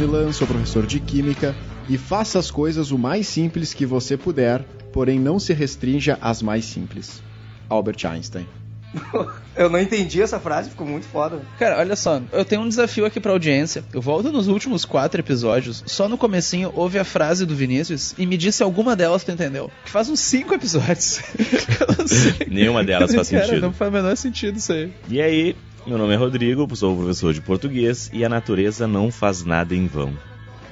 vilã, sou professor de química e faça as coisas o mais simples que você puder, porém não se restrinja às mais simples. Albert Einstein. Eu não entendi essa frase, ficou muito foda. Cara, olha só, eu tenho um desafio aqui pra audiência. Eu volto nos últimos quatro episódios, só no comecinho houve a frase do Vinícius e me disse alguma delas tu entendeu. Que faz uns cinco episódios. eu não sei. Nenhuma delas faz Cara, sentido. não faz o menor sentido isso aí. E aí, meu nome é Rodrigo, sou professor de português e a natureza não faz nada em vão.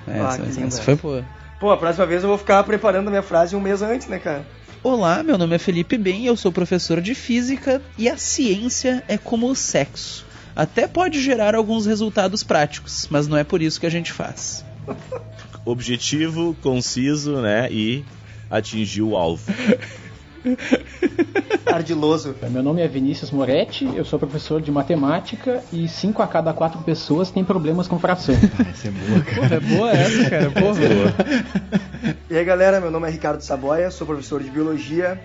É, Ah, essa, que essa- essa foi boa. Pô, a próxima vez eu vou ficar preparando a minha frase um mês antes, né, cara? Olá, meu nome é Felipe Bem, eu sou professor de física e a ciência é como o sexo. Até pode gerar alguns resultados práticos, mas não é por isso que a gente faz. Objetivo, conciso, né? E atingiu o alvo. Ardiloso. Meu nome é Vinícius Moretti, eu sou professor de matemática e 5 a cada 4 pessoas têm problemas com fração. Essa é boa, cara. Porra, é boa essa, cara. Porra. E aí, galera, meu nome é Ricardo Saboia, sou professor de biologia,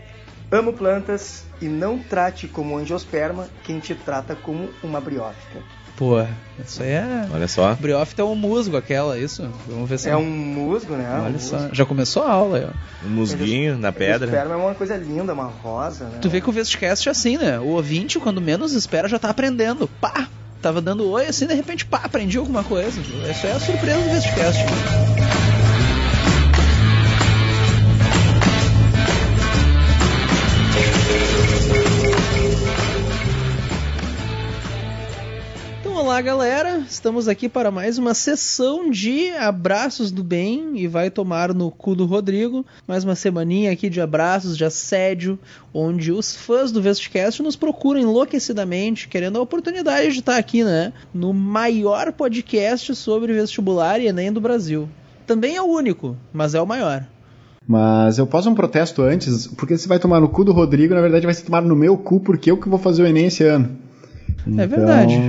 amo plantas e não trate como angiosperma quem te trata como uma briófita. Porra, isso aí é. Olha só. Briófita é um musgo, aquela, isso? Vamos ver se É um musgo, né? Olha um só, musgo. já começou a aula aí, ó. Um musguinho na pedra. Angiosperma é uma coisa linda, uma rosa, né? Tu vê que o Vestcast é assim, né? O ouvinte, quando menos espera, já tá aprendendo. Pá! Tava dando oi, assim, de repente, pá, aprendi alguma coisa. Isso é a surpresa do Vestcast. Então, olá galera, estamos aqui para mais uma sessão de abraços do bem e vai tomar no cu do Rodrigo. Mais uma semaninha aqui de abraços, de assédio, onde os fãs do Vestcast nos procuram enlouquecidamente, querendo a oportunidade de estar aqui, né? No maior podcast sobre vestibular e Enem do Brasil. Também é o único, mas é o maior. Mas eu posso um protesto antes, porque você vai tomar no cu do Rodrigo, na verdade vai ser tomar no meu cu, porque eu que vou fazer o Enem esse ano. É verdade.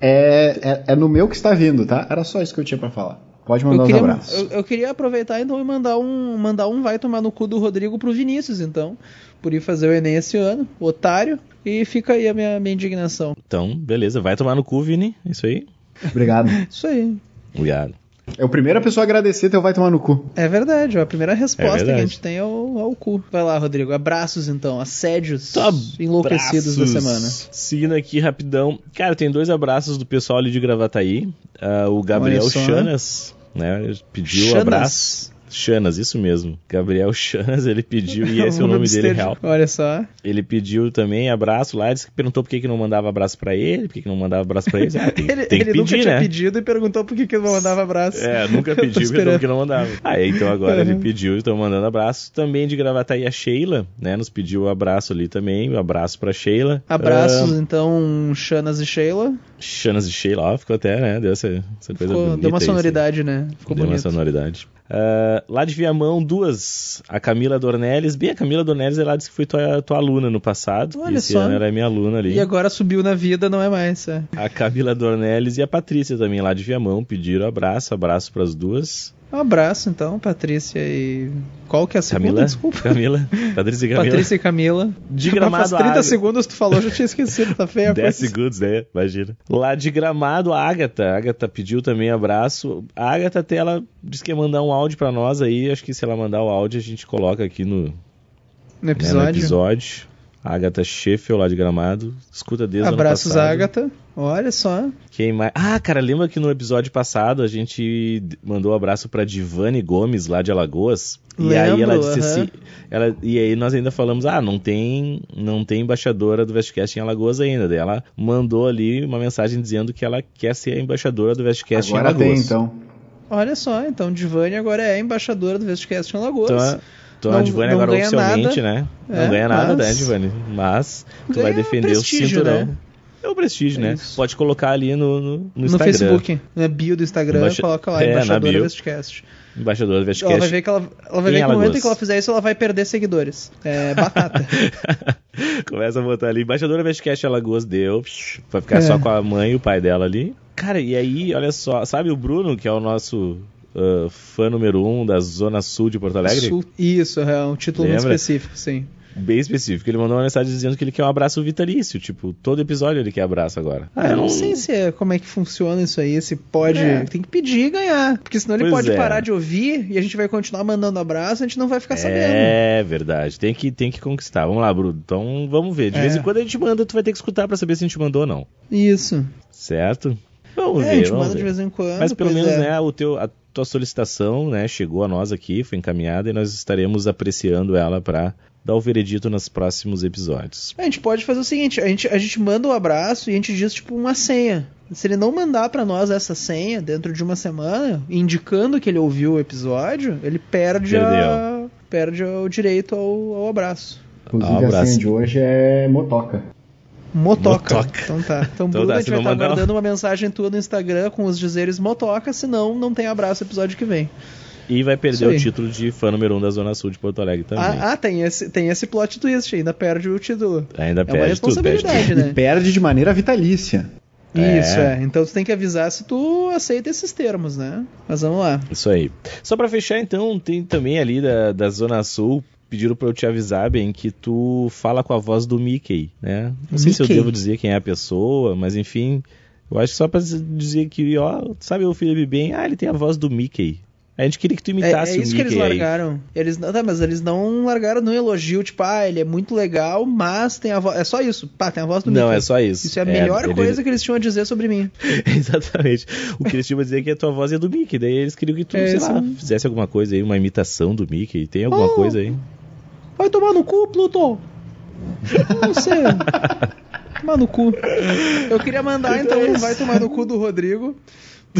É, é, é no meu que está vindo, tá? Era só isso que eu tinha pra falar. Pode mandar Eu queria, abraços. eu, eu queria aproveitar então e mandar um, mandar um vai tomar no cu do Rodrigo pro Vinícius, então. Por ir fazer o Enem esse ano, otário. E fica aí a minha, minha indignação. Então, beleza. Vai tomar no cu, Vini. É Isso aí. Obrigado. Isso aí. Obrigado. É o primeiro a pessoa a agradecer, teu vai tomar no cu. É verdade, ó, a primeira resposta que a gente tem é o, é o cu. Vai lá, Rodrigo. Abraços então, assédios Então, enlouquecidos da abraços. semana. Seguindo aqui rapidão. Cara, tem dois abraços do pessoal ali de Gravataí. Ah, o Gabriel só. Chanas, né? Pediu Chanas. abraço. Chanas, isso mesmo. Gabriel Chanas, ele pediu, e esse é o nome dele real. Olha só. Ele pediu também abraço lá, disse que perguntou por que, que não mandava abraço pra ele, por que, que não mandava abraço pra ele. Ah, tem, Ele, tem que ele nunca pedir, tinha né? pedido e perguntou por que, que não mandava abraço. É, nunca pediu, perguntou que não mandava. Ah, então agora ele Uhum. pediu, então mandando abraço. Também de Gravataí a Sheila, né? Nos pediu um abraço ali também, um abraço pra Sheila. Abraços, Ah, então, Chanas e Sheila. Chanas e Sheila, ó, ficou até, né? Deu essa, essa coisa Ficou- bonita deu uma sonoridade, né? Ficou Deu uma bonito. sonoridade. Ah, lá de Viamão, duas. A Camila Dornelles. Bem, a Camila Dornelles, ela disse que foi tua, tua aluna no passado. Olha Esse só. ano ela é minha aluna ali. E agora subiu na vida, não é mais. É. A Camila Dornelles e a Patrícia também lá de Viamão pediram abraço, abraço pras duas. Um abraço, então, Patrícia e. Qual que é a segunda? Camila, Desculpa. Camila, Patrícia e Camila. Patrícia e Camila. De Gramado Faz 30 Água. segundos tu falou, já tinha esquecido, tá feia a 10 coisa. segundos, né? Imagina. Lá de Gramado, a Agatha. A Agatha pediu também abraço. A Agatha até ela disse que ia mandar um áudio pra nós aí. Acho que se ela mandar o áudio, a gente coloca aqui no, No né, episódio. no episódio. A Agatha Sheffield lá de Gramado. Escuta desde Abraços. Agatha. Olha só. Quem mais? Ah, cara, lembra que no episódio passado a gente mandou um abraço pra Divane Gomes lá de Alagoas? e aí Lembro, ela disse aham. assim, ela, e aí nós ainda falamos, ah, não tem, não tem embaixadora do Vestcast em Alagoas ainda. Daí ela mandou ali uma mensagem dizendo que ela quer ser a embaixadora do Vestcast em Agora Alagoas. tem, então. Olha só, então Divane agora é embaixadora do Vestcast em Alagoas. Então, a- então a Não- Divane não agora oficialmente, nada. né? É, não ganha nada, mas- né, Divane? Mas tu vai defender prestígio, o cinturão. né? É o prestígio, né? isso. Pode colocar ali no, no, no no Instagram. Facebook, na bio do Instagram, Embaixa- coloca lá, É, embaixadora. Vestcast. Embaixadora do Vestcast. Ela vai ver que ela, ela vai ver que no momento em que ela fizer isso, ela vai perder seguidores. É batata. Começa a botar ali, embaixadora Vestcast Alagoas deu, vai ficar É. só com a mãe e o pai dela ali. Cara, e aí, olha só, sabe o Bruno, que é o nosso ah, fã número um da Zona Sul de Porto Alegre? Sul- Isso, é um título muito Lembra? específico, sim. Bem específico. Ele mandou uma mensagem dizendo que ele quer um abraço vitalício. Tipo, todo episódio ele quer abraço agora. Ah, eu não sei se é, como é que funciona isso aí, se pode. É. Tem que pedir e ganhar. Porque senão ele Pois pode é. parar de ouvir e a gente vai continuar mandando abraço, a gente não vai ficar sabendo. É verdade, tem que, tem que conquistar. Vamos lá, Bruno. Então vamos ver. De É. vez em quando a gente manda, tu vai ter que escutar pra saber se a gente mandou ou não. Isso. Certo? Vamos É, ver. a gente vamos manda ver. de vez em quando. Mas pelo menos, é. né, o teu, a tua solicitação, né, chegou a nós aqui, foi encaminhada e nós estaremos apreciando ela pra dar o veredito nos próximos episódios. A gente pode fazer o seguinte, a gente, a gente manda o abraço e a gente diz tipo uma senha. Se ele não mandar pra nós essa senha dentro de uma semana, indicando que ele ouviu o episódio, ele perde, a, perde o direito ao, ao abraço. Inclusive, Ah, a abraço. senha de hoje é motoca. Motoca. Motoca. Então tá. Então, Então Bruno, tá, a gente vai estar guardando uma mensagem tua no Instagram com os dizeres motoca, senão não tem abraço episódio que vem. E vai perder o título de fã número um da Zona Sul de Porto Alegre também. Ah, ah, tem, esse, tem esse plot twist, ainda perde o título. Ainda É uma perde tudo, perde tudo. responsabilidade, né? E perde de maneira vitalícia. É. Isso, é. Então tu tem que avisar se tu aceita esses termos, né? Mas vamos lá. Isso aí. Só pra fechar, então, tem também ali da, da Zona Sul. Pediram pra eu te avisar, bem, que tu fala com a voz do Mickey, né? Não sei se eu devo dizer quem é a pessoa, mas enfim. Eu acho que só pra dizer que, ó, sabe o Felipe bem? Ah, ele tem a voz do Mickey. A gente queria que tu É, imitasse é o isso que Mickey eles aí. largaram. Eles, não- tá, mas eles não largaram no elogio, tipo, ah, ele é muito legal, mas tem a voz. É só isso. Pá, tem a voz do Não, Mickey. é só isso. Isso é a melhor ele- coisa que eles tinham a dizer sobre mim. Exatamente. O que eles tinham a dizer é que a tua voz é do Mickey. Daí eles queriam que tu, É, sei lá, mesmo. fizesse alguma coisa aí, uma imitação do Mickey. Tem alguma Oh. coisa aí? Vai tomar no cu, Pluto! Não sei. tomar no cu. Eu queria mandar, então, um vai tomar no cu do Rodrigo.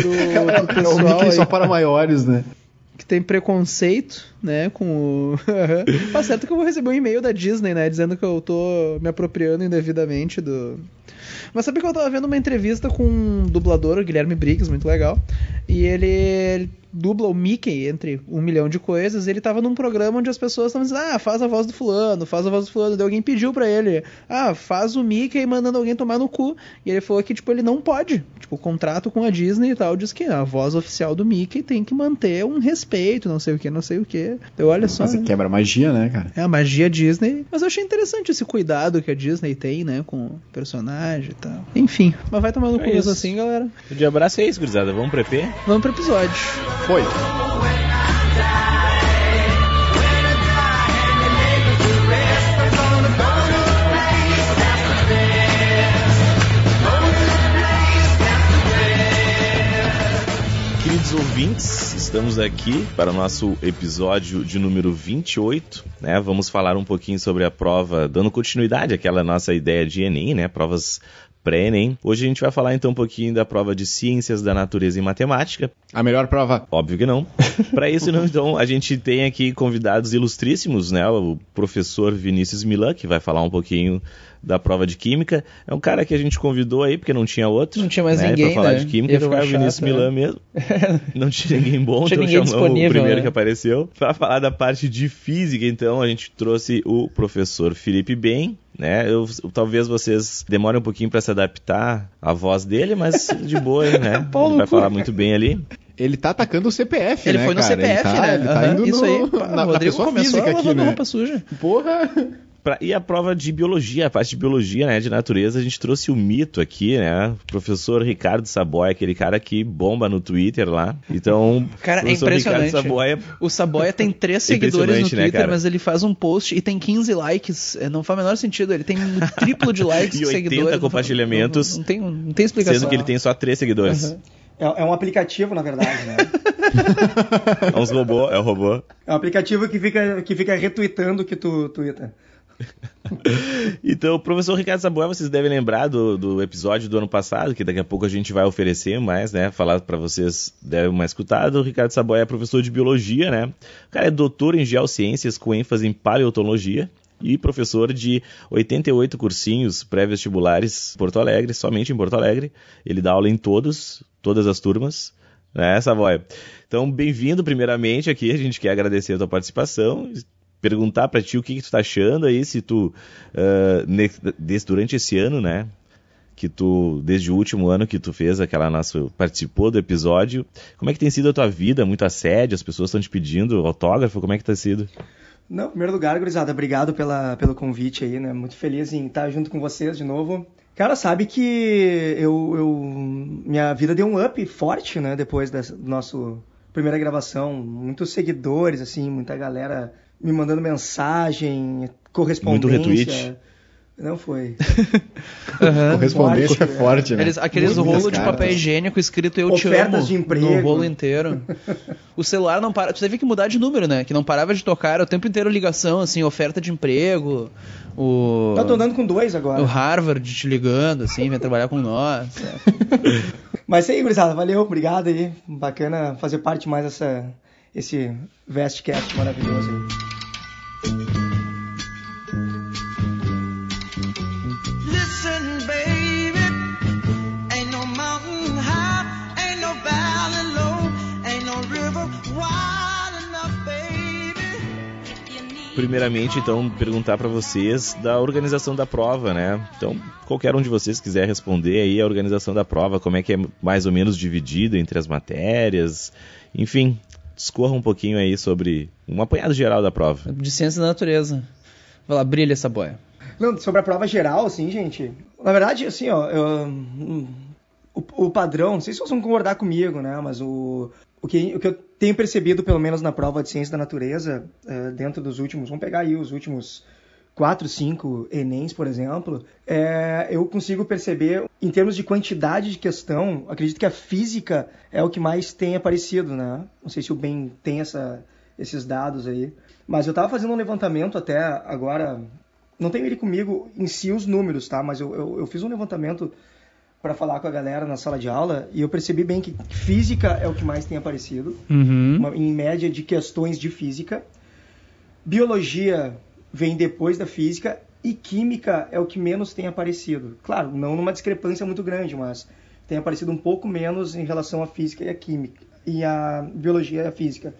Pro, pro É pessoal Mickey aí só para maiores, né? que tem preconceito, né, com o... tá certo que eu vou receber um e-mail da Disney, né, dizendo que eu tô me apropriando indevidamente do... Mas sabe que eu tava vendo uma entrevista com um dublador, o Guilherme Briggs, muito legal, e ele, ele dubla o Mickey entre um milhão de coisas, ele tava num programa onde as pessoas estavam dizendo, ah, faz a voz do fulano, faz a voz do fulano, daí alguém pediu pra ele, ah, faz o Mickey mandando alguém tomar no cu, e ele falou que, tipo, ele não pode, tipo, o contrato com a Disney e tal diz que a voz oficial do Mickey tem que manter um respeito, não sei o que, não sei o que. Eu olha só. Mas né? quebra a magia, né, cara? É a magia Disney. Mas eu achei interessante esse cuidado que a Disney tem, né? Com o personagem e tal. Enfim, mas vai tomar no É cu assim, galera. O de abraço é isso, gurizada. Vamos pro EP? Vamos pro episódio. Foi. Queridos ouvintes, estamos aqui para o nosso episódio de número 28, né? Vamos falar um pouquinho sobre a prova, dando continuidade àquela nossa ideia de Enem, né? Provas pré-Enem. Hoje a gente vai falar então um pouquinho da prova de Ciências da Natureza e Matemática. A melhor prova. Óbvio que não. Para isso, não, então, a gente tem aqui convidados ilustríssimos, né? O professor Vinícius Milan, que vai falar um pouquinho da prova de Química. É um cara que a gente convidou aí, porque não tinha outro. Não tinha mais né, ninguém, Pra falar né? de Química, foi o Vinícius Milan né? mesmo. Não tinha ninguém bom, Tinha então ninguém chamamos o disponível, primeiro né? que apareceu. Para falar da parte de Física, então, a gente trouxe o professor Felipe Bem, né? Eu, talvez vocês demorem um pouquinho para se adaptar à voz dele, mas de boa, né? Pau Ele no vai falar muito bem ali. Ele tá atacando o CPF, Ele né, foi no cara? CPF, ele tá, né? Ele tá Aham, indo Isso no, aí. Pá, na, na pessoa começou física aqui, né? roupa suja. Porra! Pra- e a prova de biologia, a parte de biologia, né, de natureza, a gente trouxe o mito aqui, né, o professor Ricardo Saboia, aquele cara que bomba no Twitter lá. Então, Cara, é impressionante. Ricardo Saboia, O Saboia tem três seguidores no né, Twitter, cara? mas ele faz um post e tem 15 likes. É, Não faz o menor sentido. Ele tem um triplo de likes E que 80 seguidores. Não- compartilhamentos, Não, não tem, não tem explicação. sendo que ele tem só três seguidores. Aham. É, um aplicativo, na verdade, né? É uns robô, é o robô. É um aplicativo que fica, que fica retweetando o que tu twitta. Então, professor Ricardo Saboia, vocês devem lembrar do, do episódio do ano passado, que daqui a pouco a gente vai oferecer mais, né? Falar pra vocês, devem mais escutado. O Ricardo Saboia é professor de biologia, né? O cara é doutor em geociências com ênfase em paleontologia e professor de 88 cursinhos pré-vestibulares em Porto Alegre, somente em Porto Alegre. Ele dá aula em todos, todas as turmas. Né, Savoia? Então, bem-vindo primeiramente aqui. A gente quer agradecer a tua participação perguntar pra ti o que, que tu tá achando aí, se tu, ah, ne- desde, durante esse ano, né, que tu, desde o último ano que tu fez aquela nossa, participou do episódio, como é que tem sido a tua vida? Muito assédio, as pessoas estão te pedindo autógrafo, como é que tá sido? Não, em primeiro lugar, gurizada, obrigado pela, pelo convite aí, né? Muito feliz em estar junto com vocês de novo. Cara, sabe que eu, eu minha vida deu um up forte, né? Depois da nossa primeira gravação. Muitos seguidores, assim, muita galera me mandando mensagem, correspondência. Muito retweet. Não foi. uhum. Correspondência é forte, né? Aqueles, aqueles rolos de papel higiênico escrito Eu Ofertas te amo de emprego. no rolo inteiro. o celular não para. Tu teve que mudar de número, né? Que não parava de tocar, era o tempo inteiro ligação, assim, oferta de emprego. O... Eu tô andando com dois agora. O Harvard te ligando, assim, vem trabalhar com nós. Mas isso aí, gurizada, valeu, obrigado aí. Bacana fazer parte mais dessa, esse Vestcast maravilhoso aí. Primeiramente, então, perguntar para vocês da organização da prova, né? Então, qualquer um de vocês quiser responder aí a organização da prova, como é que é mais ou menos dividida entre as matérias, enfim, discorra um pouquinho aí sobre um apanhado geral da prova. De ciência da natureza. Vai lá, brilha essa boia. Não, sobre a prova geral, assim, gente. Na verdade, assim, ó, eu, o, o, padrão, não sei se vocês vão concordar comigo, né? Mas o, o, que, o que eu tenho percebido, pelo menos na prova de ciência da natureza, uh, dentro dos últimos, vamos pegar aí os últimos quatro, cinco Enems, por exemplo, é, eu consigo perceber, em termos de quantidade de questão, acredito que a física é o que mais tem aparecido, né? Não sei se o Ben tem essa, esses dados aí. Mas eu estava fazendo um levantamento até agora, não tenho ele comigo em si os números, tá? Mas eu, eu, eu fiz um levantamento para falar com a galera na sala de aula e eu percebi bem que física é o que mais tem aparecido, uhum. uma, em média de questões de física. Biologia vem depois da física e química é o que menos tem aparecido. Claro, não numa discrepância muito grande, mas tem aparecido um pouco menos em relação à física e à química e à biologia e à física.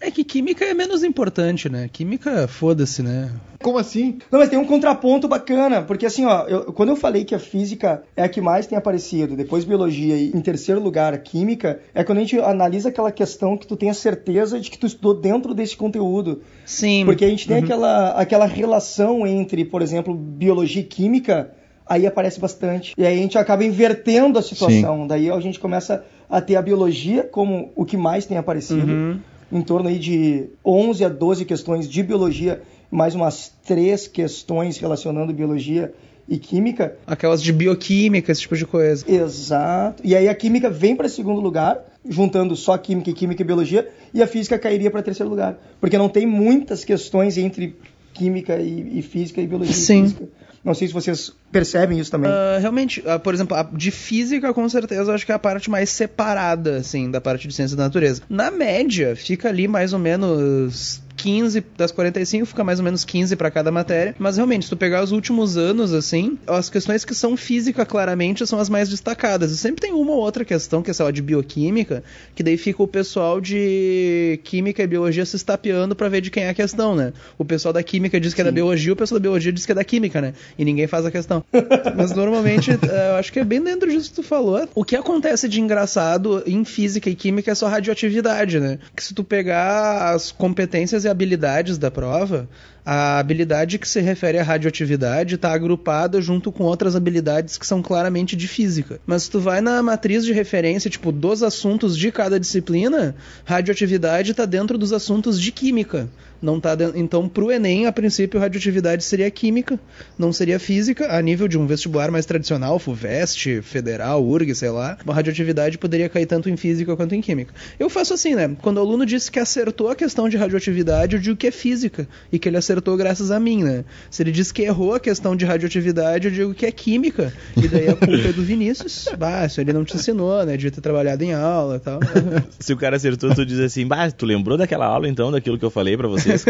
É que química é menos importante, né? Química, foda-se, né? Como assim? Não, mas tem um contraponto bacana, porque assim, ó, eu, quando eu falei que a física é a que mais tem aparecido, depois biologia e em terceiro lugar a química, é quando a gente analisa aquela questão que tu tem a certeza de que tu estudou dentro desse conteúdo. Sim. Porque a gente tem uhum. aquela, aquela relação entre, por exemplo, biologia e química, aí aparece bastante. E aí a gente acaba invertendo a situação. Sim. Daí a gente começa a ter a biologia como o que mais tem aparecido. Uhum em torno aí de 11 a 12 questões de biologia, mais umas três questões relacionando biologia e química. Aquelas de bioquímica, esse tipo de coisa. Exato. E aí a química vem para segundo lugar, juntando só química e química e biologia, e a física cairia para terceiro lugar, porque não tem muitas questões entre química e, e física e biologia Sim. e física. Não sei se vocês percebem isso também. Uh, realmente, uh, por exemplo, de física, com certeza, eu acho que é a parte mais separada, assim, da parte de ciência da natureza. Na média, fica ali mais ou menos 15 das 45 fica mais ou menos 15 para cada matéria. Mas realmente, se tu pegar os últimos anos, assim, as questões que são física claramente são as mais destacadas. E sempre tem uma ou outra questão, que é, sei lá, de bioquímica, que daí fica o pessoal de química e biologia se estapeando para ver de quem é a questão, né? O pessoal da química diz que Sim. é da biologia, o pessoal da biologia diz que é da química, né? E ninguém faz a questão. Mas normalmente, eu acho que é bem dentro disso que tu falou. O que acontece de engraçado em física e química é só radioatividade, né? Que se tu pegar as competências e habilidades da prova, a habilidade que se refere à radioatividade está agrupada junto com outras habilidades que são claramente de física. Mas se tu vai na matriz de referência, tipo, dos assuntos de cada disciplina, radioatividade está dentro dos assuntos de química. Não tá dentro... Então, para o Enem, a princípio, radioatividade seria química, não seria física, a nível de um vestibular mais tradicional, FUVEST, Federal, URG, sei lá. A radioatividade poderia cair tanto em física quanto em química. Eu faço assim, né? Quando o aluno disse que acertou a questão de radioatividade, eu digo que é física e que ele acertou graças a mim, né? Se ele diz que errou a questão de radioatividade, eu digo que é química. E daí a culpa é do Vinícius. Bah, isso ele não te ensinou, né? Devia ter trabalhado em aula e tal. Se o cara acertou, tu diz assim, bah, tu lembrou daquela aula então, daquilo que eu falei para vocês?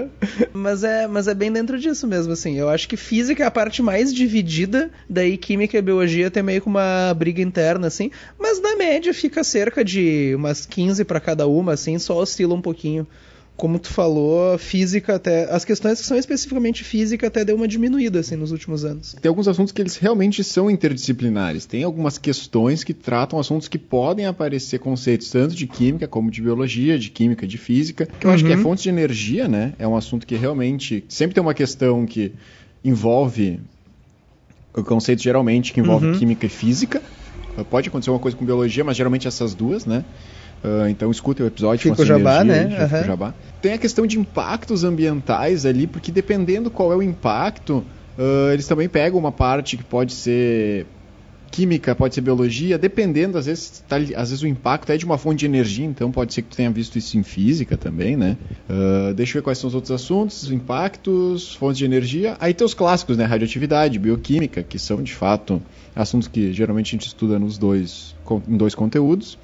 mas, é, mas é bem dentro disso mesmo, assim. Eu acho que física é a parte mais dividida, daí química e biologia tem meio que uma briga interna, assim. Mas na média fica cerca de umas 15 para cada uma, assim, só oscila um pouquinho como tu falou, física até. As questões que são especificamente física até deu uma diminuída, assim, nos últimos anos. Tem alguns assuntos que eles realmente são interdisciplinares. Tem algumas questões que tratam assuntos que podem aparecer conceitos tanto de química como de biologia, de química, de física. Que eu acho que é Uhum. fonte de energia, né? É um assunto que realmente sempre tem uma questão que envolve o conceito geralmente que envolve Uhum. química e física. Pode acontecer uma coisa com biologia, mas geralmente essas duas, né? Ah, então escuta o episódio Fica com o jabá, energia, né? jabá. Tem a questão de impactos ambientais ali, porque dependendo qual é o impacto, ah, eles também pegam uma parte que pode ser química, pode ser biologia, dependendo, às vezes, tá às vezes o impacto é de uma fonte de energia, então pode ser que tu tenha visto isso em física também, né? Ah, deixa eu ver quais são os outros assuntos, os impactos, fontes de energia. Aí tem os clássicos, né? Radioatividade, bioquímica, que são de fato assuntos que geralmente a gente estuda nos dois, em dois conteúdos.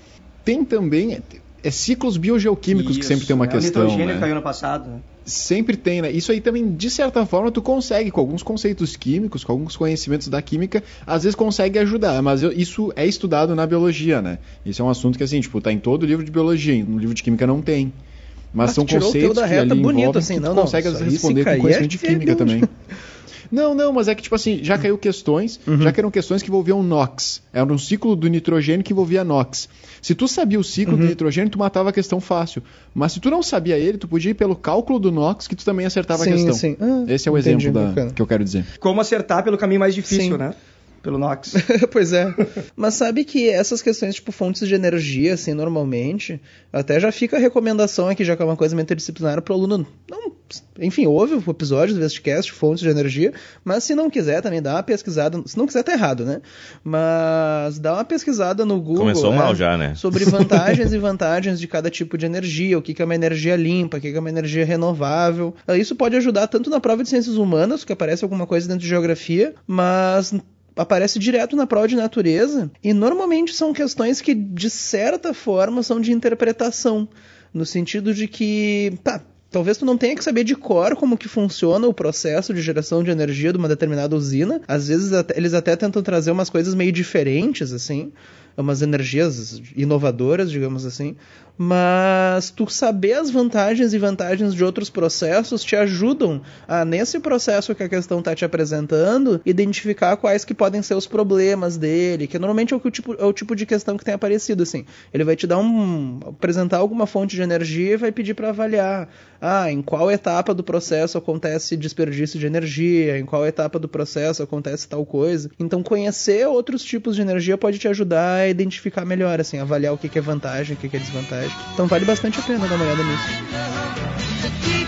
Tem também é, ciclos biogeoquímicos que Isso, sempre tem uma né? questão, O nitrogênio né? caiu no passado, né? Sempre tem, né? Isso aí também, de certa forma, tu consegue, com alguns conceitos químicos, com alguns conhecimentos da química, às vezes consegue ajudar, mas eu- isso é estudado na biologia, né? Isso é um assunto que, assim, tipo, tá em todo livro de biologia, no livro de química não tem. Mas Ah, são conceitos da que reta ali bonito, envolvem assim, que tu não, não, consegue às vezes responder com conhecimento é de química também. Não, não, mas é que, tipo assim, já caiu questões, Uhum. já caíram questões que envolviam NOx. Era um ciclo do nitrogênio que envolvia NOx. Se tu sabia o ciclo Uhum. do nitrogênio, tu matava a questão fácil. Mas se tu não sabia ele, tu podia ir pelo cálculo do NOx que tu também acertava sim, a questão. sim. Ah, Esse é o entendi, exemplo da- que eu quero dizer. Como acertar pelo caminho mais difícil, Sim. né? Pelo NOx. pois é. Mas sabe que essas questões, tipo, fontes de energia, assim, normalmente, até já fica a recomendação aqui, já que é uma coisa meio interdisciplinar pro aluno. Não, enfim, ouve o episódio do Vestcast, fontes de energia, mas se não quiser também dá uma pesquisada. Se não quiser, tá errado, né? Mas dá uma pesquisada no Google. Começou é, mal já, né? Sobre vantagens e vantagens de cada tipo de energia, o que que é uma energia limpa, o que que é uma energia renovável. Isso pode ajudar tanto na prova de ciências humanas, que aparece alguma coisa dentro de geografia, mas aparece direto na prova de natureza e normalmente são questões que de certa forma são de interpretação, no sentido de que, tá, Talvez tu não tenha que saber de cor como que funciona o processo de geração de energia de uma determinada usina. Às vezes até- eles até tentam trazer umas coisas meio diferentes, assim, umas energias inovadoras, digamos assim. Mas tu saber as vantagens e vantagens de outros processos te ajudam a, nesse processo que a questão está te apresentando, identificar quais que podem ser os problemas dele, que normalmente é o tipo, é o tipo de questão que tem aparecido, assim. Ele vai te dar um. apresentar alguma fonte de energia e vai pedir para avaliar. Ah, em qual etapa do processo acontece desperdício de energia, em qual etapa do processo acontece tal coisa. Então, conhecer outros tipos de energia pode te ajudar identificar melhor, assim, avaliar o que, que é vantagem, o que, que é desvantagem. Então, vale bastante a pena dar uma olhada nisso.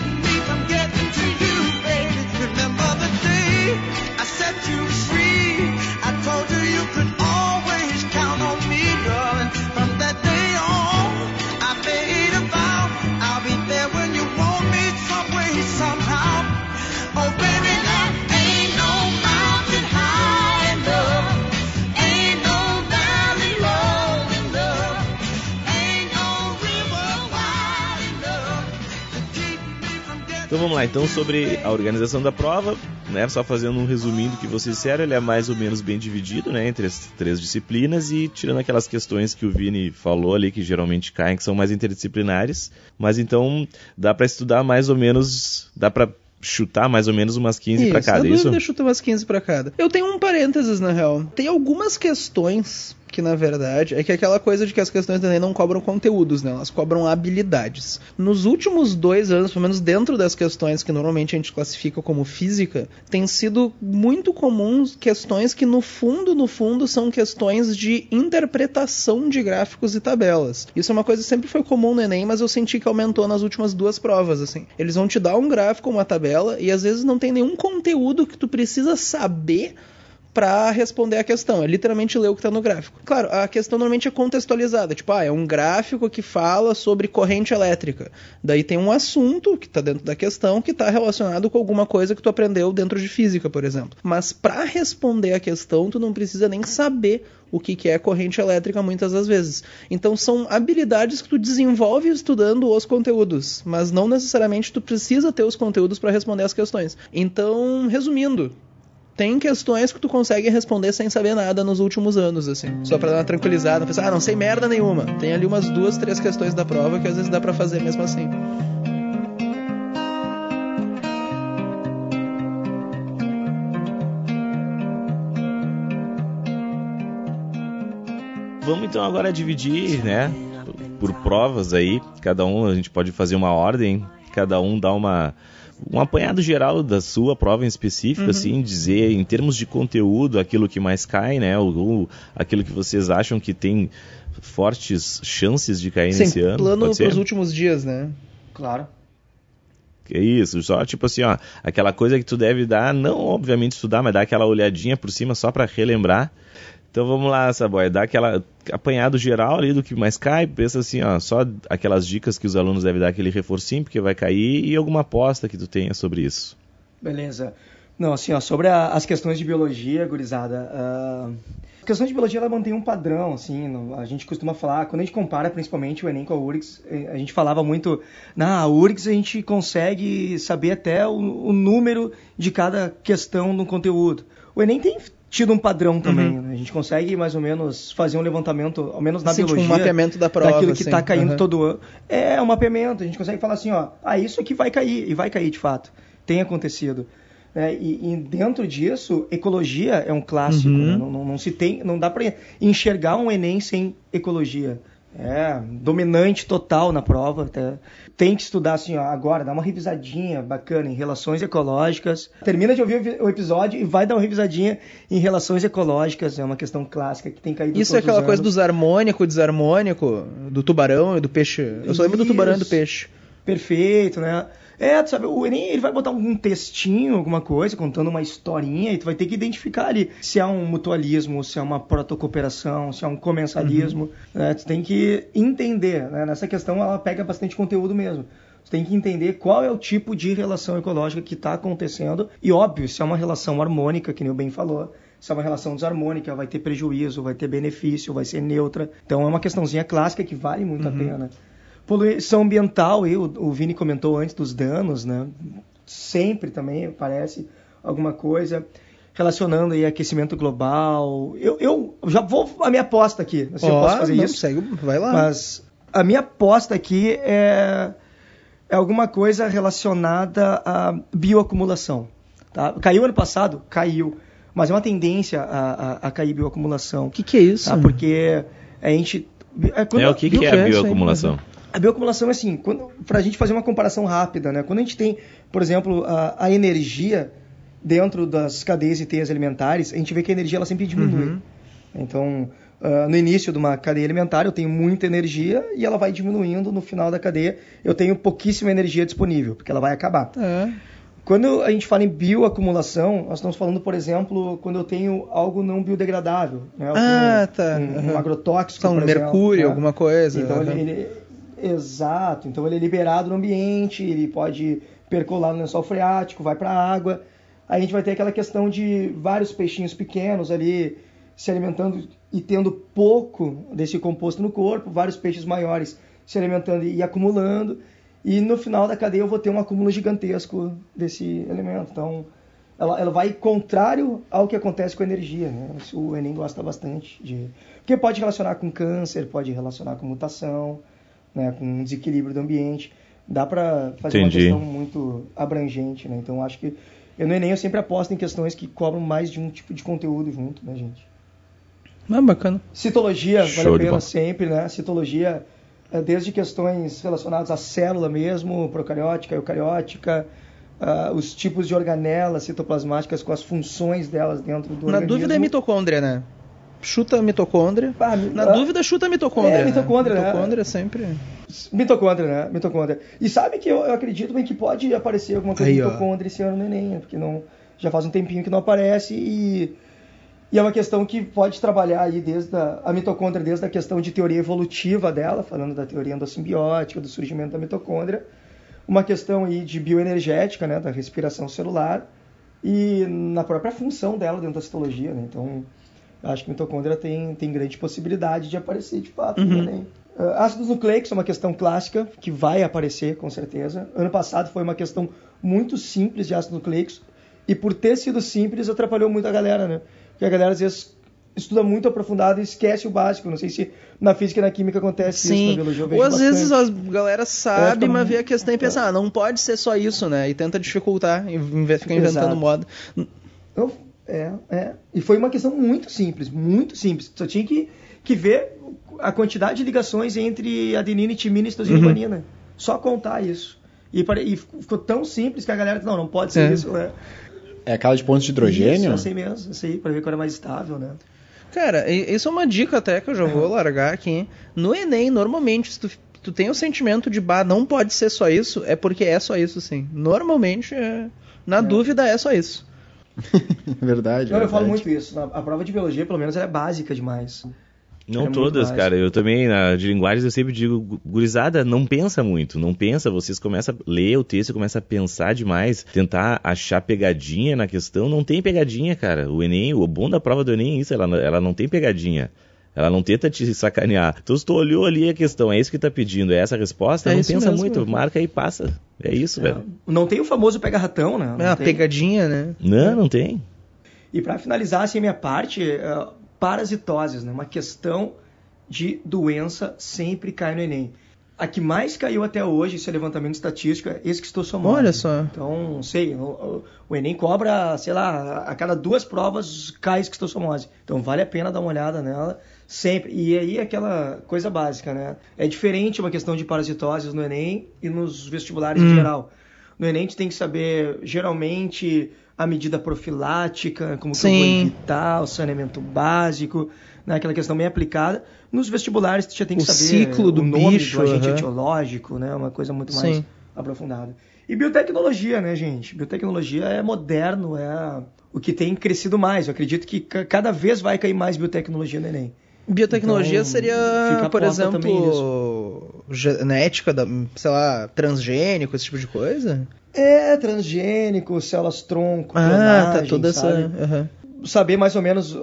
Então vamos lá, então sobre a organização da prova, né? Só fazendo um resuminho do que vocês disseram, ele é mais ou menos bem dividido, né? Entre as três disciplinas e tirando aquelas questões que o Vini falou ali, que geralmente caem, que são mais interdisciplinares. Mas então dá pra estudar mais ou menos, dá pra chutar mais ou menos umas 15 pra Isso, cada, é isso? dúvida, chuta umas 15 pra cada. Eu tenho um parênteses, na real. Tem algumas questões que, na verdade, é que aquela coisa de que as questões do Enem não cobram conteúdos, né? Elas cobram habilidades. Nos últimos dois anos, pelo menos dentro das questões que normalmente a gente classifica como física, tem sido muito comuns questões que, no fundo, no fundo, são questões de interpretação de gráficos e tabelas. Isso é uma coisa que sempre foi comum no Enem, mas eu senti que aumentou nas últimas duas provas, assim. Eles vão te dar um gráfico, uma tabela, e às vezes não tem nenhum conteúdo que tu precisa saber para responder a questão. É literalmente ler o que está no gráfico. Claro, a questão normalmente é contextualizada. Tipo, ah, é um gráfico que fala sobre corrente elétrica. Daí tem um assunto que está dentro da questão que está relacionado com alguma coisa que tu aprendeu dentro de física, por exemplo. Mas para responder a questão, tu não precisa nem saber o que, que é corrente elétrica muitas das vezes. Então são habilidades que tu desenvolve estudando os conteúdos, mas não necessariamente tu precisa ter os conteúdos para responder as questões. Então, resumindo, tem questões que tu consegue responder sem saber nada nos últimos anos, assim. Só pra dar uma tranquilizada, pensar, ah, não sei merda nenhuma. Tem ali umas duas, três questões da prova que às vezes dá para fazer mesmo assim. Vamos então agora dividir, né, por provas aí. Cada um a gente pode fazer uma ordem, cada um dá uma um apanhado geral da sua prova em específico, Uhum. assim, dizer em termos de conteúdo aquilo que mais cai, né, ou, ou aquilo que vocês acham que tem fortes chances de cair nesse Sem ano. plano ser? pros últimos dias, né? Claro. É isso, só tipo assim, ó, aquela coisa que tu deve dar, não obviamente estudar, mas dar aquela olhadinha por cima só pra relembrar. Então vamos lá, Saboy, dá aquela apanhado geral ali do que mais cai, pensa assim, ó, só aquelas dicas que os alunos devem dar aquele reforcinho porque vai cair e alguma aposta que tu tenha sobre isso. Beleza. Não, assim, ó, sobre a- as questões de biologia, gurizada, ah, a questão de biologia ela mantém um padrão, assim, a gente costuma falar, quando a gente compara principalmente o Enem com a URGS, eh, a gente falava muito, na URGS a gente consegue saber até o, o número de cada questão no conteúdo. O Enem tem tido um padrão também, né? a gente consegue mais ou menos fazer um levantamento, ao menos na Assim, tipo, um biologia, mapeamento da prova, daquilo que assim. está caindo Aham. todo ano. É um mapeamento, a gente consegue falar assim, ó, ah, isso aqui vai cair, e vai cair de fato, tem acontecido. É, e, e dentro disso, ecologia é um clássico, Uhum. né? não, não- não se tem, não dá para enxergar um Enem sem ecologia. É dominante total na prova. até. Tem que estudar assim, ó, agora, dá uma revisadinha bacana em relações ecológicas. Termina de ouvir o episódio e vai dar uma revisadinha em relações ecológicas. É uma questão clássica que tem caído Isso é aquela coisa dos harmônico, desarmônico, do tubarão e do peixe. Eu só lembro do tubarão e do Isso. peixe. Perfeito, né? É, tu sabe, o Enem ele vai botar um textinho, alguma coisa, contando uma historinha, e tu vai ter que identificar ali se há um mutualismo, se há uma protocooperação, se há um comensalismo. né? Tu tem que entender, né? Nessa questão ela pega bastante conteúdo mesmo. Tu tem que entender qual é o tipo de relação ecológica que está acontecendo. E óbvio, se é uma relação harmônica, que nem o Ben falou, se é uma relação desarmônica, vai ter prejuízo, vai ter benefício, vai ser neutra. Então é uma questãozinha clássica que vale muito a pena. Poluição ambiental, e o, o Vini comentou antes dos danos, né? Sempre também aparece alguma coisa relacionando aí aquecimento global. Eu, eu já vou a minha aposta aqui, assim, eu posso fazer não, isso. segue, vai lá. Mas a minha aposta aqui é, é alguma coisa relacionada à bioacumulação. Tá? Caiu ano passado? Caiu. Mas é uma tendência a, a, a cair bioacumulação. O que, que é isso? Tá? Porque a gente. É, quando- é o que, que é a é aí, bioacumulação? A bioacumulação é assim, para a gente fazer uma comparação rápida, né? Quando a gente tem, por exemplo, a, a energia dentro das cadeias e teias alimentares, a gente vê que a energia ela sempre diminui. Uhum. Então, ah, no início de uma cadeia alimentar, eu tenho muita energia e ela vai diminuindo no final da cadeia. Eu tenho pouquíssima energia disponível, porque ela vai acabar. É. Quando a gente fala em bioacumulação, nós estamos falando, por exemplo, quando eu tenho algo não biodegradável. Né? Ah, tenho tá. Um, um Uhum. agrotóxico, São por exemplo, mercúrio, né? alguma coisa. Então Uhum. ele, ele- exato. Então ele é liberado no ambiente, ele pode percolar no lençol freático, vai para a água. Aí a gente vai ter aquela questão de vários peixinhos pequenos ali se alimentando e tendo pouco desse composto no corpo, vários peixes maiores se alimentando e acumulando. E no final da cadeia eu vou ter um acúmulo gigantesco desse elemento. Então ela, ela vai contrário ao que acontece com a energia. Né? O Enem gosta bastante de. Porque pode relacionar com câncer, pode relacionar com mutação, né? com um desequilíbrio do ambiente. Dá para fazer Entendi. uma questão muito abrangente. Né? Então acho que eu no Enem eu sempre aposto em questões que cobram mais de um tipo de conteúdo junto, né, gente? Ah, bacana. Citologia, Show vale a pena sempre, né? Citologia, é, desde questões relacionadas à célula mesmo, procariótica, eucariótica, ah, os tipos de organelas citoplasmáticas com as funções delas dentro do Na organismo. dúvida é mitocôndria, né? Chuta a mitocôndria. Ah, Na ah, dúvida, chuta a mitocôndria. É, mitocôndria, né? né? Mitocôndria sempre. Mitocôndria, né? Mitocôndria. E sabe que eu, eu acredito bem que pode aparecer alguma coisa Aí, de ó. mitocôndria esse ano no Enem, né? porque não, já faz um tempinho que não aparece e, e é uma questão que pode trabalhar aí desde a, a mitocôndria, desde a questão de teoria evolutiva dela, falando da teoria endossimbiótica, do surgimento da mitocôndria, uma questão aí de bioenergética, né, da respiração celular e na própria função dela dentro da citologia, né? Então, acho que mitocôndria tem, tem grande possibilidade de aparecer de fato Uhum. Enem. Ah, ácidos nucleicos é uma questão clássica que vai aparecer com certeza. Ano passado foi uma questão muito simples de ácidos nucleicos e por ter sido simples atrapalhou muito a galera, né? Porque a galera às vezes estuda muito aprofundado e esquece o básico. Não sei se na física e na química acontece isso, na Sim. biologia Ou às vezes bastante. a galera sabe, fica mas vê a questão e pensa, ah, não pode ser só isso, né? E tenta dificultar, e fica inventando Exato. moda. Eu- É, é. E foi uma questão muito simples, muito simples. Só tinha que, que ver a quantidade de ligações entre adenina, timina e citosina Uhum. e. Só contar isso. E, pare- e ficou tão simples que a galera, não, não pode ser É. isso. É. É aquela de pontos de hidrogênio? Isso, assim mesmo, isso aí, pra ver qual era mais estável, né? Cara, e- isso é uma dica até que eu já vou largar aqui. No Enem, normalmente, se tu, tu tem o sentimento de, bah, não pode ser só isso, é porque é só isso, sim. Normalmente, é- na dúvida, é só isso. verdade. Não, eu falo muito isso. A, prova de biologia, pelo menos, ela é básica demais. Não É todas, cara. Eu também, na, de linguagens, eu sempre digo, gu- gurizada, não pensa muito, não pensa. Vocês começam a ler o texto, começam a pensar demais, tentar achar pegadinha na questão. Não tem pegadinha, cara. O Enem, o bom da prova do Enem é isso, ela, ela não tem pegadinha. Ela não tenta te sacanear. Então, se tu olhou ali a questão, é isso que tá pedindo, é essa a resposta, É não pensa mesmo, muito, marca e passa. É isso, velho. Não tem o famoso pega-ratão, né? Não É uma tem. pegadinha, né? Não, não tem. E para finalizar assim, a minha parte, eh, parasitoses, né? uma questão de doença sempre cai no Enem. A que mais caiu até hoje, esse é levantamento estatístico, é esquistossomose. Olha só. Então, não sei, o, o- o Enem cobra, sei lá, a cada duas provas cai esquistossomose. Então, vale a pena dar uma olhada nela sempre. E aí, aquela coisa básica, né? É diferente uma questão de parasitoses no Enem e nos vestibulares em geral. No Enem, tu tem que saber, geralmente, a medida profilática, como que eu vou Sim. evitar, o saneamento básico, né? aquela questão bem aplicada. Nos vestibulares, tu já tem que O saber ciclo do o nome bicho, do agente aham. etiológico, né? Uma coisa muito mais Sim. aprofundada. E biotecnologia, né, gente? Biotecnologia é moderno, é o que tem crescido mais. Eu acredito que ca- cada vez vai cair mais biotecnologia no Enem. Biotecnologia Então, seria, por exemplo, genética, da, sei lá, transgênico, esse tipo de coisa? É, transgênico, células tronco, Ah, tá toda essa. sabe? aham. saber mais ou menos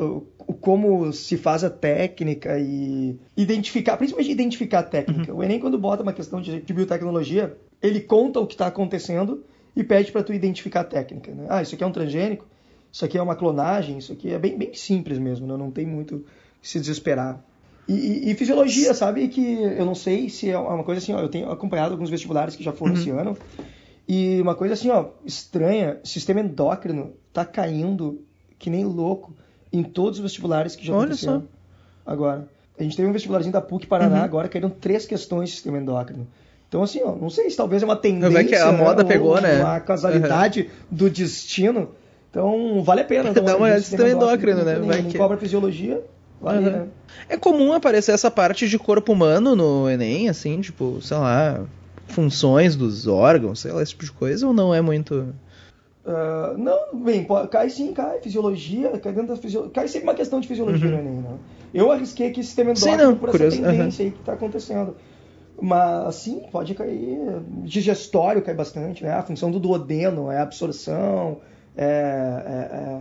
como se faz a técnica e identificar, principalmente identificar a técnica. O Enem, quando bota uma questão de, de biotecnologia, ele conta o que está acontecendo e pede para tu identificar a técnica. né? Ah, isso aqui é um transgênico, isso aqui é uma clonagem, isso aqui é bem, bem simples mesmo, né? não tem muito se desesperar. E, e- e fisiologia, sabe que eu não sei se é uma coisa assim, ó, eu tenho acompanhado alguns vestibulares que já foram esse ano, e uma coisa assim, ó, estranha, sistema endócrino tá caindo que nem louco em todos os vestibulares que já Olha aconteceram. só. Agora, a gente teve um vestibularzinho da PUC Paraná, agora caíram três questões de sistema endócrino. Então, assim, ó, não sei se talvez é uma tendência, Vai que a né, moda ou pegou, né? Uma casualidade do destino. Então, vale a pena. Dá uma olhada sistema endócrino, né? Não, Vai não que- cobra fisiologia, Uhum. É comum aparecer essa parte de corpo humano no Enem, assim, tipo, sei lá, funções dos órgãos, sei lá, esse tipo de coisa, ou não é muito. Ah, não, bem, pô, cai sim, cai. Fisiologia, cai dentro da fisiologia. Cai sempre uma questão de fisiologia no Enem, né? Eu arrisquei aqui sistema Sim, endócrino não, por curioso, essa tendência aí que tá acontecendo. Mas, sim, pode cair. Digestório cai bastante, né? A função do duodeno é a absorção, é, é- é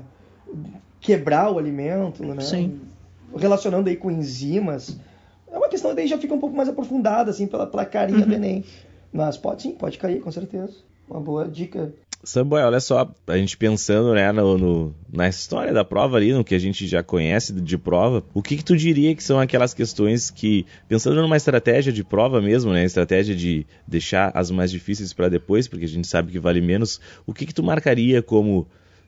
quebrar o alimento, né? Sim. Relacionando aí com enzimas. É uma questão que daí já fica um pouco mais aprofundada, assim, pela, pela carinha Uhum. do Enem. Mas pode sim, pode cair, com certeza. Uma boa dica. Samuel, olha só, a gente pensando né, no, no- na história da prova ali, no que a gente já conhece de, de prova, o que, que tu diria que são aquelas questões que, pensando numa estratégia de prova mesmo, né, estratégia de deixar as mais difíceis para depois, porque a gente sabe que vale menos, o que, que tu marcaria como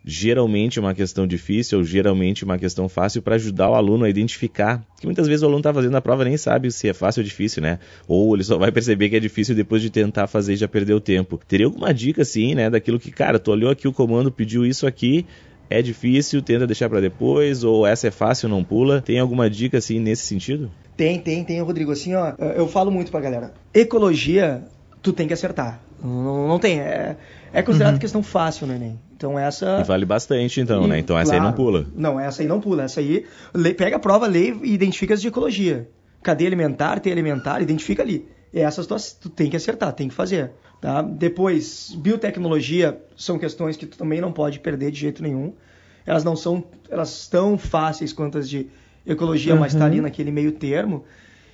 geralmente uma questão difícil ou geralmente uma questão fácil para ajudar o aluno a identificar. Que muitas vezes o aluno está fazendo a prova e nem sabe se é fácil ou difícil, né? Ou ele só vai perceber que é difícil depois de tentar fazer e já perdeu tempo. Teria alguma dica assim, né, daquilo que, cara, tu olhou aqui o comando, pediu isso aqui, é difícil, tenta deixar para depois, ou essa é fácil, não pula. Tem alguma dica assim nesse sentido? Tem, tem, tem, Rodrigo. Assim, ó, eu falo muito pra galera. Ecologia, tu tem que acertar. Não, não tem. É, é considerado questão fácil no Enem. Então essa. E vale bastante então, né? E, Então essa aí não claro, pula. Não, essa aí não pula. Essa aí, lê- pega a prova, lê e identifica as de ecologia. Cadeia alimentar, teia alimentar, identifica ali. Essas tu, tu tem que acertar, tem que fazer. Tá? Depois, biotecnologia são questões que tu também não pode perder de jeito nenhum. Elas não são elas tão fáceis quanto as de ecologia, mas tá ali naquele meio termo.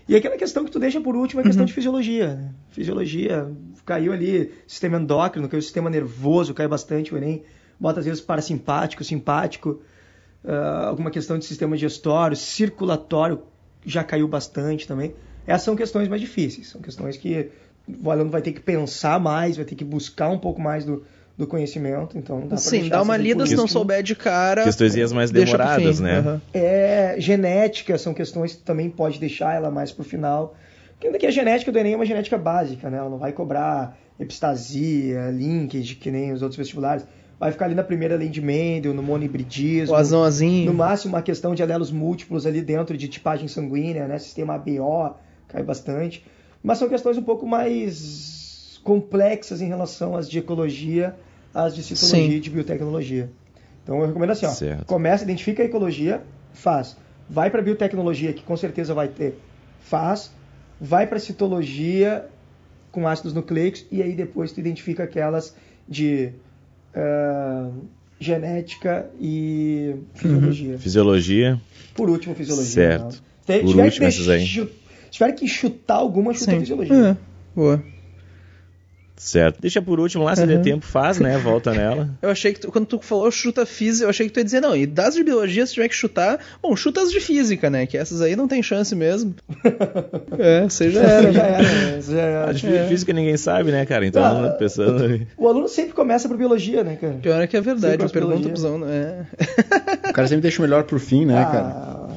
E aquela questão que tu deixa por último é a questão de fisiologia. né? Fisiologia, caiu ali sistema endócrino, caiu sistema nervoso, cai bastante o Enem. Bota às vezes parasimpático, simpático, ah, alguma questão de sistema digestório, circulatório, já caiu bastante também. Essas são questões mais difíceis, são questões que o aluno vai ter que pensar mais, vai ter que buscar um pouco mais do, do conhecimento, então dá pra Sim, dá uma lida, se não souber de cara. Questões mais demoradas, né? Aham. É, genética são questões que também pode deixar ela mais pro final. Ainda que a genética do Enem é uma genética básica, né? Ela não vai cobrar epistasia, linkage, que nem os outros vestibulares. Vai ficar ali na primeira lei de Mendel, no monihibridismo. O azãozinho. No máximo, uma questão de alelos múltiplos ali dentro de tipagem sanguínea, né? Sistema ABO, cai bastante. Mas são questões um pouco mais complexas em relação às de ecologia, às de citologia Sim. e de biotecnologia. Então eu recomendo assim, ó, Certo. começa, identifica a ecologia, faz. Vai para biotecnologia, que com certeza vai ter, faz. Vai para citologia com ácidos nucleicos e aí depois tu identifica aquelas de ah, genética e fisiologia. Fisiologia. Por último, fisiologia. Certo. né? Se Por tiver, último, que essas aí. chu- se tiver que chutar alguma, chuta Sim. fisiologia. É, boa. Certo. Deixa por último lá, se der Uhum. tempo, faz, né? Volta nela. Eu achei que tu- quando tu falou chuta física, eu achei que tu ia dizer, não, e das de biologia, se tiver que chutar, bom, chuta as de física, né? Que essas aí não tem chance mesmo. é, você já era. já né? era, né? já era. A de física ninguém sabe, né, cara? Então, Ah. pensando. O aluno sempre começa por biologia, né, cara? Pior é que é verdade, Sim, eu pergunto biologia. pros alunos. É. O cara sempre deixa o melhor pro fim, né, cara?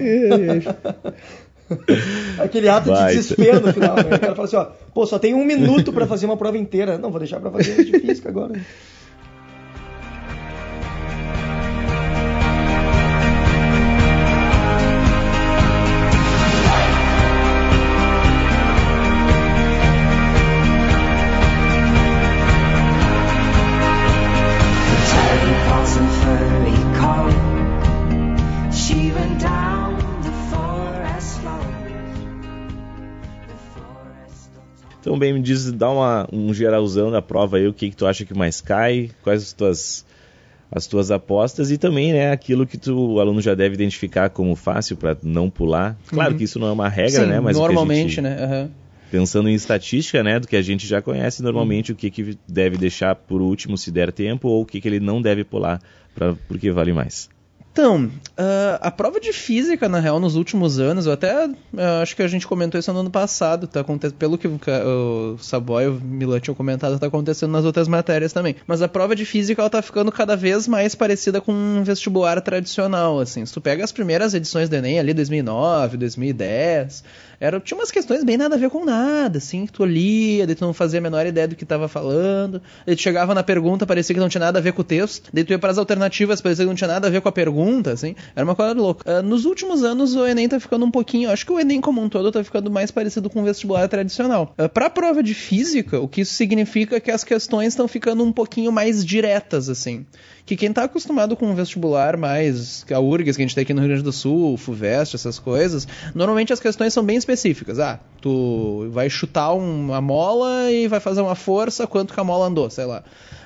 Aquele ato Baita. de desespero no final, né? O cara fala assim, ó, pô, só tem um minuto pra fazer uma prova inteira. Não, vou deixar pra fazer de física agora. Então, bem, me diz, dá uma, um geralzão da prova aí, o que, que tu acha que mais cai, quais as tuas, as tuas apostas e também, né, aquilo que tu, o aluno já deve identificar como fácil para não pular. Claro que isso não é uma regra, Sim, né? Mas normalmente, gente- né? aham. Pensando em estatística, né, do que a gente já conhece normalmente, o que, que deve deixar por último se der tempo ou o que, que ele não deve pular pra, porque vale mais. Então, ah, a prova de física, na real, nos últimos anos, eu até ah, acho que a gente comentou isso no ano passado, tá pelo que o Saboy e o Milan tinham comentado, tá acontecendo nas outras matérias também. Mas a prova de física, ela tá ficando cada vez mais parecida com um vestibular tradicional, assim. Se tu pega as primeiras edições do Enem, ali 2009, 2010, era, tinha umas questões bem nada a ver com nada, assim, que tu lia, daí tu não fazia a menor ideia do que tava falando, daí tu chegava na pergunta, parecia que não tinha nada a ver com o texto, daí tu ia para as alternativas, parecia que não tinha nada a ver com a pergunta, assim, era uma coisa louca. Ah, nos últimos anos, o Enem tá ficando um pouquinho, acho que o Enem como um todo tá ficando mais parecido com o vestibular tradicional. Uh, pra prova de física, o que isso significa é que as questões estão ficando um pouquinho mais diretas, assim que quem tá acostumado com um vestibular mais a URGS que a gente tem aqui no Rio Grande do Sul, o FUVEST, essas coisas, normalmente as questões são bem específicas. Ah, tu vai chutar uma mola e vai fazer uma força, quanto que a mola andou, sei lá.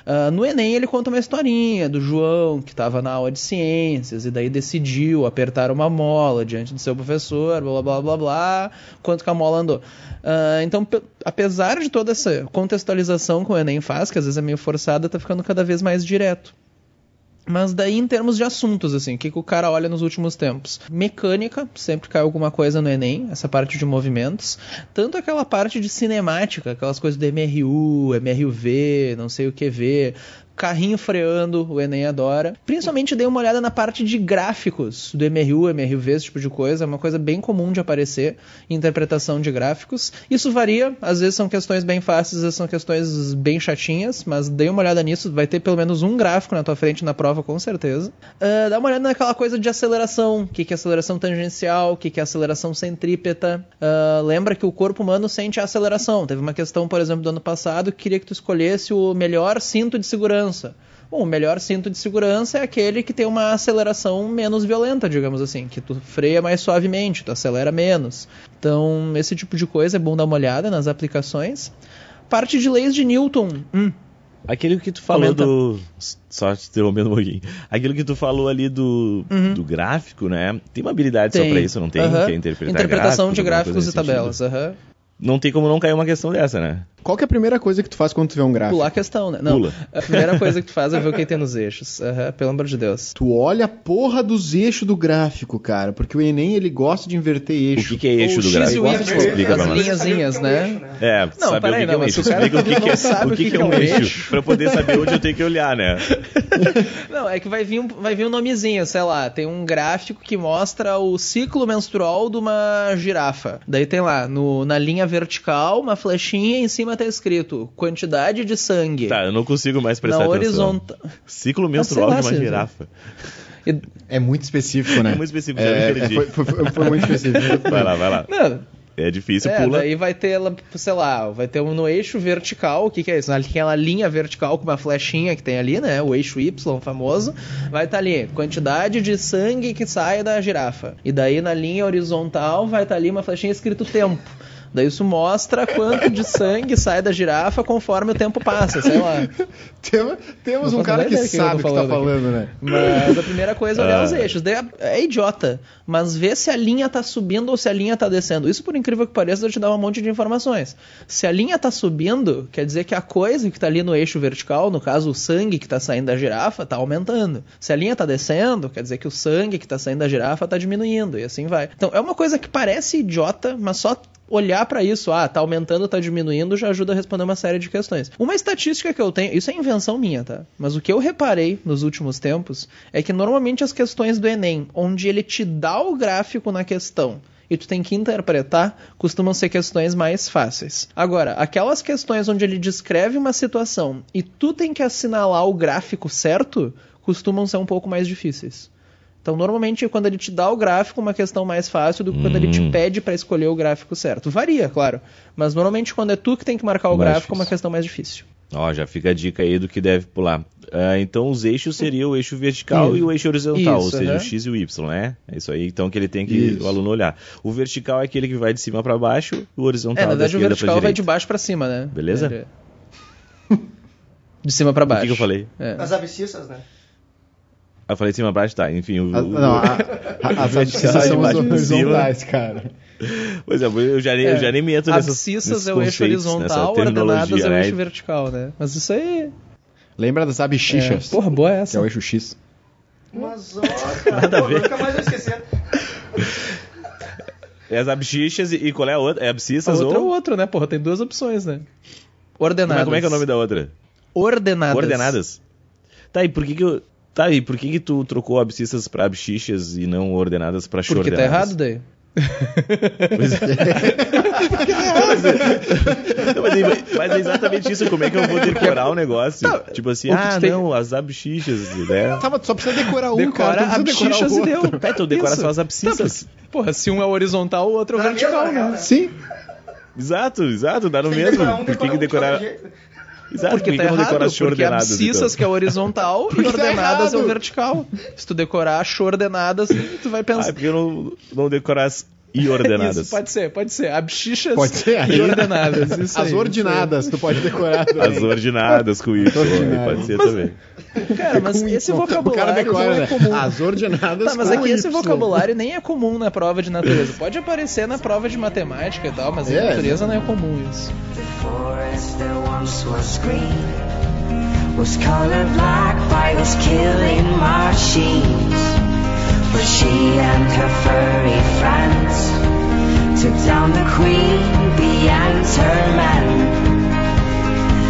Ah, no Enem ele conta uma historinha do João, que estava na aula de ciências, e daí decidiu apertar uma mola diante do seu professor, blá blá blá blá, quanto que a mola andou. Ah, então, pe- apesar de toda essa contextualização que o Enem faz, que às vezes é meio forçada, tá ficando cada vez mais direto. Mas daí em termos de assuntos, assim, o que, que o cara olha nos últimos tempos? Mecânica, sempre cai alguma coisa no Enem, essa parte de movimentos. Tanto aquela parte de cinemática, aquelas coisas do MRU, MRUV, não sei o que ver. Carrinho freando, o Enem adora. Principalmente dei uma olhada na parte de gráficos do MRU, MRUV, esse tipo de coisa. É uma coisa bem comum de aparecer interpretação de gráficos. Isso varia, às vezes são questões bem fáceis, às vezes são questões bem chatinhas, mas dei uma olhada nisso, vai ter pelo menos um gráfico na tua frente na prova, com certeza. Ah, dá uma olhada naquela coisa de aceleração, o que, que é aceleração tangencial, o que, que é aceleração centrípeta. Ah, lembra que o corpo humano sente a aceleração. Teve uma questão, por exemplo, do ano passado, que queria que tu escolhesse o melhor cinto de segurança. Bom, o melhor cinto de segurança é aquele que tem uma aceleração menos violenta, digamos assim, que tu freia mais suavemente, tu acelera menos. Então, esse tipo de coisa é bom dar uma olhada nas aplicações. Parte de leis de Newton. Hum, Aquele que tu falou Comenta. do. Só te interrompendo um pouquinho. Aquilo que tu falou ali do, Uhum. do gráfico, né? Tem uma habilidade só pra isso, não tem? Aham. Que é interpretar Interpretação de gráficos e tabelas. aham. Não tem como não cair uma questão dessa, né? Qual que é a primeira coisa que tu faz quando tu vê um gráfico? Pular a questão, né? Não, Pula. a primeira coisa que tu faz é ver o que tem nos eixos. Aham, pelo amor de Deus. Tu olha a porra dos eixos do gráfico, cara, porque o Enem ele gosta de inverter O eixo. que, que é eixo o do X gráfico? e o Y, as linhazinhas, né? É, Não, saber peraí, o que, que é não, um mas eixo. o cara Explica o que, não que é, sabe o que, que é um eixo. Pra eu poder saber onde eu tenho que olhar, né? Não, é que vai vir, um, vai vir um nomezinho, sei lá, tem um gráfico que mostra o ciclo menstrual de uma girafa. Daí tem lá, no, na linha vertical, uma flechinha e em cima tá escrito quantidade de sangue. Tá, eu não consigo mais prestar na atenção. horizontal. Ciclo menstrual Ah, sei de lá, uma lá. girafa. E- É muito específico, né? É muito específico, já me É, perdi. foi, foi- foi- muito específico. Vai lá, vai lá. Não, É difícil, é, pula. daí vai ter, lá, sei lá, vai ter um no eixo vertical, o que que é isso? Aquela linha vertical com uma flechinha que tem ali, né? O eixo Y famoso, vai estar ali, quantidade de sangue que sai da girafa. E daí na linha horizontal vai estar ali uma flechinha escrito tempo. Daí isso mostra quanto de sangue sai da girafa conforme o tempo passa, sei lá. Tem- temos um cara que que eu sabe o que tá falando aqui. né? Mas a primeira coisa é olhar Ah. os eixos. Daí é, é idiota. Mas vê se a linha tá subindo ou se a linha tá descendo. Isso, por incrível que pareça, vai te dar um monte de informações. Se a linha tá subindo, quer dizer que a coisa que tá ali no eixo vertical, no caso o sangue que tá saindo da girafa, tá aumentando. Se a linha tá descendo, quer dizer que o sangue que tá saindo da girafa tá diminuindo. E assim vai. Então é uma coisa que parece idiota, mas só olhar pra isso, ah, tá aumentando, tá diminuindo, já ajuda a responder uma série de questões. Uma estatística que eu tenho, isso é invenção minha, tá? Mas o que eu reparei nos últimos tempos é que normalmente as questões do Enem, onde ele te dá o gráfico na questão e tu tem que interpretar, costumam ser questões mais fáceis. Agora, aquelas questões onde ele descreve uma situação e tu tem que assinalar o gráfico certo, costumam ser um pouco mais difíceis. Então, normalmente, quando ele te dá o gráfico, uma questão mais fácil do que quando ele te Hum. pede para escolher o gráfico certo. Varia, claro. Mas normalmente, quando é tu que tem que marcar o Mais gráfico, é uma questão mais difícil. Ó, já fica a dica aí do que deve pular. Ah, então os eixos seriam o eixo vertical Isso. e o eixo horizontal, ou Isso, seja, aham. o X e o Y, né? É isso aí, então que ele tem que Isso. o aluno olhar. O vertical é aquele que vai de cima para baixo, o horizontal É, na da verdade, o vertical vai de baixo para cima, né? Beleza? Ele- De cima para O baixo. que, que eu falei? É. As abscissas, né? Ah, Eu falei de cima pra baixo, tá. Enfim, o, A- o- não, a- a- as abscissas são cima. horizontais, cara. Pois é, eu já, nem- eu já nem me entro nessas, Abscissas é o eixo horizontal, ordenadas é o né? eixo vertical, né? Mas isso aí. Lembra das É. abscissas? Porra, boa Que é essa. o eixo X. Mas, ó, cara, Nada a pô, ver. nunca mais vou esquecer. É as abscissas e, e qual é a outra? É A abscissas outra é o ou... outro, né? Porra, tem duas opções, né? Como Ordenadas. é, como é que é o nome da outra? Ordenadas. Ordenadas. Tá, e por que que eu... Tá, e por que que tu trocou abscissas pra abschichas e não ordenadas pra Porque tá errado daí. Pois é. Não, mas, é, mas é exatamente isso, como é que eu vou decorar o negócio? tipo assim, ah, tu tem- não, as abschichas, né? Tá, mas tu só precisa decorar um, Decora cara. tu o e deu. Tá, então decora Isso. só as abscissas. Tá, Porra, se um é horizontal, o outro é Tá vertical, né? Sim. Exato, exato, dá no mesmo. um, por que que decorar Exato, Porque por que tá errado, porque ordenadas, abscissas então? que é horizontal e Porque tá ordenadas é o vertical. Se tu decorar ordenadas, tu vai Ah, pensar. é porque eu não, não decorar e ordenadas. Isso, pode ser, pode ser. Abschichas Pode ser. e ordenadas. Isso As aí, ordinadas, tu pode decorar também. As ordinadas com Y, Ordinadas. pode ser também. isso aí. Cara, mas Com esse Y. O cara vocabulário decora, não é né? comum. As ordinadas Tá, mas com é que esse Y. vocabulário nem é comum na prova de natureza. Pode aparecer na prova de matemática e tal, mas É. em natureza não é comum isso. The forest that once was green was colored black by those killing machines. But she and her furry friends took down the queen beyond her men.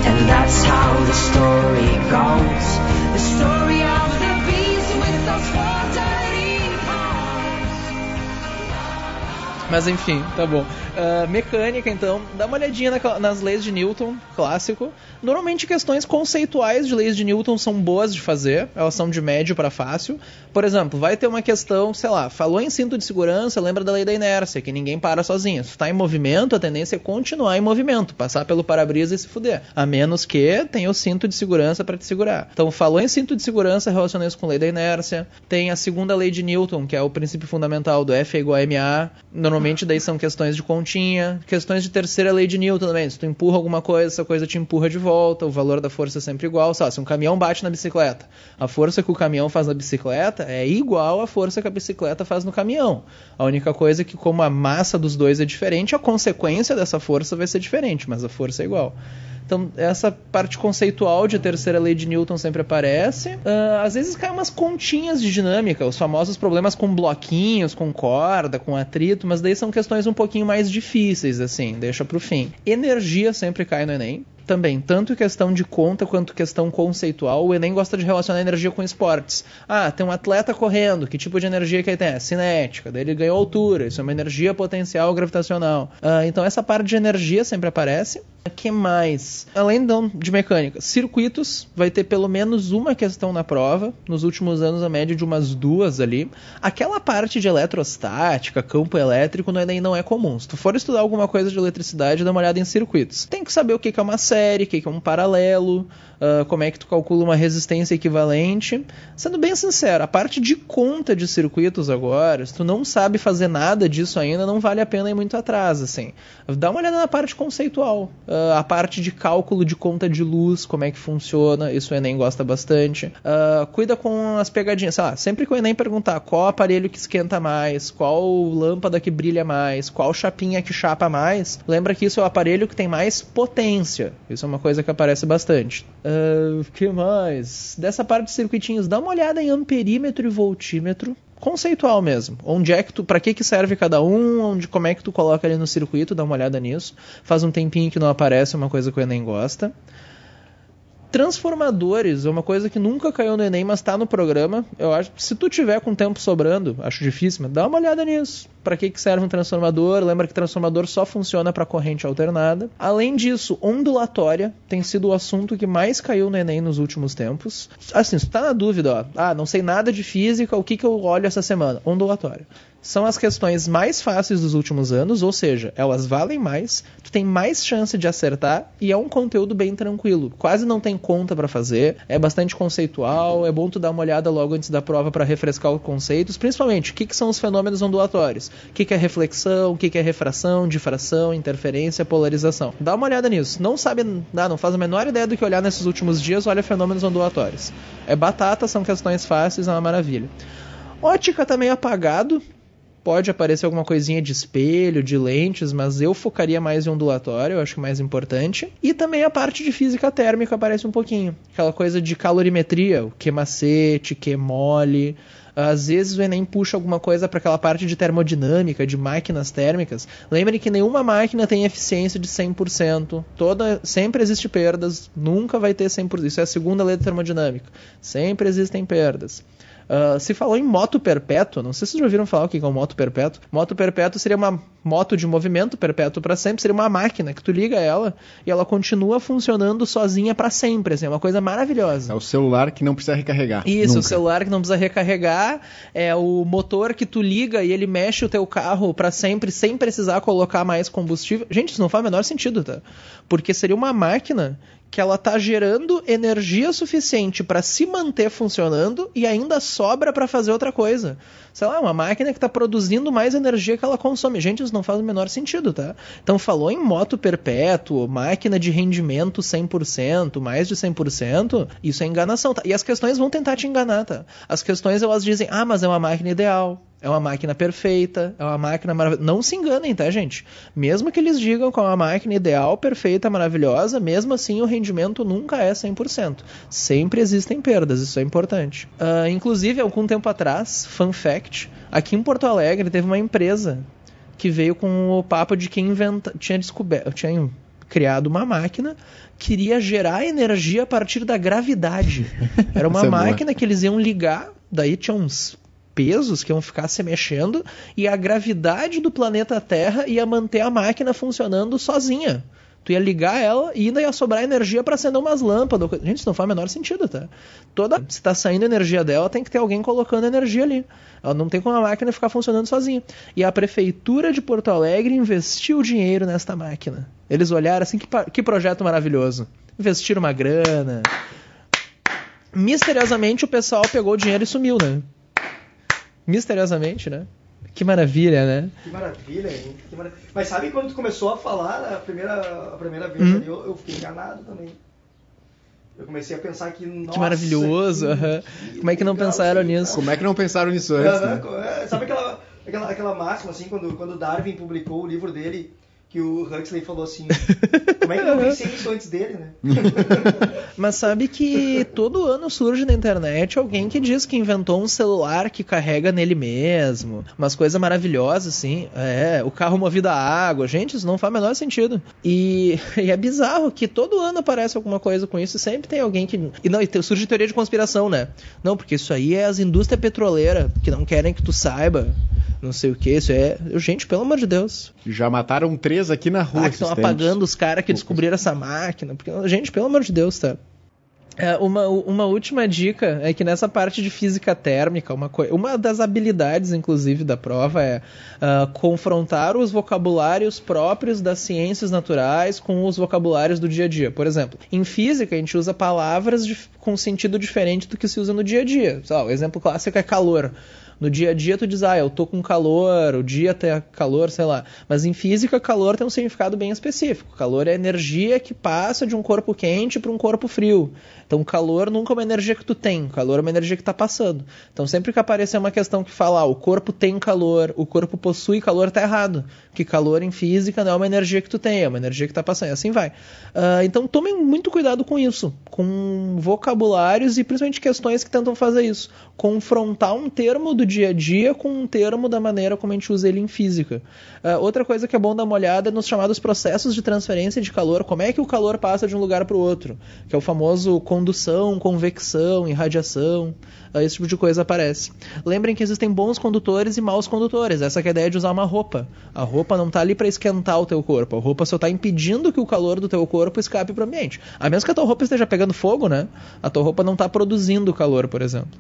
And that's how the story goes. The story of the beast with those Mas enfim, tá bom. Ah, mecânica, então, dá uma olhadinha naquela- nas leis de Newton, clássico. Normalmente questões conceituais de leis de Newton são boas de fazer, elas são de médio para fácil. Por exemplo, vai ter uma questão, sei lá, falou em cinto de segurança, lembra da lei da inércia, que ninguém para sozinho. Se tu tá em movimento, a tendência é continuar em movimento, passar pelo para-brisa e se fuder. A menos que tenha o cinto de segurança para te segurar. Então, falou em cinto de segurança, relaciona isso com lei da inércia. Tem a segunda lei de Newton, que é o princípio fundamental do F é igual a MA. Normalmente Normalmente daí são questões de continha, questões de terceira lei de Newton também. Se tu empurra alguma coisa, essa coisa te empurra de volta, o valor da força é sempre igual. Lá, se um caminhão bate na bicicleta, a força que o caminhão faz na bicicleta é igual à força que a bicicleta faz no caminhão. A única coisa é que como a massa dos dois é diferente, a consequência dessa força vai ser diferente, mas a força é igual. Então, essa parte conceitual de terceira lei de Newton sempre aparece. Ah, às vezes cai umas continhas de dinâmica, os famosos problemas com bloquinhos, com corda, com atrito, mas daí são questões um pouquinho mais difíceis, assim, deixa pro fim. Energia sempre cai no Enem. Também, tanto questão de conta quanto questão conceitual, o Enem gosta de relacionar energia com esportes. Ah, tem um atleta correndo, que tipo de energia que ele tem? É cinética, daí ele ganhou altura, isso é uma energia potencial gravitacional. Ah, então essa parte de energia sempre aparece. O que mais? Além de mecânica, circuitos, vai ter pelo menos uma questão na prova. Nos últimos anos, a média de umas duas ali. Aquela parte de eletrostática, campo elétrico, no Enem não é comum. Se tu for estudar alguma coisa de eletricidade, dá uma olhada em circuitos. Tem que saber o que é uma série, que que é um paralelo, ah, como é que tu calcula uma resistência equivalente. Sendo bem sincero, a parte de conta de circuitos agora, se tu não sabe fazer nada disso ainda, não vale a pena ir muito atrás, assim. Dá uma olhada na parte conceitual, ah, a parte de cálculo de conta de luz, como é que funciona, isso o Enem gosta bastante. Ah, cuida com as pegadinhas, sei lá, sempre que o Enem perguntar qual aparelho que esquenta mais, qual lâmpada que brilha mais, qual chapinha que chapa mais, lembra que isso é o aparelho que tem mais potência. Isso é uma coisa que aparece bastante. O que mais? Dessa parte de circuitinhos, dá uma olhada em amperímetro e voltímetro. Conceitual mesmo. Onde é que tu, para que que serve cada um, onde como é que tu coloca ali no circuito, dá uma olhada nisso. Faz um tempinho que não aparece, é uma coisa que o Enem gosta. Transformadores é uma coisa que nunca caiu no Enem, mas tá no programa. Eu acho, se tu tiver com tempo sobrando, acho difícil, mas dá uma olhada nisso. Para que que serve um transformador? Lembra que transformador só funciona para corrente alternada. Além disso, ondulatória tem sido o assunto que mais caiu no Enem nos últimos tempos. Assim, se tá na dúvida, ó, ah, não sei nada de física, o que que eu olho essa semana? Ondulatória são as questões mais fáceis dos últimos anos, ou seja, elas valem mais, tu tem mais chance de acertar e é um conteúdo bem tranquilo. Quase não tem conta para fazer, é bastante conceitual, é bom tu dar uma olhada logo antes da prova para refrescar os conceitos, principalmente o que, que são os fenômenos ondulatórios, o que, que é reflexão, o que, que é refração, difração, interferência, polarização. Dá uma olhada nisso. Não sabe, não faz a menor ideia do que olhar nesses últimos dias, olha fenômenos ondulatórios. É batata, são questões fáceis, é uma maravilha. Ótica meio apagado, pode aparecer alguma coisinha de espelho, de lentes, mas eu focaria mais em ondulatório, eu acho que é mais importante. E também a parte de física térmica aparece um pouquinho. Aquela coisa de calorimetria, o que macete, que mole. Às vezes o Enem puxa alguma coisa para aquela parte de termodinâmica, de máquinas térmicas. Lembre que nenhuma máquina tem eficiência de 100%. Toda, sempre existe perdas, nunca vai ter 100%. Isso é a segunda lei da termodinâmica. Sempre existem perdas. Uh, se falou em moto perpétua, não sei se vocês já ouviram falar o que é um moto perpétuo. Moto perpétuo seria uma moto de movimento perpétuo para sempre, seria uma máquina que tu liga ela e ela continua funcionando sozinha para sempre, assim, é uma coisa maravilhosa. É o celular que não precisa recarregar. Isso, Nunca. o celular que não precisa recarregar, é o motor que tu liga e ele mexe o teu carro para sempre sem precisar colocar mais combustível. Gente, isso não faz o menor sentido, tá? Porque seria uma máquina que ela tá gerando energia suficiente para se manter funcionando e ainda sobra para fazer outra coisa. Sei lá, uma máquina que está produzindo mais energia que ela consome. Gente, isso não faz o menor sentido, tá? Então falou em moto perpétuo, máquina de rendimento 100%, mais de 100%, isso é enganação, tá? E as questões vão tentar te enganar, tá? As questões elas dizem: "Ah, mas é uma máquina ideal". É uma máquina perfeita, é uma máquina maravilhosa. Não se enganem, tá, gente? Mesmo que eles digam que é uma máquina ideal, perfeita, maravilhosa, mesmo assim o rendimento nunca é 100%. Sempre existem perdas, isso é importante. Uh, inclusive, algum tempo atrás, fun fact, aqui em Porto Alegre teve uma empresa que veio com o papo de que inventa... tinha descoberto, tinha criado uma máquina queria gerar energia a partir da gravidade. Era uma é boa. máquina que eles iam ligar, daí tinha uns pesos que iam ficar se mexendo e a gravidade do planeta Terra ia manter a máquina funcionando sozinha. Tu ia ligar ela e ainda ia sobrar energia para acender umas lâmpadas. Gente, isso não faz o menor sentido, tá? Toda, se tá saindo energia dela, tem que ter alguém colocando energia ali. Ela não tem como a máquina ficar funcionando sozinha. E a prefeitura de Porto Alegre investiu dinheiro nesta máquina. Eles olharam assim, que, que projeto maravilhoso. Investiram uma grana. Misteriosamente o pessoal pegou o dinheiro e sumiu, né? Misteriosamente, né? Que maravilha, né? Que maravilha, hein? Que Mas sabe quando tu começou a falar a primeira, a primeira vez Hum. ali, eu, eu fiquei enganado também. Eu comecei a pensar que, nossa... que maravilhoso. que- que Como é que não pensaram assim, nisso? Como é que não pensaram nisso antes, né? É, Sabe aquela, aquela, aquela máxima, assim, quando, quando Darwin publicou o livro dele, que o Huxley falou assim, como é que eu não pensei isso antes dele, né? Mas sabe que todo ano surge na internet alguém que diz que inventou um celular que carrega nele mesmo. Umas coisas maravilhosas, assim. É, o carro movido a água. Gente, isso não faz o menor sentido. E, e é bizarro que todo ano aparece alguma coisa com isso e sempre tem alguém que. E não, e surge teoria de conspiração, né? Não, porque isso aí é as indústrias petroleiras que não querem que tu saiba. Não sei o que, isso é. Gente, pelo amor de Deus. Já mataram três aqui na rua. Ah, que estão apagando os caras que descobriram essa máquina. Porque, gente, pelo amor de Deus, tá? É, uma, uma última dica é que nessa parte de física térmica, uma, uma das habilidades, inclusive, da prova é ah, confrontar os vocabulários próprios das ciências naturais com os vocabulários do dia a dia. Por exemplo, em física a gente usa palavras dif- com sentido diferente do que se usa no dia a dia. O exemplo clássico é calor. No dia a dia tu diz, ah, eu tô com calor, o dia tá calor, sei lá. Mas em física, calor tem um significado bem específico. Calor é energia que passa de um corpo quente para um corpo frio. Então, calor nunca é uma energia que tu tem, calor é uma energia que tá passando. Então, sempre que aparecer uma questão que fala, ah, o corpo tem calor, o corpo possui calor, tá errado. Porque calor em física não é uma energia que tu tem, é uma energia que tá passando. E assim vai. Ah, então, tomem muito cuidado com isso, com vocabulários e principalmente questões que tentam fazer isso. Confrontar um termo do dia a dia com um termo da maneira como a gente usa ele em física. Ah, outra coisa que é bom dar uma olhada é nos chamados processos de transferência de calor. Como é que o calor passa de um lugar para o outro? Que é o famoso condução, convecção, irradiação. Ah, esse tipo de coisa aparece. Lembrem que existem bons condutores e maus condutores. Essa é a ideia de usar uma roupa. A roupa não está ali para esquentar o teu corpo. A roupa só está impedindo que o calor do teu corpo escape para o ambiente. A menos que a tua roupa esteja pegando fogo, né? A tua roupa não está produzindo calor, por exemplo.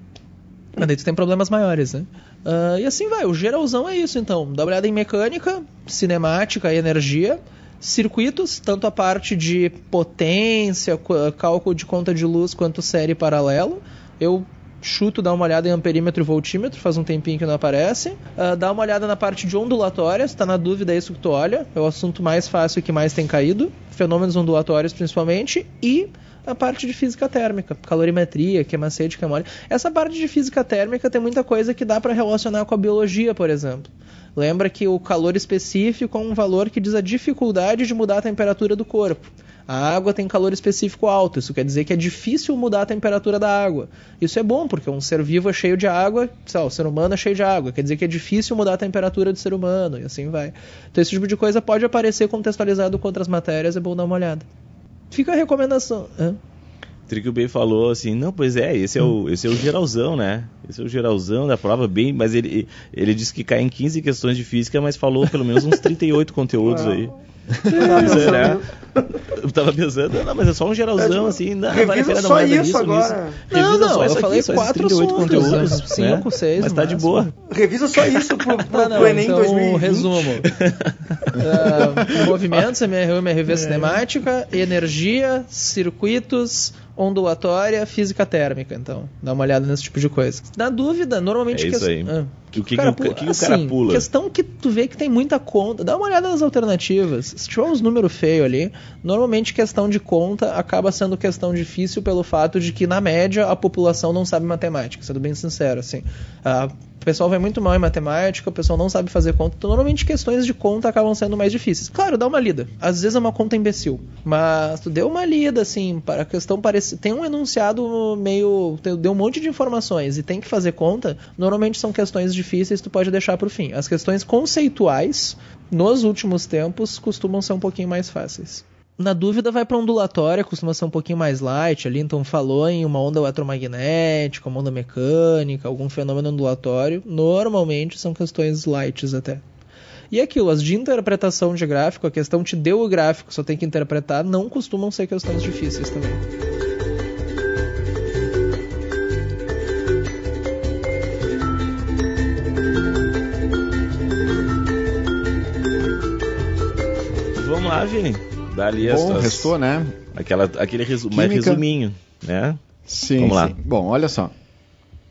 Mas daí tu tem problemas maiores, né? Ah, e assim vai, o geralzão é isso então. Dá uma olhada em mecânica, cinemática e energia. Circuitos, tanto a parte de potência, cálculo de conta de luz, quanto série paralelo. Eu chuto, dá uma olhada em amperímetro e voltímetro, faz um tempinho que não aparece. Ah, dá uma olhada na parte de ondulatórias, tá na dúvida é isso que tu olha. É o assunto mais fácil que mais tem caído. Fenômenos ondulatórios principalmente. E a parte de física térmica, calorimetria, que é macete, que é mole. Essa parte de física térmica tem muita coisa que dá para relacionar com a biologia, por exemplo. Lembra que o calor específico é um valor que diz a dificuldade de mudar a temperatura do corpo. A água tem calor específico alto, isso quer dizer que é difícil mudar a temperatura da água. Isso é bom, porque um ser vivo é cheio de água, lá, o ser humano é cheio de água, quer dizer que é difícil mudar a temperatura do ser humano, e assim vai. Então esse tipo de coisa pode aparecer contextualizado com outras matérias, é bom dar uma olhada. Fica a recomendação. Hã? Trick Bay falou assim, não, pois é, esse é o, esse é o geralzão, né? Esse é o geralzão da prova, bem, mas ele, ele disse que cai em 15 questões de física, mas falou pelo menos uns 38 conteúdos aí. É, né? Eu tava pensando, não, mas é só um geralzão, assim, não, vale a Revisa pena dar só uma olhada isso nisso, agora. nisso. Não, Revisa não, só eu isso aqui, falei só esses quatro 38 assuntos, conteúdos, né? Cinco, seis, Mas tá de boa. Revisa só isso pro, pro, Tá, não, pro Enem então, 2020. resumo. Ah, movimentos, MRU, MRV cinemática, energia, circuitos, ondulatória, física térmica. Então, dá uma olhada nesse tipo de coisa. Na dúvida, normalmente... É isso que- aí. Ah, O que que o ca- que que o cara assim, pula? Questão que tu vê que tem muita conta. Dá uma olhada nas alternativas. Se tiver uns números feios ali, normalmente questão de conta acaba sendo questão difícil pelo fato de que, na média, a população não sabe matemática, sendo bem sincero, assim. Ah, o pessoal vai muito mal em matemática, o pessoal não sabe fazer conta. Então, normalmente, questões de conta acabam sendo mais difíceis. Claro, dá uma lida. Às vezes é uma conta imbecil. Mas tu deu uma lida, assim, para a questão parece Tem um enunciado meio. Deu um monte de informações e tem que fazer conta. Normalmente são questões difíceis, tu pode deixar pro fim. As questões conceituais, nos últimos tempos, costumam ser um pouquinho mais fáceis. Na dúvida, vai para ondulatória, costuma ser um pouquinho mais light ali. Então, falou em uma onda eletromagnética, uma onda mecânica, algum fenômeno ondulatório. Normalmente são questões lights até. E aquilo, as de interpretação de gráfico, a questão te deu o gráfico, só tem que interpretar, não costumam ser questões difíceis também. Vamos lá, Vini. Dá ali Bom, tuas- restou, né? Aquela, aquele resu... mais Química. resuminho, né? Sim, Vamos lá. sim. Bom, olha só.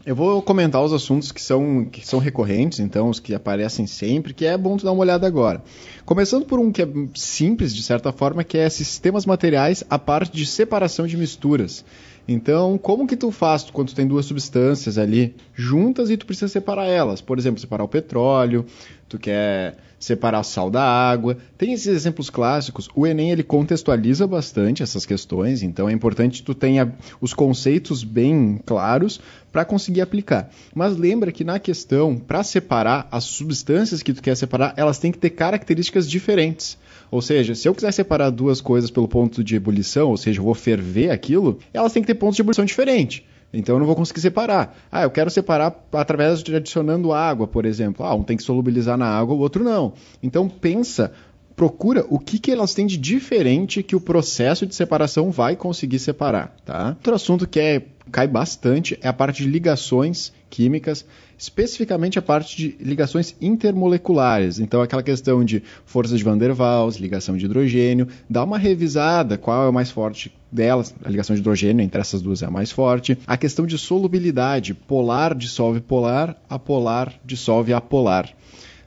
Eu vou comentar os assuntos que são, que são recorrentes, então, os que aparecem sempre, que é bom tu dar uma olhada agora. Começando por um que é simples, de certa forma, que é sistemas materiais, a parte de separação de misturas. Então, como que tu faz quando tu tem duas substâncias ali juntas e tu precisa separar elas? Por exemplo, separar o petróleo, tu quer separar sal da água. Tem esses exemplos clássicos. O Enem ele contextualiza bastante essas questões, então é importante que tu tenha os conceitos bem claros para conseguir aplicar. Mas lembra que na questão, para separar as substâncias que tu quer separar, elas têm que ter características diferentes. Ou seja, se eu quiser separar duas coisas pelo ponto de ebulição, ou seja, eu vou ferver aquilo, elas têm que ter pontos de ebulição diferentes. Então eu não vou conseguir separar. Ah, eu quero separar através de adicionando água, por exemplo. Ah, um tem que solubilizar na água, o outro não. Então pensa, procura o que, que elas têm de diferente que o processo de separação vai conseguir separar, tá? Outro assunto que é, cai bastante é a parte de ligações químicas, especificamente a parte de ligações intermoleculares. Então, aquela questão de força de Van der Waals, ligação de hidrogênio, dá uma revisada qual é o mais forte delas. A ligação de hidrogênio entre essas duas é a mais forte. A questão de solubilidade, polar dissolve polar, apolar dissolve apolar.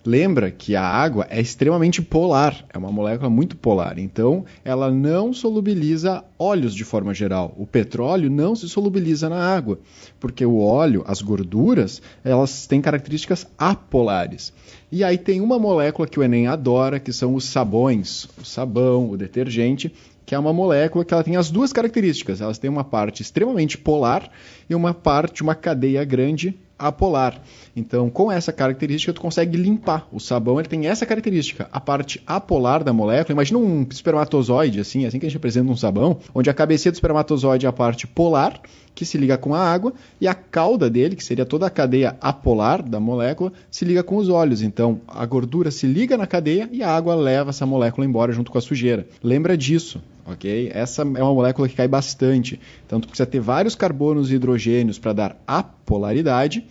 Lembra que a água é extremamente polar, é uma molécula muito polar, então ela não solubiliza óleos de forma geral. O petróleo não se solubiliza na água, porque o óleo, as gorduras, elas têm características apolares. E aí tem uma molécula que o Enem adora, que são os sabões, o sabão, o detergente, que é uma molécula que ela tem as duas características. Elas têm uma parte extremamente polar e uma parte, uma cadeia grande apolar. Então, com essa característica, tu consegue limpar. O sabão ele tem essa característica. A parte apolar da molécula, imagina um espermatozoide, assim, assim que a gente apresenta um sabão, onde a cabeça do espermatozoide é a parte polar, que se liga com a água, e a cauda dele, que seria toda a cadeia apolar da molécula, se liga com os óleos. Então, a gordura se liga na cadeia e a água leva essa molécula embora junto com a sujeira. Lembra disso, ok? Essa é uma molécula que cai bastante. Então, tu precisa ter vários carbonos e hidrogênios para dar apolaridade,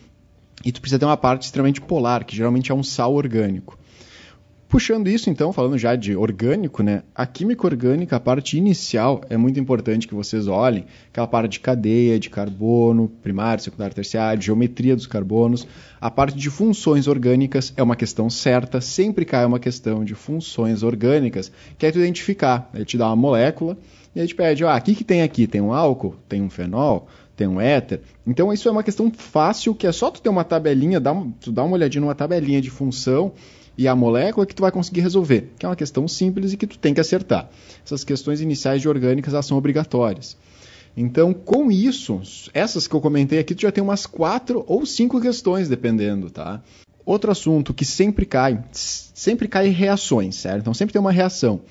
e tu precisa ter uma parte extremamente polar, que geralmente é um sal orgânico. Puxando isso, então, falando já de orgânico, né? A química orgânica, a parte inicial, é muito importante que vocês olhem. Aquela parte de cadeia, de carbono, primário, secundário, terciário, geometria dos carbonos. A parte de funções orgânicas é uma questão certa, sempre cai uma questão de funções orgânicas, que é tu identificar. Ele te dá uma molécula e aí te pede, ah, o que, tem aqui? Tem um álcool? Tem um fenol? tem um éter. Então isso é uma questão fácil, que é só tu ter uma tabelinha, tu dá uma olhadinha numa tabelinha de função e a molécula que tu vai conseguir resolver, que é uma questão simples e que tu tem que acertar. Essas questões iniciais de orgânicas são obrigatórias. Então, com isso, essas que eu comentei aqui, tu já tem umas quatro ou cinco questões, dependendo, tá? Outro assunto que sempre cai, sempre cai reações, certo? Então sempre tem uma reação.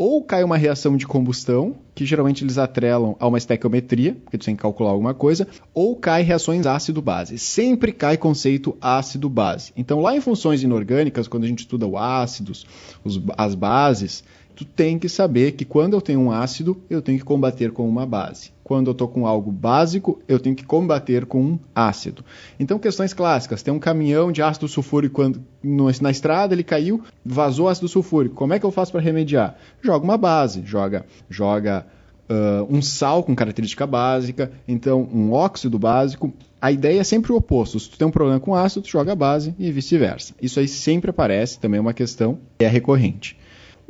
Ou cai uma reação de combustão, que geralmente eles atrelam a uma estequiometria, porque tu tem que calcular alguma coisa, ou cai reações ácido-base. Sempre cai conceito ácido-base. Então lá em funções inorgânicas, quando a gente estuda os ácidos, os, as bases, tu tem que saber que quando eu tenho um ácido, eu tenho que combater com uma base. Quando eu estou com algo básico, eu tenho que combater com um ácido. Então, questões clássicas. Tem um caminhão de ácido sulfúrico quando, no, na estrada, ele caiu, vazou ácido sulfúrico. Como é que eu faço para remediar? Joga uma base, joga, joga uh, um sal com característica básica, então um óxido básico. A ideia é sempre o oposto. Se tu tem um problema com ácido, tu joga a base e vice-versa. Isso aí sempre aparece, também é uma questão, é recorrente.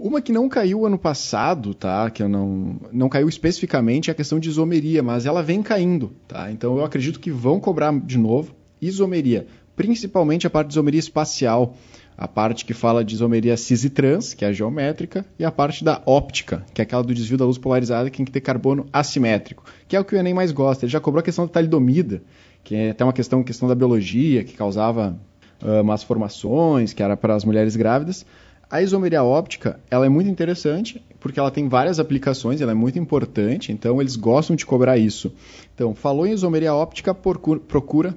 Uma que não caiu ano passado, tá? Que não, não caiu especificamente é a questão de isomeria, mas ela vem caindo, tá? Então eu acredito que vão cobrar de novo isomeria, principalmente a parte de isomeria espacial, a parte que fala de isomeria cis e trans, que é a geométrica, e a parte da óptica, que é aquela do desvio da luz polarizada, que tem que ter carbono assimétrico, que é o que o Enem mais gosta. Ele já cobrou a questão da talidomida, que é até uma questão, questão da biologia, que causava uh, umas formações, que era para as mulheres grávidas. A isomeria óptica, ela é muito interessante, porque ela tem várias aplicações, ela é muito importante, então eles gostam de cobrar isso. Então, falou em isomeria óptica, procura,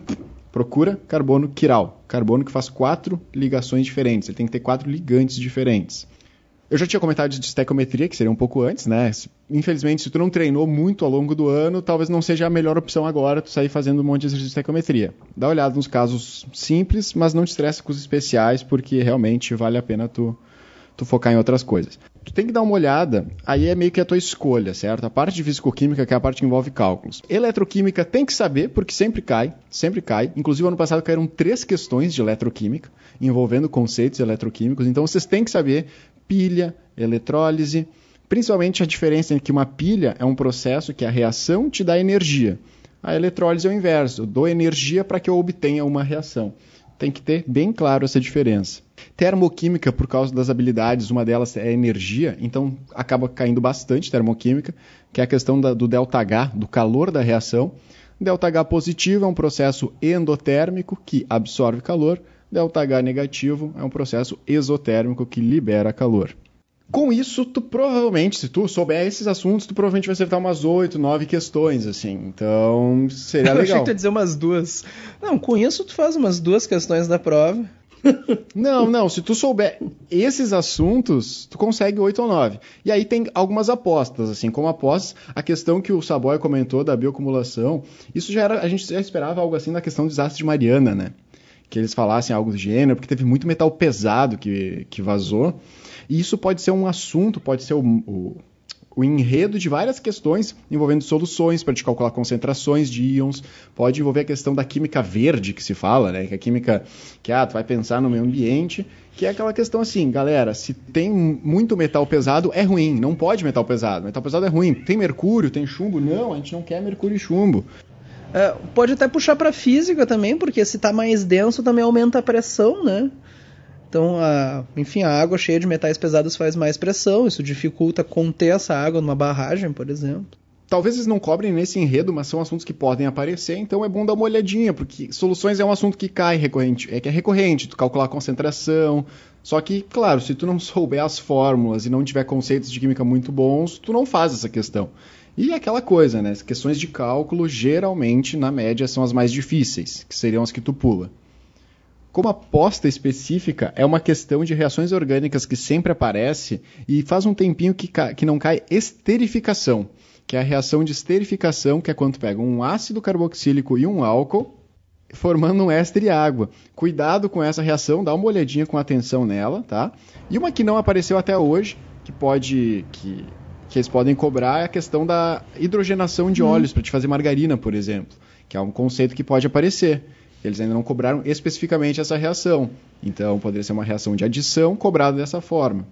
procura carbono quiral, carbono que faz quatro ligações diferentes, ele tem que ter quatro ligantes diferentes. Eu já tinha comentado de estequiometria, que seria um pouco antes, né? Infelizmente, se tu não treinou muito ao longo do ano, talvez não seja a melhor opção agora tu sair fazendo um monte de exercício de estequiometria. Dá uma olhada nos casos simples, mas não te estresse com os especiais, porque realmente vale a pena tu, tu focar em outras coisas. Tu tem que dar uma olhada, aí é meio que a tua escolha, certo? A parte de fisicoquímica, que é a parte que envolve cálculos. Eletroquímica tem que saber, porque sempre cai, sempre cai. Inclusive, ano passado caíram três questões de eletroquímica, envolvendo conceitos eletroquímicos. Então, vocês têm que saber pilha, eletrólise, principalmente a diferença entre que uma pilha é um processo que a reação te dá energia. A eletrólise é o inverso, eu dou energia para que eu obtenha uma reação. Tem que ter bem claro essa diferença. Termoquímica, por causa das habilidades, uma delas é energia, então acaba caindo bastante termoquímica, que é a questão da- do ΔH, do calor da reação. ΔH positivo é um processo endotérmico que absorve calor, ΔH negativo é um processo exotérmico que libera calor. Com isso, tu provavelmente, se tu souber esses assuntos, tu provavelmente vai acertar umas 8, 9 questões, assim. Então, seria Eu achei legal. que tu ia dizer umas duas. Não, com isso tu faz umas duas questões da prova. Não, não, se tu souber esses assuntos, tu consegue 8 ou 9. E aí tem algumas apostas, assim, como apostas, a questão que o Saboy comentou da bioacumulação, isso já era, a gente já esperava algo assim na questão do desastre de Mariana, né? Que eles falassem algo do gênero, porque teve muito metal pesado que, que vazou. E isso pode ser um assunto, pode ser o, o, o enredo de várias questões envolvendo soluções para te calcular concentrações de íons, pode envolver a questão da química verde que se fala, né? Que é a química que ah, tu vai pensar no meio ambiente, que é aquela questão assim, galera, se tem muito metal pesado é ruim, não pode metal pesado. Metal pesado é ruim. Tem mercúrio, tem chumbo? Não, a gente não quer mercúrio e chumbo. É, pode até puxar pra física também, porque se tá mais denso também aumenta a pressão, né? Então, a, enfim, a água cheia de metais pesados faz mais pressão, isso dificulta conter essa água numa barragem, por exemplo. Talvez eles não cobrem nesse enredo, mas são assuntos que podem aparecer, então é bom dar uma olhadinha, porque soluções é um assunto que cai recorrente, é que é recorrente, tu calcular a concentração. Só que, claro, se tu não souber as fórmulas e não tiver conceitos de química muito bons, tu não faz essa questão. E é aquela coisa, né? As questões de cálculo, geralmente, na média, são as mais difíceis, que seriam as que tu pula. Como aposta específica, é uma questão de reações orgânicas que sempre aparece e faz um tempinho que, que não cai esterificação, que é a reação de esterificação, que é quando pega um ácido carboxílico e um álcool, formando um éster e água. Cuidado com essa reação, dá uma olhadinha com atenção nela, tá? E uma que não apareceu até hoje, que pode. que, que eles podem cobrar, é a questão da hidrogenação de óleos para te fazer margarina, por exemplo, que é um conceito que pode aparecer. Eles ainda não cobraram especificamente essa reação. Então, poderia ser uma reação de adição cobrada dessa forma.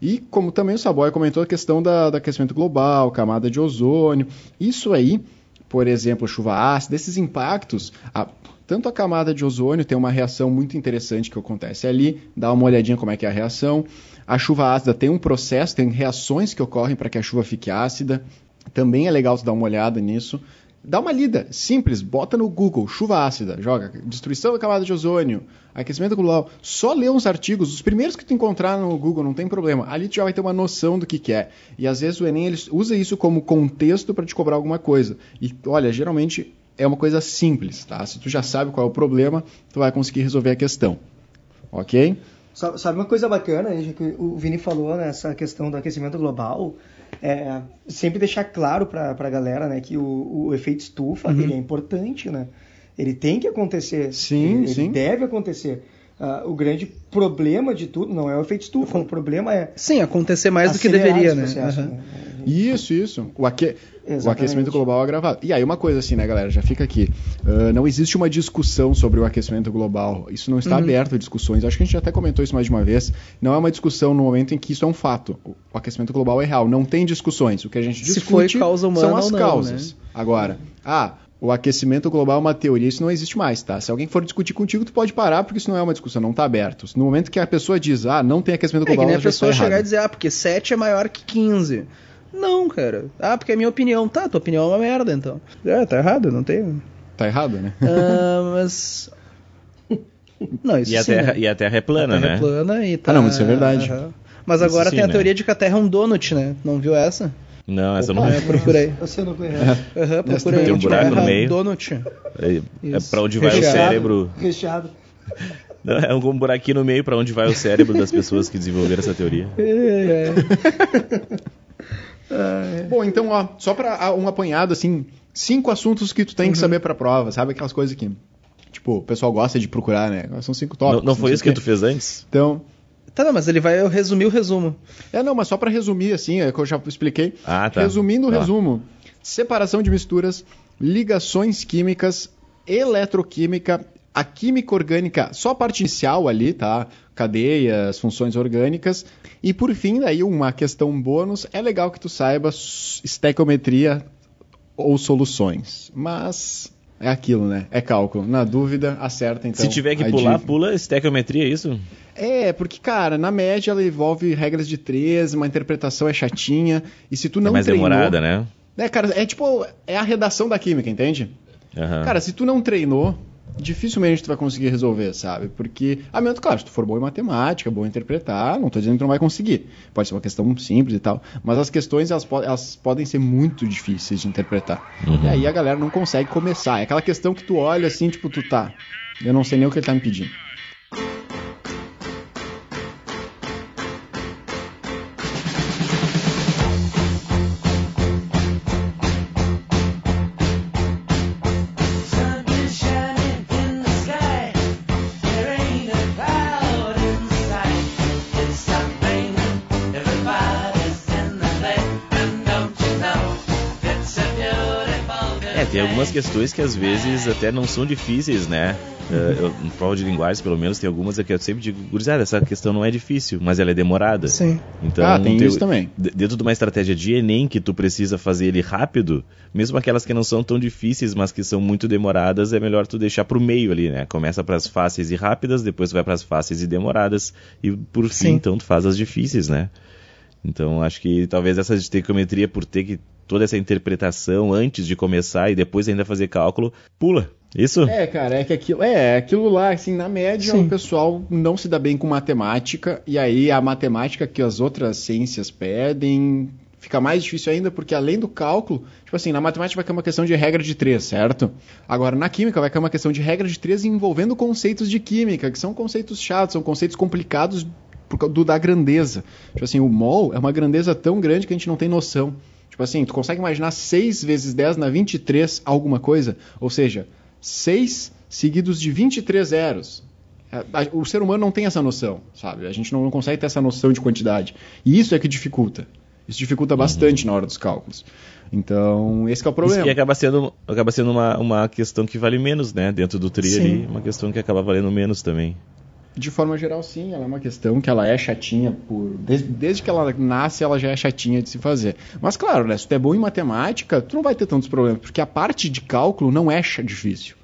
E como também o Saboy comentou, a questão da, aquecimento global, camada de ozônio. Isso aí, por exemplo, chuva ácida, esses impactos, a- tanto a camada de ozônio tem uma reação muito interessante que acontece ali, dá uma olhadinha como é que é a reação. A chuva ácida tem um processo, tem reações que ocorrem para que a chuva fique ácida. Também é legal tu dar uma olhada nisso. Dá uma lida, simples, bota no Google, chuva ácida, joga destruição da camada de ozônio, aquecimento global. Só lê uns artigos, os primeiros que tu encontrar no Google, não tem problema. Ali tu já vai ter uma noção do que, que é. E às vezes o Enem ele usa isso como contexto para te cobrar alguma coisa. E olha, geralmente é uma coisa simples, tá? Se tu já sabe qual é o problema, tu vai conseguir resolver a questão. Ok? Sa- Sabe uma coisa bacana, que o Vini falou nessa questão do aquecimento global, é sempre deixar claro para a galera, né, que o, o efeito estufa ele é importante, né? Ele tem que acontecer. Sim, ele, sim. Ele deve acontecer. Ah, o grande problema de tudo não é o efeito estufa, o problema é Sim, acontecer mais do que deveria, né? processo, Aham. né? Isso, isso. O, aque... o aquecimento global é agravado. E aí, uma coisa assim, né, galera? Já fica aqui. Ah, não existe uma discussão sobre o aquecimento global. Isso não está aberto a discussões. Acho que a gente até comentou isso mais de uma vez. Não é uma discussão no momento em que isso é um fato. O aquecimento global é real. Não tem discussões. O que a gente Se discute foi causa humana são as não, causas. né? Agora, ah, o aquecimento global é uma teoria, isso não existe mais, tá? Se alguém for discutir contigo, tu pode parar, porque isso não é uma discussão, não está aberto. No momento que a pessoa diz, ah, não tem aquecimento É que global, nem a pessoa chegar errada. e dizer, ah, porque 7 é maior que 15. Não, cara. Ah, porque é minha opinião. Tá, tua opinião é uma merda, então. É, tá errado, não tem. Tá errado, né? Ah, mas. Não, isso E a, sim, terra, né? e a Terra é plana, a terra né? é plana e tá... Ah, não, mas isso é verdade. Aham. Mas Isso agora sim, tem a né? teoria de que a Terra é um donut, né? Não viu essa? Não, essa eu não. Ah, eu procurei. Você não conhece. Aham, procurei. Tem um buraco no Terra meio. Donut. É, é pra onde vai o Recheado. cérebro. Recheado. Não, é um buraquinho no meio pra onde vai o cérebro das pessoas que desenvolveram essa teoria. É, Bom, então, ó, só pra um apanhado, assim, cinco assuntos que tu tem que Uhum. saber pra prova, sabe? Aquelas coisas que, tipo, o pessoal gosta de procurar, né? São cinco tópicos. não, não foi isso o que quê. tu fez antes? Então, Tá, não, mas ele vai resumir o resumo. É, não, mas só para resumir, assim, é que eu já expliquei. Ah, tá. Resumindo o Tá. resumo: separação de misturas, ligações químicas, eletroquímica, a química orgânica, só a parte inicial ali, tá? Cadeias, funções orgânicas. E por fim, daí uma questão bônus, é legal que tu saiba estequiometria ou soluções. Mas é aquilo, né? É cálculo. Na dúvida, acerta então. Se tiver que pular, dívida. pula estequiometria, é isso? É, porque, cara, na média ela envolve regras de três, uma interpretação é chatinha, e se tu não é mais treinou... demorada, né? É, cara, é tipo, é a redação da química, entende? Aham. Cara, se tu não treinou, dificilmente tu vai conseguir resolver, sabe? Porque, a menos, claro, se tu for bom em matemática, bom em interpretar, não tô dizendo que tu não vai conseguir. Pode ser uma questão simples e tal, mas as questões, elas, po- elas podem ser muito difíceis de interpretar. Uhum. E aí a galera não consegue começar. É aquela questão que tu olha assim, tipo, tu tá, eu não sei nem o que ele tá me pedindo. Algumas questões que às vezes até não são difíceis, né? Eh, eu, em prova de linguagem, pelo menos, tem algumas que eu sempre digo, gurizada, essa questão não é difícil, mas ela é demorada. Sim. Então, Ah, tem isso também. Dentro de uma estratégia de Enem que tu precisa fazer ele rápido, mesmo aquelas que não são tão difíceis, mas que são muito demoradas, é melhor tu deixar pro meio ali, né? Começa pras fáceis e rápidas, depois vai pras fáceis e demoradas, e por fim, Sim. então, tu faz as difíceis, né? Então, acho que talvez essa estequiometria, por ter que toda essa interpretação antes de começar e depois ainda fazer cálculo, pula. Isso? É, cara, é que aquilo, é, aquilo lá, assim, na média Sim. o pessoal não se dá bem com matemática, e aí a matemática que as outras ciências pedem fica mais difícil ainda, porque além do cálculo, tipo assim, na matemática vai cair uma questão de regra de três, certo? Agora, na química vai cair uma questão de regra de três envolvendo conceitos de química, que são conceitos chatos, são conceitos complicados por causa do, da grandeza. Tipo assim, o mol é uma grandeza tão grande que a gente não tem noção. Tipo assim, tu consegue imaginar 6 vezes 10 na 23 alguma coisa? Ou seja, 6 seguidos de 23 zeros. A- O ser humano não tem essa noção, sabe? A gente não, consegue ter essa noção de quantidade. E isso é que dificulta. Isso dificulta bastante na hora dos cálculos. Então, esse é o Isso problema. que acaba sendo, acaba sendo uma, uma questão que vale menos, né? Dentro do tri ali, uma questão que acaba valendo menos também. De forma geral, sim, ela é uma questão que ela é chatinha por. Desde, desde que ela nasce, ela já é chatinha de se fazer. Mas claro, né? Se tu é bom em matemática, tu não vai ter tantos problemas, porque a parte de cálculo não é difícil.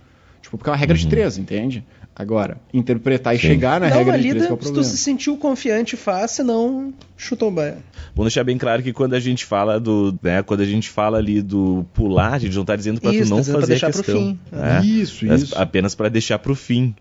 Tipo, porque é uma regra de três, entende? Agora, interpretar e Sim. chegar na Dá regra uma de três lida, que é o se tu problema. se sentiu confiante, faz, senão chutou o baia. Vamos deixar bem claro que quando a gente fala do, né, quando a gente fala ali do pular, a gente não tá dizendo pra Isso, tu não tá pra fazer deixar a pro questão. fim. né? Isso, É isso. Apenas pra deixar pro fim.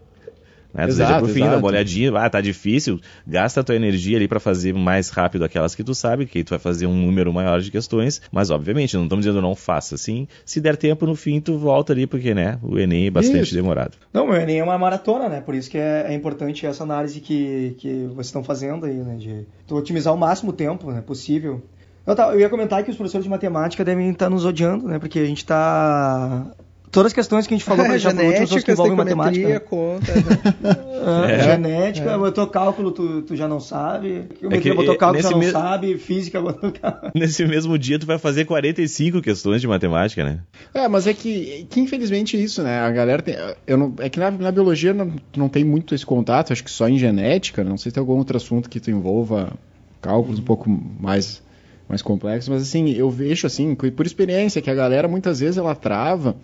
Né? Tu Exato, deixa pro fim, dá exato. uma olhadinha, ah, tá difícil, gasta a tua energia ali pra fazer mais rápido aquelas que tu sabe, que aí tu vai fazer um número maior de questões, mas obviamente, não estamos dizendo não faça assim, se der tempo no fim tu volta ali, porque né, o Enem é bastante Isso. demorado. Não, o Enem é uma maratona, né? Por isso que é, é importante essa análise que, que vocês estão fazendo aí, né? De tu otimizar o máximo tempo né, possível. Eu, tá- eu ia comentar que os professores de matemática devem estar nos odiando, né? Porque a gente tá... Todas as questões que a gente falou pra deixar por último são as que genética, envolvem matemática. estequiometria, né? conta. Ah, É. Genética, botou cálculo, tu, tu já não sabe. Geometria, É botou cálculo, já nesse não me- sabe. Física, botou cálculo. Nesse mesmo dia tu vai fazer 45 questões de matemática, né? É, mas é que, que infelizmente é isso, né? A galera tem. Eu não, é que na, na biologia não, tu não tem muito esse contato, acho que só em genética, não sei se tem algum outro assunto que tu envolva cálculos um pouco mais, mais complexos, mas assim, eu vejo assim, por experiência, que a galera muitas vezes ela trava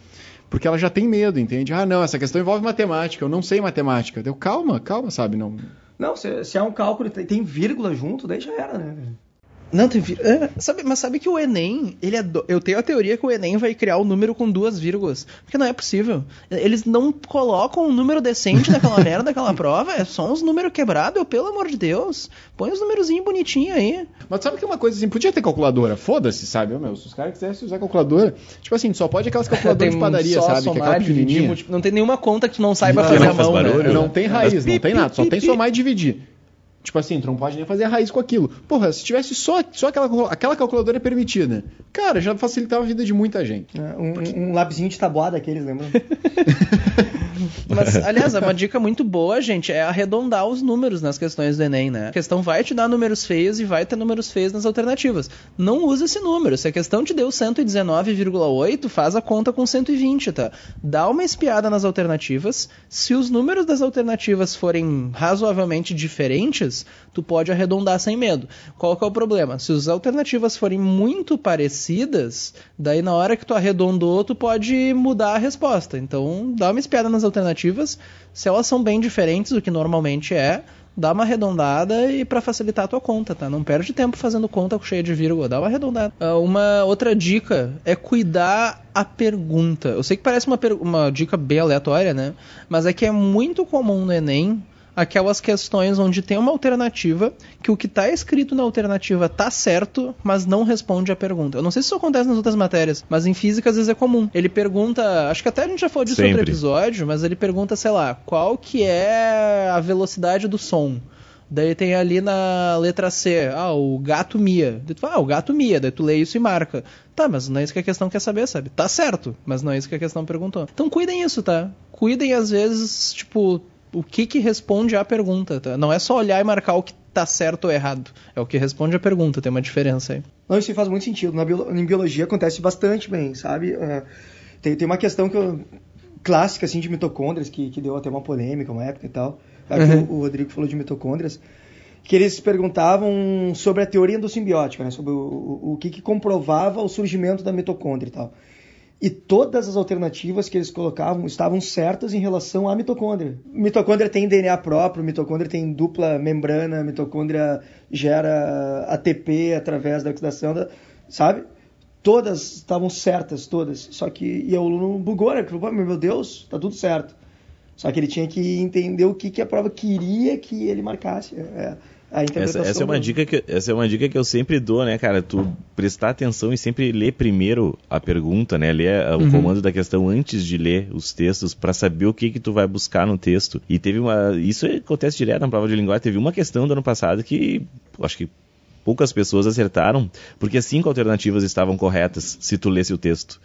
porque ela já tem medo, entende? Ah, não, essa questão envolve matemática, eu não sei matemática. Deu calma, calma, sabe? Não, Não, se, se é um cálculo e tem, vírgula junto, daí já era, né? Não, tem vir... é, sabe, mas sabe que o Enem, ele é do- eu tenho a teoria que o Enem vai criar o número com duas vírgulas, porque não é possível. Eles não colocam um número decente naquela merda daquela prova, é só uns números quebrados, eu, pelo amor de Deus. Põe os númerozinhos bonitinhos aí. Mas sabe que uma coisa assim, podia ter calculadora, foda-se, sabe? Meu, se os caras quisessem usar calculadora, tipo assim, só pode aquelas calculadoras de padaria, só sabe? que é somar, dividir, multiplicar. Não tem nenhuma conta que tu não saiba Não, fazer não a faz mão, barulho. né? Não tem raiz, não tem nada, só tem somar e dividir. Tipo assim, tu não pode nem fazer a raiz com aquilo. Porra, se tivesse só, só aquela, aquela calculadora permitida, cara, já facilitava a vida de muita gente. É, Um, um, um lapisinho de tabuada aqueles, lembram? Mas, aliás, é uma dica muito boa, gente, é arredondar os números nas questões do Enem, né? A questão vai te dar números feios e vai ter números feios nas alternativas. Não use esse número. Se a questão te deu 119,8, faz a conta com 120, tá? Dá uma espiada nas alternativas. Se os números das alternativas forem razoavelmente diferentes, tu pode arredondar sem medo. Qual que é o problema? Se as alternativas forem muito parecidas, daí na hora que tu arredondou, tu pode mudar a resposta. Então, dá uma espiada nas alternativas. Se elas são bem diferentes do que normalmente é, dá uma arredondada e para facilitar a tua conta, tá? Não perde tempo fazendo conta cheia de vírgula, dá uma arredondada. Ah, uma outra dica é cuidar a pergunta. Eu sei que parece uma, uma dica bem aleatória, né? Mas é que é muito comum no Enem aquelas questões onde tem uma alternativa que o que está escrito na alternativa tá certo, mas não responde a pergunta. Eu não sei se isso acontece nas outras matérias, mas em física às vezes é comum. Ele pergunta, acho que até a gente já falou disso em outro episódio, mas ele pergunta, sei lá, qual que é a velocidade do som? Daí tem ali na letra C, ah, o gato mia. Daí tu fala, ah, o gato mia. Daí tu lê isso e marca. Tá, mas não é isso que a questão quer saber, sabe? Tá certo, mas não é isso que a questão perguntou. Então cuidem isso, tá? Cuidem às vezes, tipo, o que que responde à pergunta, tá? Não é só olhar e marcar o que tá certo ou errado. É o que responde à pergunta, tem uma diferença aí. Não, isso faz muito sentido. Na biologia acontece bastante bem, sabe? É, tem, tem uma questão que eu- clássica assim de mitocôndrias que, que deu até uma polêmica uma época e tal. Uhum. o, o Rodrigo falou de mitocôndrias que eles perguntavam sobre a teoria endossimbiótica, né? Sobre o, o, o que, que comprovava o surgimento da mitocôndria e tal. E todas as alternativas que eles colocavam estavam certas em relação à mitocôndria. Mitocôndria tem DNA próprio, mitocôndria tem dupla membrana, mitocôndria gera ATP através da oxidação, da- sabe? Todas estavam certas, todas. Só que e o aluno bugou, né? Falou, "Pô, meu Deus, tá tudo certo. Só que ele tinha que entender o que, que a prova queria que ele marcasse. É, a Essa, interpretação essa é uma do- dica que essa é uma dica que eu sempre dou, né, cara? Tu prestar atenção e sempre ler primeiro a pergunta, né? Ler ah, o comando da questão antes de ler os textos pra saber o que que tu vai buscar no texto. E teve uma isso acontece direto na prova de linguagem. Teve uma questão do ano passado que acho que poucas pessoas acertaram, porque as cinco alternativas estavam corretas se tu lesse o texto.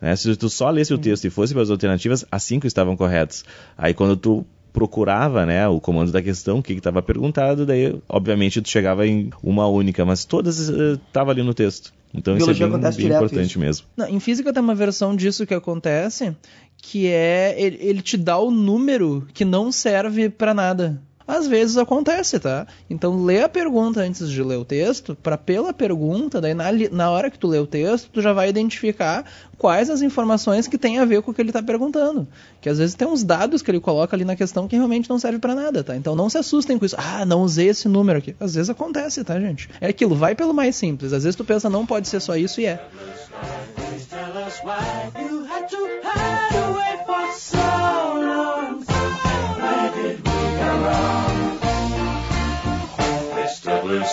né? Se tu só lesse o texto e fosse para as alternativas, as cinco estavam corretas. Aí quando tu procurava né, o comando da questão, o que estava perguntado, daí obviamente tu chegava em uma única, mas todas estavam ali no texto. Então isso é Biologia bem, acontece bem importante isso. mesmo. Não, em física tem uma versão disso que acontece, que é ele, ele te dá o número que não serve pra nada. Às vezes acontece, tá? Então lê a pergunta antes de ler o texto, pra pela pergunta, daí na, na hora que tu lê o texto, tu já vai identificar quais as informações que tem a ver com o que ele tá perguntando. Que às vezes tem uns dados que ele coloca ali na questão que realmente não serve pra nada, tá? Então não se assustem com isso. Ah, não usei esse número aqui. Às vezes acontece, tá, gente? É aquilo, vai pelo mais simples. Às vezes tu pensa, não pode ser só isso e é.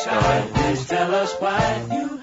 Sky, please tell us why you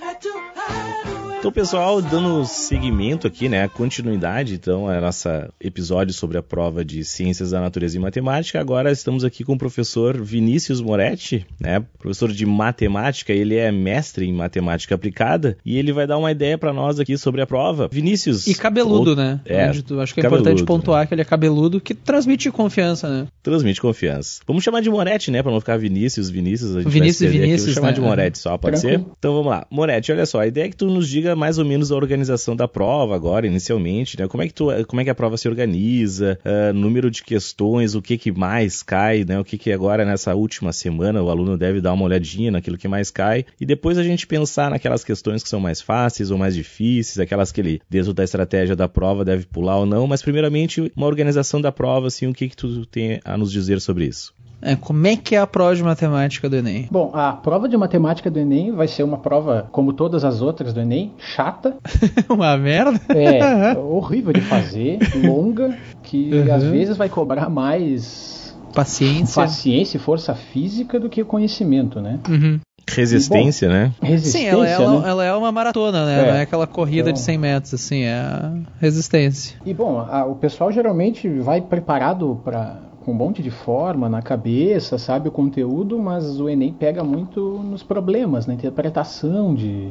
Então, pessoal, dando seguimento aqui, né, a continuidade, então, a nossa episódio sobre a prova de Ciências da Natureza e Matemática. Agora estamos aqui com o professor Vinícius Moretti, né, professor de matemática, ele é mestre em matemática aplicada e ele vai dar uma ideia para nós aqui sobre a prova. Vinícius. E cabeludo, ou- né? É, tu- acho que é cabeludo, importante pontuar que ele é cabeludo, que transmite confiança, né? Transmite confiança. Vamos chamar de Moretti, né? Pra não ficar Vinícius, Vinícius. A gente Vinícius vai e aqui. Vinícius, Vou chamar né? de Moretti só, pode Tranquilo. ser? Então vamos lá. Moretti, olha só, a ideia é que tu nos diga mais ou menos a organização da prova agora, inicialmente, né? Como é que, tu, como é que a prova se organiza, ah, número de questões, o que que mais cai, né? O que que agora nessa última semana o aluno deve dar uma olhadinha naquilo que mais cai e depois a gente pensar naquelas questões que são mais fáceis ou mais difíceis, aquelas que ele, dentro da estratégia da prova, deve pular ou não, mas primeiramente uma organização da prova, assim, o que que tu tem a nos dizer sobre isso? É, como é que é a prova de matemática do Enem? Bom, a prova de matemática do Enem vai ser uma prova, como todas as outras do Enem, chata, Uma merda? é horrível de fazer, longa, que Uhum. às vezes vai cobrar mais Paciência. paciência e força física do que conhecimento, né? Uhum. Resistência, né? Resistência, Sim, ela é, né? ela, ela é uma maratona, né? É. Não é aquela corrida Então- de 100 metros, assim, é a resistência. E bom, a- o pessoal geralmente vai preparado para com um monte de forma na cabeça, sabe o conteúdo, mas o Enem pega muito nos problemas, na interpretação de,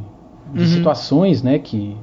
de Uhum. situações, né, que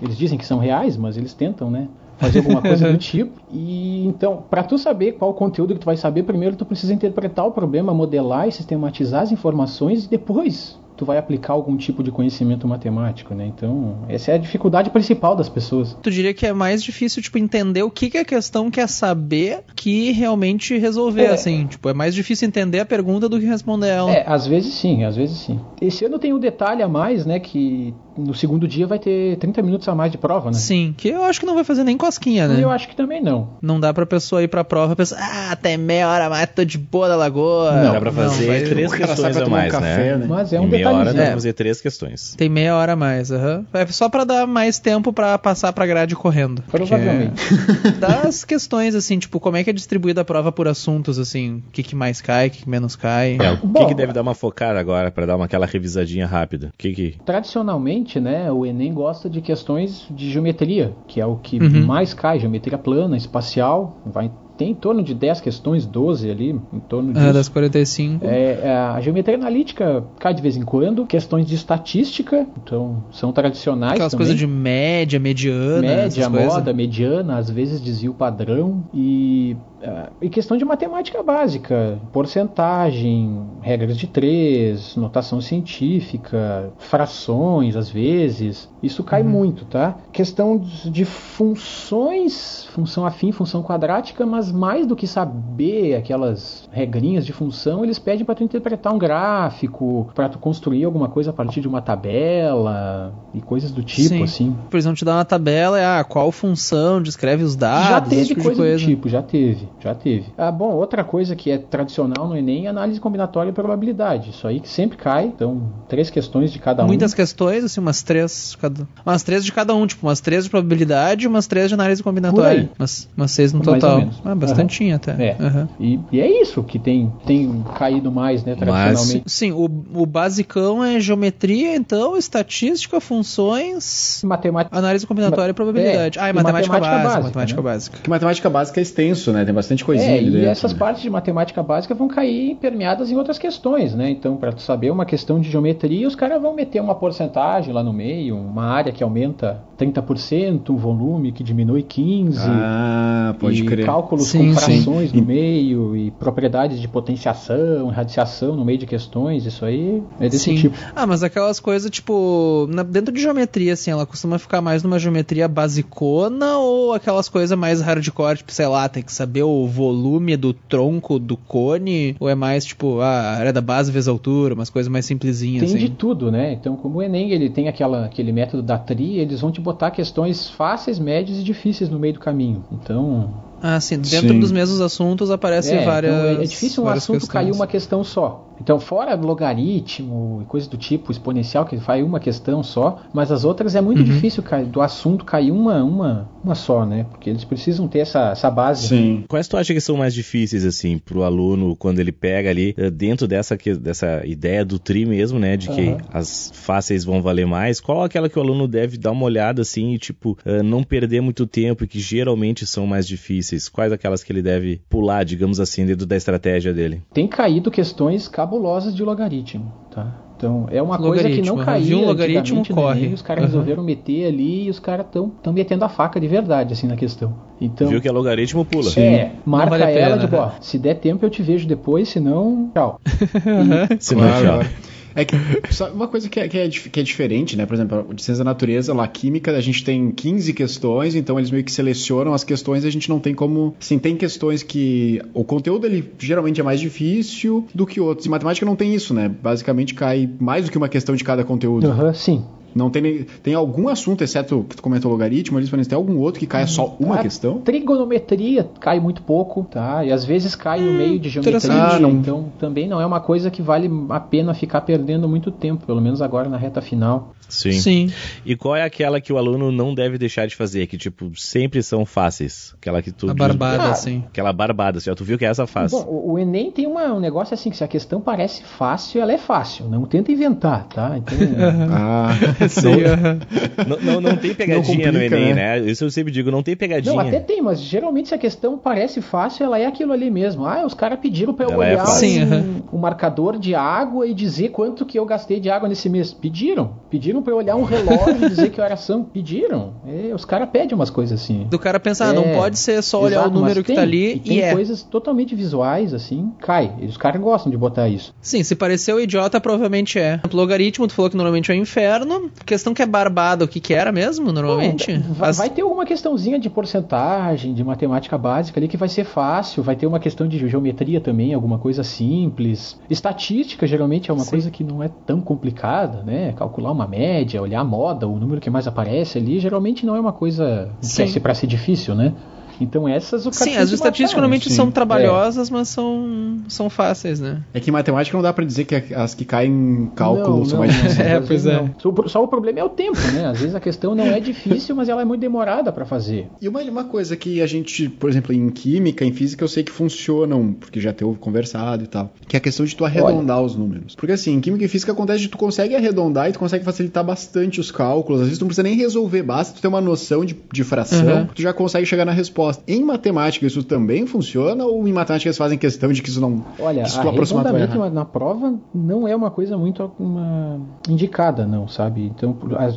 eles dizem que são reais, mas eles tentam, né, fazer alguma coisa do tipo. E então, para tu saber qual o conteúdo que tu vai saber, primeiro tu precisa interpretar o problema, modelar e sistematizar as informações e depois tu vai aplicar algum tipo de conhecimento matemático, né? Então, essa é a dificuldade principal das pessoas. Tu diria que é mais difícil, tipo, entender o que, que a questão quer saber que realmente resolver, É. assim. Tipo, é mais difícil entender a pergunta do que responder ela. É, às vezes sim, às vezes sim. Esse ano tem um detalhe a mais, né, que no segundo dia vai ter 30 minutos a mais de prova, né? Sim, que eu acho que não vai fazer nem cosquinha, né? Eu acho que também não. Não dá pra pessoa ir pra prova e pensar, ah, tem meia hora a mais, tô de boa da lagoa. Não, Dá pra fazer vai- três questões a tomar um mais, café, né? Mas é um em meia hora dá detalhezinho. pra fazer três questões. Tem meia hora a mais, aham. É só pra dar mais tempo pra passar pra grade correndo. Provavelmente. Porque Das questões, assim, tipo, como é que é distribuída a prova por assuntos, assim, o que, que mais cai, o que, que menos cai. É, o que, que deve dar uma focada agora pra dar uma, aquela revisadinha rápida? O que que... Tradicionalmente, né, o Enem gosta de questões de geometria, que é o que Uhum. mais cai, geometria plana, espacial, vai tem em torno de 10 questões, 12 ali, em torno. Ah, das 45. É, é, a geometria analítica cai de vez em quando, questões de estatística, então são tradicionais Aquelas também. coisas de média, mediana, média, coisas. moda, mediana, às vezes desvio padrão e, ah, e questão de matemática básica, porcentagem, regras de três, notação científica, frações, às vezes, isso cai Uhum. muito, tá? Questão de de funções, função afim, função quadrática, mas mais do que saber aquelas regrinhas de função, eles pedem para tu interpretar um gráfico, para tu construir alguma coisa a partir de uma tabela e coisas do tipo, Sim. assim. Eles vão te dar uma tabela, é, ah, qual função, descreve os dados, já esse teve tipo coisa, coisa. do tipo, já teve, já teve. Ah, bom, outra coisa que é tradicional no Enem é análise combinatória e probabilidade. Isso aí que sempre cai, então três questões de cada um. Muitas questões, assim, umas três, de cada, umas três de cada um, tipo, umas três de probabilidade e umas três de análise Por combinatória. aí. Umas, seis no Mais ou total. menos. Ah, bastantinho até. É. Aham. E, e é isso que tem, tem caído mais, né, tradicionalmente. Sim, o, o basicão é geometria, então, estatística, funções, Matemática. análise combinatória e probabilidade. É, ah, e e matemática, matemática básica, básica, matemática né? básica. Que matemática básica é extenso, né? Tem bastante coisinha É, ali e dentro, essas né? partes de matemática básica vão cair permeadas em outras questões, né? Então, para tu saber uma questão de geometria, os caras vão meter uma porcentagem lá no meio, uma área que aumenta 30%, um volume que diminui 15%. Ah, pode e crer. Cálculos Sim, com sim. frações no meio e propriedades de potenciação, radiação no meio de questões, isso aí é desse Sim. tipo. Ah, mas aquelas coisas, tipo, na- dentro de geometria, assim, ela costuma ficar mais numa geometria basicona ou aquelas coisas mais hardcore, tipo, sei lá, tem que saber o volume do tronco do cone, ou é mais, tipo, a área da base vezes a altura, umas coisas mais simplesinhas, Tem de assim. tudo, né? Então, como o Enem ele tem aquela, aquele método da TRI, eles vão te botar questões fáceis, médias e difíceis no meio do caminho. Então, Ah, sim, dentro Sim. dos mesmos assuntos aparecem é, várias. então é difícil um várias assunto questões. cair uma questão só. Então, fora logaritmo e coisas do tipo exponencial, que faz uma questão só, mas as outras é muito Uhum. difícil cair- do assunto cair uma, uma, uma só, né? Porque eles precisam ter essa, essa base. Sim. Quais tu acha que são mais difíceis, assim, pro aluno quando ele pega ali, eh, dentro dessa, dessa ideia do TRI mesmo, né, de que Aham. as fáceis vão valer mais? Qual aquela que o aluno deve dar uma olhada, assim, e, tipo, eh, não perder muito tempo e que geralmente são mais difíceis? Quais aquelas que ele deve pular, digamos assim, dentro da estratégia dele? Tem caído questões cabulosas de logaritmo, tá? Então, é uma coisa que não caía Viu um logaritmo, no corre. Enem, os caras Aham. resolveram meter ali e os caras estão tão metendo a faca de verdade, assim, na questão. Então, Viu que é logaritmo, pula. é, marca vale ela, pena, tipo, ó, né? se der tempo eu te vejo depois, senão, tchau. Se não, Claro, tchau. É que só uma coisa que é, que, é, que é diferente, né? Por exemplo, de ciência da natureza, lá, química, a gente tem 15 questões, então eles meio que selecionam as questões e a gente não tem como. Sim, tem questões que. O conteúdo ele geralmente é mais difícil do que outros. E matemática não tem isso, né? Basicamente cai mais do que uma questão de cada conteúdo. Aham, sim. Não tem, nem- tem algum assunto, exceto que tu comentou logaritmo, eles tem algum outro que caia só uma A questão? Trigonometria cai muito pouco, tá? E às vezes cai no meio de geometria. Ah, não- então também não é uma coisa que vale a pena ficar perdendo muito tempo, pelo menos agora na reta final. Sim. Sim. E qual é aquela que o aluno não deve deixar de fazer? Que, tipo, sempre são fáceis. Aquela que tu. A barbada, Ah, assim. Aquela barbada, já tu viu que é essa fácil. Bom, o o Enem tem uma- um negócio assim, que se a questão parece fácil, ela é fácil. Não tenta inventar, tá? Então, Ah, Sim, aham. Não, não, não tem pegadinha no complica, Enem, né? né? Isso eu sempre digo, não tem pegadinha. Não, até tem, mas geralmente se a questão parece fácil, ela é aquilo ali mesmo. Ah, os caras pediram pra eu Ela é olhar fácil. Sim, um, um marcador de água e dizer quanto que eu gastei de água nesse mês. Pediram. Pediram pra eu olhar um relógio e dizer que horas são. Pediram. É, os caras pedem umas coisas assim. Do cara pensar, ah, não É, pode ser só olhar Exato, o número que tem, tá ali e tem e é. coisas totalmente visuais, assim, cai. E os caras gostam de botar isso. Sim, se pareceu idiota, provavelmente é. O logaritmo, tu falou que normalmente é o inferno. Questão que é barbada, o que que era mesmo, normalmente? Bom, vai, As- vai ter alguma questãozinha de porcentagem, de matemática básica ali que vai ser fácil. Vai ter uma questão de geometria também, alguma coisa simples. Estatística geralmente é uma coisa que não é tão complicada, né? Calcular uma média, olhar a moda, o número que mais aparece ali, geralmente não é uma coisa que Sim. é se pra ser difícil, né? Então essas o cara Sim, as estatísticas normalmente são Sim. trabalhosas, mas são, são fáceis, né? É que em matemática não dá pra dizer que as que caem em cálculo Não, são não, mais difíceis. É, pois é. não. Só o- Só o problema é o tempo, né? Às vezes a questão não é difícil, mas ela é muito demorada pra fazer. E uma, uma coisa que a gente, por exemplo, em química, em física, eu sei que funcionam, porque já tenho conversado e tal, que é a questão de tu arredondar os números. Porque assim, em química e física acontece de tu consegue arredondar e tu consegue facilitar bastante os cálculos. Às vezes tu não precisa nem resolver, basta tu ter uma noção de, de fração, Uhum. tu já consegue chegar na resposta. Em matemática isso também funciona ou em matemática eles fazem questão de que isso não... Olha, arredondamento errar? na prova não é uma coisa muito uma, indicada, não, sabe? Então,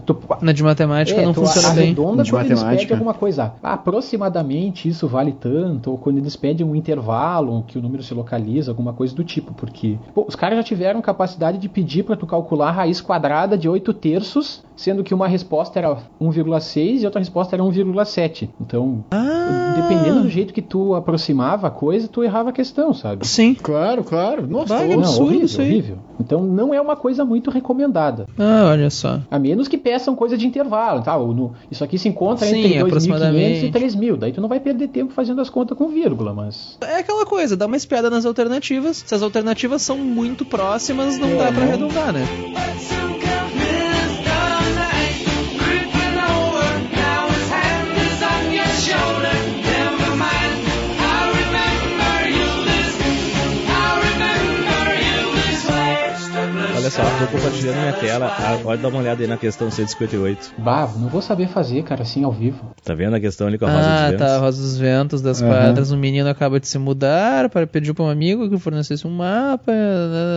tu, Na de matemática é, não funciona bem. arredonda De quando eles matemática. pedem alguma coisa. Ah, aproximadamente isso vale tanto, ou quando eles pedem um intervalo que o número se localiza, alguma coisa do tipo, porque pô, os caras já tiveram capacidade de pedir para tu calcular a raiz quadrada de 8 terços, sendo que uma resposta era 1,6 e outra resposta era 1,7. Então, Ah, dependendo do jeito que tu aproximava a coisa, tu errava a questão, sabe? Sim. Claro, claro. Nossa, Vai, tô- não. absurdo horrível, isso aí. horrível. Então não é uma coisa muito recomendada. Ah, olha só. A menos que peçam coisa de intervalo, tá? Ou no- isso aqui se encontra Sim, entre 2.500 e aproximadamente. 3.000. Daí tu não vai perder tempo fazendo as contas com vírgula, mas... É aquela coisa, dá uma espiada nas alternativas. Se as alternativas são muito próximas, não dá pra arredondar, né? But Olha só, tô compartilhando minha tela. Ah, Pode dar uma olhada aí na questão 158. Bah, não vou saber fazer, cara, assim, ao vivo. Tá vendo a questão ali com a rosa Ah, dos ventos? tá. a Rosa dos Ventos das Aham. Quadras. Um menino acaba de se mudar para pedir pra um amigo que fornecesse um mapa.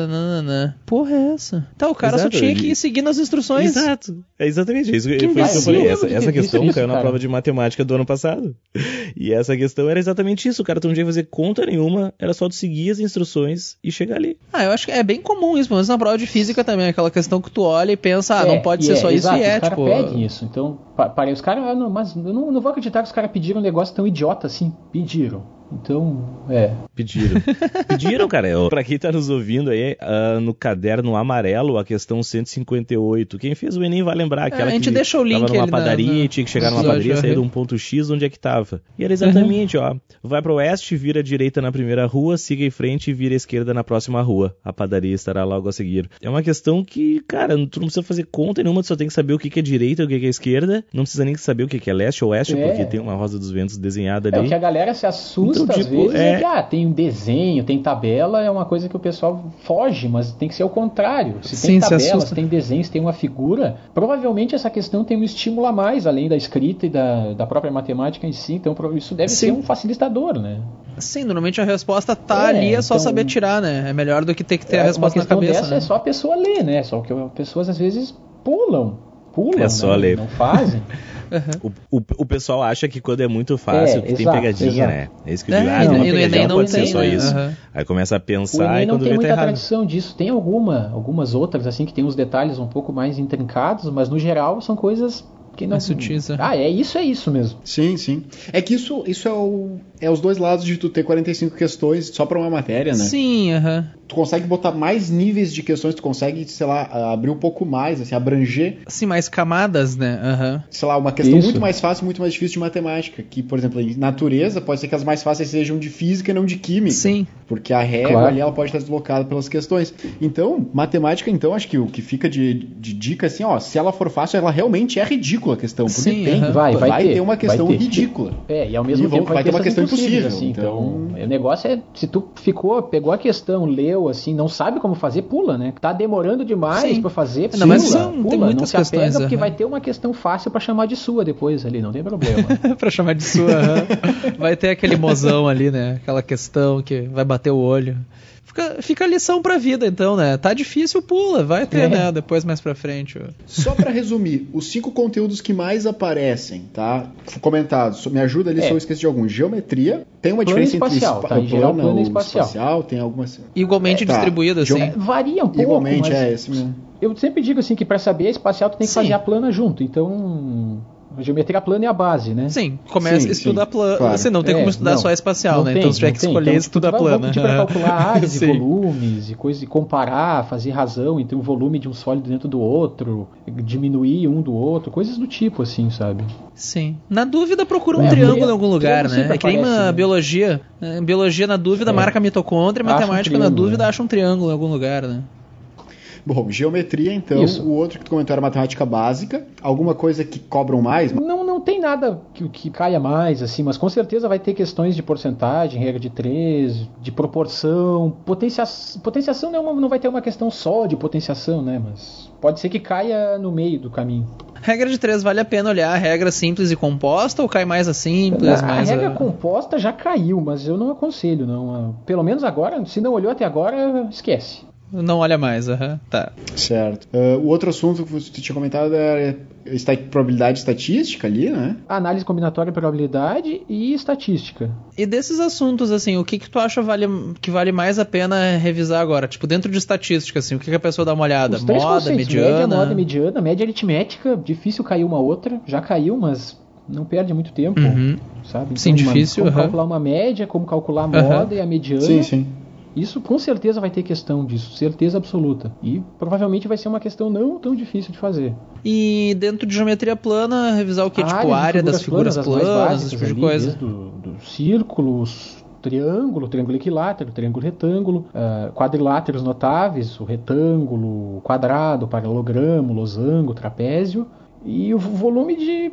nananana. Porra, é essa? Tá, o cara Exato, só tinha ele- que ir seguindo as instruções. Exato. É exatamente isso. Que foi isso que eu falei. Essa, essa questão visto caiu isso, na cara. prova de matemática do ano passado. E essa questão era exatamente isso. O cara não tinha que fazer conta nenhuma, era só tu seguir as instruções e chegar ali. Ah, eu acho que é bem comum isso, pelo menos na prova de física também. Aquela questão que tu olha e pensa, ah, É, não pode ser é, só isso exato, e é, os caras tipo. pedem isso. Então, pa- parei, os caras, ah, mas eu não, não vou acreditar que os caras pediram um negócio tão idiota assim. Pediram. Então, é. Pediram. Pediram, cara. Eu- Pra quem tá nos ouvindo aí, ah, no caderno amarelo, a questão 158. Quem fez o Enem vai lembrar. Aquela É, a gente que deixa o link tava numa ali na- padaria, na- tinha que chegar numa padaria, sair de um ponto X, onde é que tava. E era exatamente, ó. Vai pro oeste, vira à direita na primeira rua, siga em frente e vira à esquerda na próxima rua. A padaria estará logo a seguir. É uma questão que, cara, tu não precisa fazer conta nenhuma, tu só tem que saber o que que é direita e o que que é esquerda. Não precisa nem saber o que que é leste ou oeste, É. porque tem uma rosa dos ventos desenhada É, o ali. que a galera se assusta Às tipo, vezes é... é- que ah, tem um desenho, tem tabela, é uma coisa que o pessoal foge, mas tem que ser o contrário. Se Sim, tem se tabela, assusta. se tem desenho, se tem uma figura, provavelmente essa questão tem um estímulo a mais, além da escrita e da, da própria matemática em si. Então isso deve Sim. ser um facilitador, né? Sim, normalmente a resposta tá É, ali, é só então- saber tirar, né? É melhor do que ter que ter a É, resposta uma na cabeça. dessa né? é só a pessoa ler, né? Só que as pessoas às vezes pulam. Pulam, É só né? ler. Não fazem. O, o, o pessoal acha que quando é muito fácil, É, que tem exato, pegadinha, exato. né? É isso que eu É, digo. Ah, tem pegadinha, Enem não não pode ser tem, só né? isso. Aham. Aí começa a pensar e não quando tem vê tá muita errado. tradição disso. Tem alguma, algumas outras assim que tem uns detalhes um pouco mais intrincados, mas no geral são coisas que não. Mais sutis, é. Ah, é isso, é isso mesmo. Sim, sim. É que isso, isso é, o, é os dois lados de tu ter 45 questões só pra uma matéria, né? Sim, aham. Tu consegue botar mais níveis de questões, tu consegue, sei lá, abrir um pouco mais, assim, abranger, Sim, mais camadas, né? Aham. sei lá, uma questão Isso. muito mais fácil, muito mais difícil de matemática. Que, por exemplo, em natureza, pode ser que as mais fáceis sejam de física e não de química. Sim. Porque a régua Claro. ali ela pode estar deslocada pelas questões. Então, matemática, então, acho que o que fica de, de dica assim, ó, se ela for fácil, ela realmente é ridícula a questão. Porque Sim, tem, aham. Vai, vai ter, uma vai questão ter. ridícula. É, e ao mesmo E tempo vai ter uma questão impossível, Assim, então, então- o negócio é, se tu ficou, pegou a questão, leu eu, assim, não sabe como fazer, pula, né? Tá demorando demais pra fazer, Não, pula, mas são- tem pula, não muitas se apega questões, porque vai ter uma questão fácil pra chamar de sua depois ali, não tem problema. pra chamar de sua. vai ter aquele mozão ali, né? Aquela questão que vai bater o olho. Fica, fica a lição pra vida, então, né? Tá difícil, pula. Vai ter, É. né? Depois mais pra frente. ó. Só pra resumir, os cinco conteúdos que mais aparecem, tá? Comentados. Me ajuda ali É. se eu esqueci de algum. Geometria. Tem uma Plano diferença espacial, entre tá? Em geral, plano plano ou espacial. Tem algumas. Igualmente Tá. distribuído, assim. Varia um pouco, Igualmente, mas é esse mesmo. eu sempre digo assim que pra saber espacial tu tem que Sim. fazer a plana junto, então a geometria plana é a base, né? Sim, começa Sim, a estudar sim, plano. claro. Você não tem É, como estudar não, só a espacial, né? tem, então você tiver que tem. escolher Então, estudar plano. Vão pedir pra calcular áreas e volumes e coisas, e comparar, fazer razão entre um volume de um sólido dentro do outro, diminuir um do outro, coisas do tipo assim, sabe? Sim. Na dúvida, procura um É, triângulo tri- em algum lugar, né? É que nem na né? biologia. Em biologia, na dúvida, É. marca mitocôndria. Em Acha um matemática, na dúvida, né? acha um triângulo em algum lugar, né? Bom, geometria, então. Isso. O outro que tu comentou era matemática básica. Alguma coisa que cobram mais? Não, não tem nada que, que caia mais, assim, mas com certeza vai ter questões de porcentagem, regra de 3, de proporção, potencia, potenciação não, é uma- não vai ter uma questão só de potenciação, né? Mas pode ser que caia no meio do caminho. Regra de três, vale a pena olhar a regra simples e composta ou cai mais a simples? a mais regra a... composta já caiu, mas eu não aconselho, não. Ah, Pelo menos agora, se não olhou até agora, esquece. Não olha mais, aham. Tá. Certo. Ah, o outro assunto que você tinha comentado era esta- probabilidade estatística ali, né? Análise combinatória, probabilidade e estatística. E desses assuntos, assim, o que que tu acha vale, que vale mais a pena revisar agora? Tipo, dentro de estatística, assim, o que, que a pessoa dá uma olhada? Os três Moda, conceitos, mediana? média, moda, mediana, média aritmética, difícil cair uma outra, já caiu, mas não perde muito tempo, Uhum. sabe? Sim, uma- difícil, Como aham. calcular uma média, como calcular a moda e a mediana. Sim, sim. Isso com certeza vai ter questão disso, certeza absoluta. E provavelmente vai ser uma questão não tão difícil de fazer. E dentro de geometria plana, revisar o que? Tipo, de área das figuras as planas, mais esse básicas tipo de ali, coisa. do, do círculos, triângulo, triângulo equilátero, triângulo retângulo, ah, quadriláteros notáveis, o retângulo, quadrado, o paralelogramo, o losango, trapézio, e o volume de,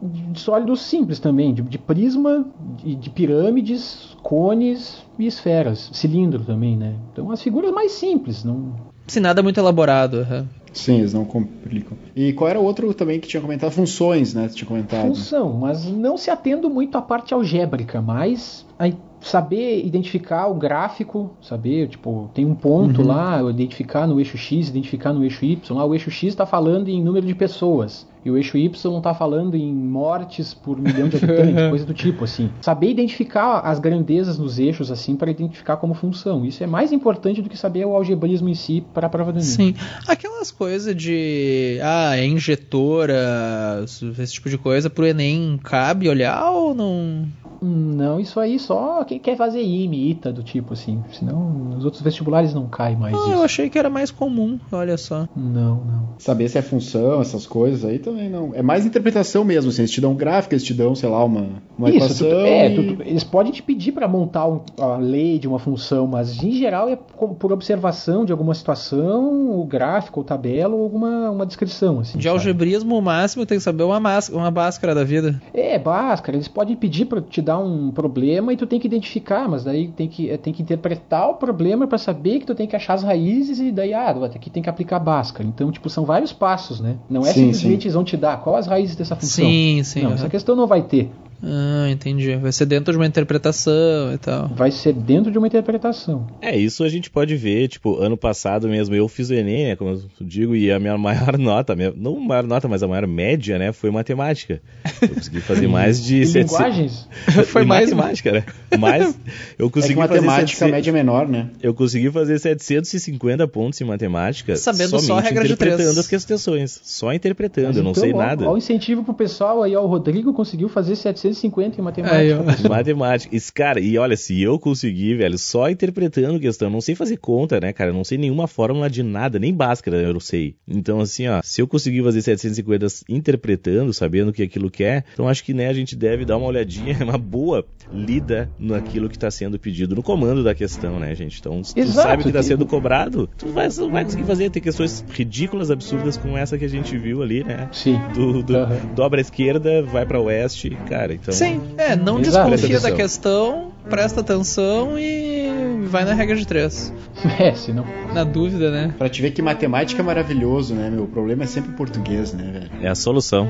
de sólidos simples também, de, de prisma, de, de pirâmides, cones e esferas, cilindro também, né? Então as figuras mais simples, não, Sem nada muito elaborado. aham. Sim, eles não complicam. E qual era o outro também que tinha comentado? Funções, né? Tinha comentado. função, mas não se atendo muito à parte algébrica, mas a saber identificar o gráfico, saber, tipo, tem um ponto lá, eu identificar no eixo X, identificar no eixo Y, lá o eixo X está falando em número de pessoas, e o eixo Y está falando em mortes por milhão de habitantes, coisa do tipo, assim. Saber identificar as grandezas nos eixos, assim, para identificar como função, isso é mais importante do que saber o algebrismo em si para a prova do Enem. Sim. Aquelas coisas de. Ah, é injetora, esse tipo de coisa, pro Enem cabe olhar ou não? Não, isso aí só quem quer fazer IME, ITA, do tipo assim. Senão, nos outros vestibulares não cai mais Ah, isso. eu achei que era mais comum, olha só. Não, não. Saber se é função, essas coisas aí também não. É mais interpretação mesmo, assim. Eles te dão um gráfico, eles te dão, sei lá, uma, uma isso, tu- equação. é, e- tu- tu- eles podem te pedir para montar um- a lei de uma função, mas em geral é por observação de alguma situação, o gráfico, ou tabela, ou alguma uma descrição. Assim, De sabe? algebrismo, o máximo tem que saber uma, más uma báscara da vida. É, Bhaskara, eles podem pedir para te dar um problema e tu tem que identificar, mas daí tem que, é, tem que interpretar o problema para saber que tu tem que achar as raízes e daí, ah, aqui tem que aplicar Bhaskara. Então, tipo, são vários passos, né? Não é Sim, simplesmente eles vão te dar qual as raízes dessa função. Sim, sim. Não, essa questão não vai ter. Ah, entendi. Vai ser dentro de uma interpretação e tal. Vai ser dentro de uma interpretação. É, isso a gente pode ver, tipo, ano passado mesmo eu fiz o Enem, né, como eu digo, e a minha maior nota, minha, não a maior nota, mas a maior média, né, foi matemática. Eu consegui fazer mais de E 700... linguagens? Foi mais matemática, né? Mas eu É que consegui fazer matemática, a 700 média é menor, né? eu consegui fazer 750 pontos em matemática Sabendo só a regra de interpretando três. as questões. Só interpretando, Mas eu não então, sei ó, nada. Ó, o incentivo pro pessoal aí, ó, o Rodrigo conseguiu fazer 750 em matemática. Aí, ó. Matemática. Esse, cara, e olha, se eu conseguir, velho, só interpretando questão, eu não sei fazer conta, né, cara? Eu não sei nenhuma fórmula de nada, nem Bhaskara eu não sei. Então, assim, ó, se eu conseguir fazer 750 interpretando, sabendo o que aquilo quer, então acho que, né, a gente deve dar uma olhadinha, uma boa lida naquilo que tá sendo pedido, no comando da questão, né, gente? Então, se tu Exato, sabe o que tá tem- sendo cobrado, tu vai, tu vai conseguir fazer. Tem questões ridículas, absurdas, como essa que a gente viu ali, né? Sim. Do, do- Aham. dobra à esquerda, vai pra oeste, cara, então... Sim, é, não Exato. desconfia da questão, presta atenção e vai na regra de três. É, se não. Na dúvida, né? Pra te ver que matemática é maravilhoso, né, meu? O problema é sempre o português, né, velho? É a solução.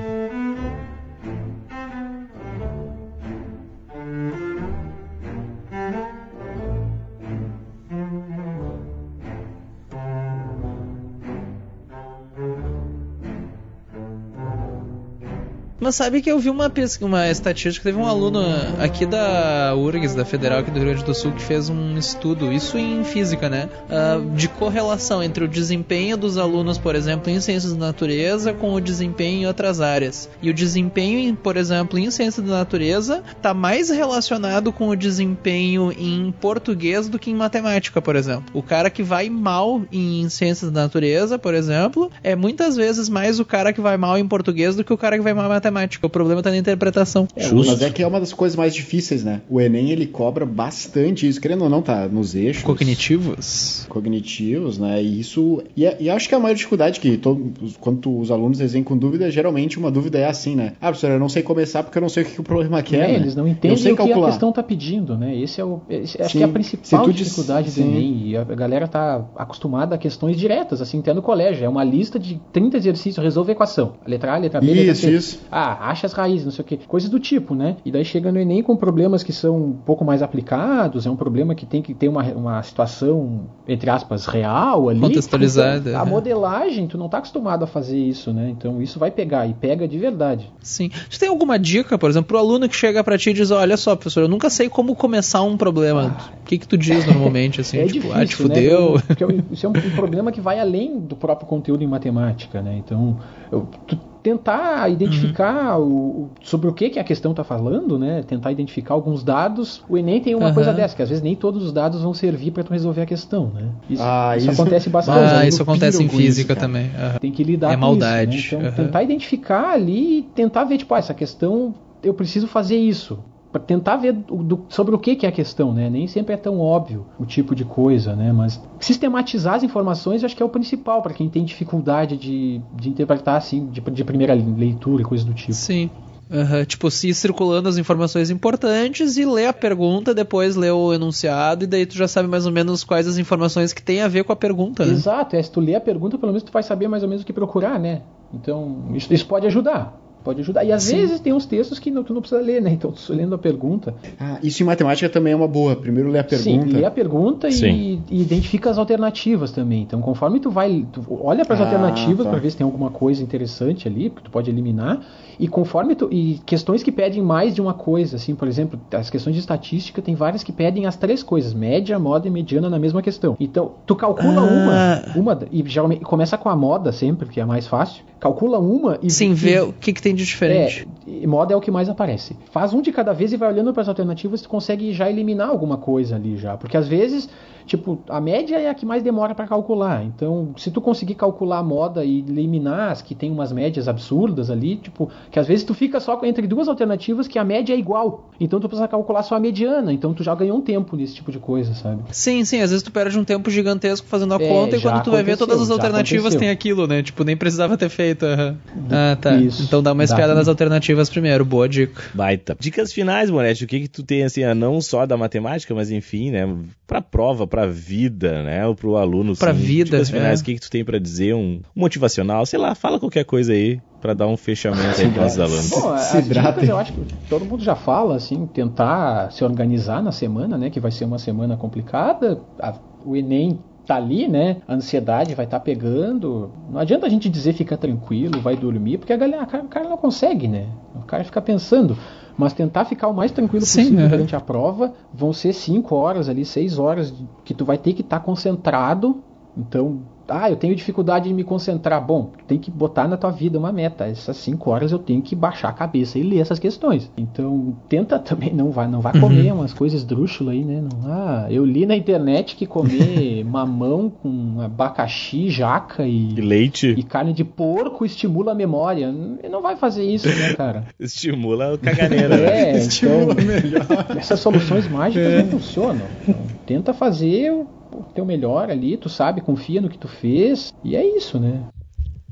Mas sabe que eu vi uma pesquisa, uma estatística, teve um aluno aqui da URGS, da Federal aqui do Rio Grande do Sul, que fez um estudo, isso em física, né? ah, de correlação entre o desempenho dos alunos, por exemplo, em ciências da natureza com o desempenho em outras áreas. E o desempenho, em, por exemplo, em ciências da natureza está mais relacionado com o desempenho em português do que em matemática, por exemplo. O cara que vai mal em ciências da natureza, por exemplo, é muitas vezes mais o cara que vai mal em português do que o cara que vai mal em matemática. O problema está na interpretação. É, Justo. mas é que é uma das coisas mais difíceis, né? O Enem, ele cobra bastante isso. Querendo ou não, tá nos eixos. Cognitivos. cognitivos, né? E isso. E, é- e acho que é a maior dificuldade que todo, quando os alunos desenham com dúvida, geralmente uma dúvida é assim, né? Ah, professor, eu não sei começar porque eu não sei o que, que o problema quer. É, né? eles não entendem sei o que a calcular. questão está pedindo, né? Esse é o, esse- acho Sim. que é a principal tu diz- dificuldade do sim. Enem. E a galera está acostumada a questões diretas, assim, até no colégio. É uma lista de 30 exercícios, resolve a equação. A letra A, a letra B, a letra Isso, C. isso. Ah, acha as raízes, não sei o quê. Coisas do tipo, né? E daí chega no Enem com problemas que são um pouco mais aplicados, é um problema que tem que ter uma, uma situação, entre aspas, real ali. Contextualizada, Então, a modelagem, tu não tá acostumado a fazer isso, né? Então isso vai pegar, e pega de verdade. Sim. Você tem alguma dica, por exemplo, pro aluno que chega pra ti e diz, olha só, professor, eu nunca sei como começar um problema. O que que tu diz normalmente, assim? é tipo, difícil, ah, te né? fudeu. Porque é isso é um, um problema que vai além do próprio conteúdo em matemática, né? Então, eu- tu tentar identificar o, o- sobre o que, que a questão está falando, né? Tentar identificar alguns dados. O Enem tem uma Aham. coisa dessa, que às vezes nem todos os dados vão servir para tu resolver a questão, né? Isso, Ah, isso isso- acontece bastante. Ah, isso acontece em isso, física cara. também. aham. Tem que lidar É com maldade, isso. Né? Então, tentar identificar ali e tentar ver, tipo, ah, essa questão eu preciso fazer isso. Pra tentar ver do- sobre o que, que é a questão, né? Nem sempre é tão óbvio o tipo de coisa, né? Mas sistematizar as informações eu acho que é o principal para quem tem dificuldade de, de interpretar assim, de, de primeira leitura e coisas do tipo. Sim. Aham, Tipo, se ir circulando as informações importantes e ler a pergunta, depois ler o enunciado, e daí tu já sabe mais ou menos quais as informações que tem a ver com a pergunta, né? Exato, é, se tu ler a pergunta, pelo menos tu vai saber mais ou menos o que procurar, né? Então, isso, isso pode ajudar. Pode ajudar. E às Sim. vezes tem uns textos que não, tu não precisa ler, né? Então, tu lendo a pergunta. Ah, isso em matemática também é uma boa. Primeiro lê a pergunta. Sim, lê a pergunta e, Sim. e identifica as alternativas também. Então, conforme tu vai, tu olha para as Ah, alternativas tá. para ver se tem alguma coisa interessante ali, que tu pode eliminar. E conforme tu, e questões que pedem mais de uma coisa, assim, por exemplo, as questões de estatística tem várias que pedem as três coisas, média, moda e mediana na mesma questão. Então, tu calcula Ah. uma, uma e geralmente começa com a moda sempre, que é a mais fácil. Calcula uma e Sim, ver o que, que tem de diferente. é, moda é o que mais aparece. Faz um de cada vez e vai olhando para as alternativas, tu consegue já eliminar alguma coisa ali já, porque às vezes, tipo, a média é a que mais demora para calcular. Então, se tu conseguir calcular a moda e eliminar as que tem umas médias absurdas ali, tipo, que às vezes tu fica só entre duas alternativas que a média é igual. Então tu precisa calcular só a mediana, então tu já ganhou um tempo nesse tipo de coisa, sabe? Sim, sim, às vezes tu perde um tempo gigantesco fazendo a É, conta e quando tu vai ver todas as alternativas aconteceu. tem aquilo, né? Tipo, nem precisava ter feito. aham. Ah, tá. Isso. Então dá uma Dá. espiada nas alternativas primeiro, boa dica. Baita. Dicas finais, Moretti, o que que tu tem, assim, não só da matemática, mas enfim, né, pra prova, pra vida, né, ou pro aluno, Pra sim. vida, Dicas finais, é. o que que tu tem pra dizer, um motivacional, sei lá, fala qualquer coisa aí pra dar um fechamento aí pros nossos alunos. Bom, Se dicas eu acho que todo mundo já fala, assim, tentar se organizar na semana, né? Que vai ser uma semana complicada. A- o Enem tá ali, né? A ansiedade vai estar pegando. Não adianta a gente dizer fica tranquilo, vai dormir, porque a galera, a cara- o cara não consegue, né? O cara fica pensando. Mas tentar ficar o mais tranquilo Sim, possível aham. durante a prova. Vão ser cinco horas ali, seis horas que tu vai ter que estar concentrado. Então, ah, eu tenho dificuldade em me concentrar. Bom, tu tem que botar na tua vida uma meta. Essas cinco horas eu tenho que baixar a cabeça e ler essas questões. Então, tenta também, não vai, não vai Uhum. comer umas coisas drúxulas aí, né? Não, ah, eu li na internet que comer mamão com abacaxi, jaca E e, leite e carne de porco estimula a memória. Não vai fazer isso, né, cara? estimula o caganeira. né? É, então, Estimula melhor. essas soluções mágicas É. não funcionam. Então, tenta fazer o o teu melhor ali, tu sabe, confia no que tu fez, e é isso, né?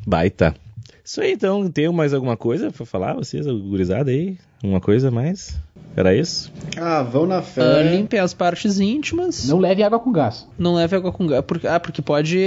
Baita. Isso aí, então, tem mais alguma coisa pra falar, vocês, gurizada aí? Uma coisa mais? Era isso? Ah, vão na fé. Ah, limpem as partes íntimas. Não leve água com gás. Não leve água com gás. Porque, ah, porque pode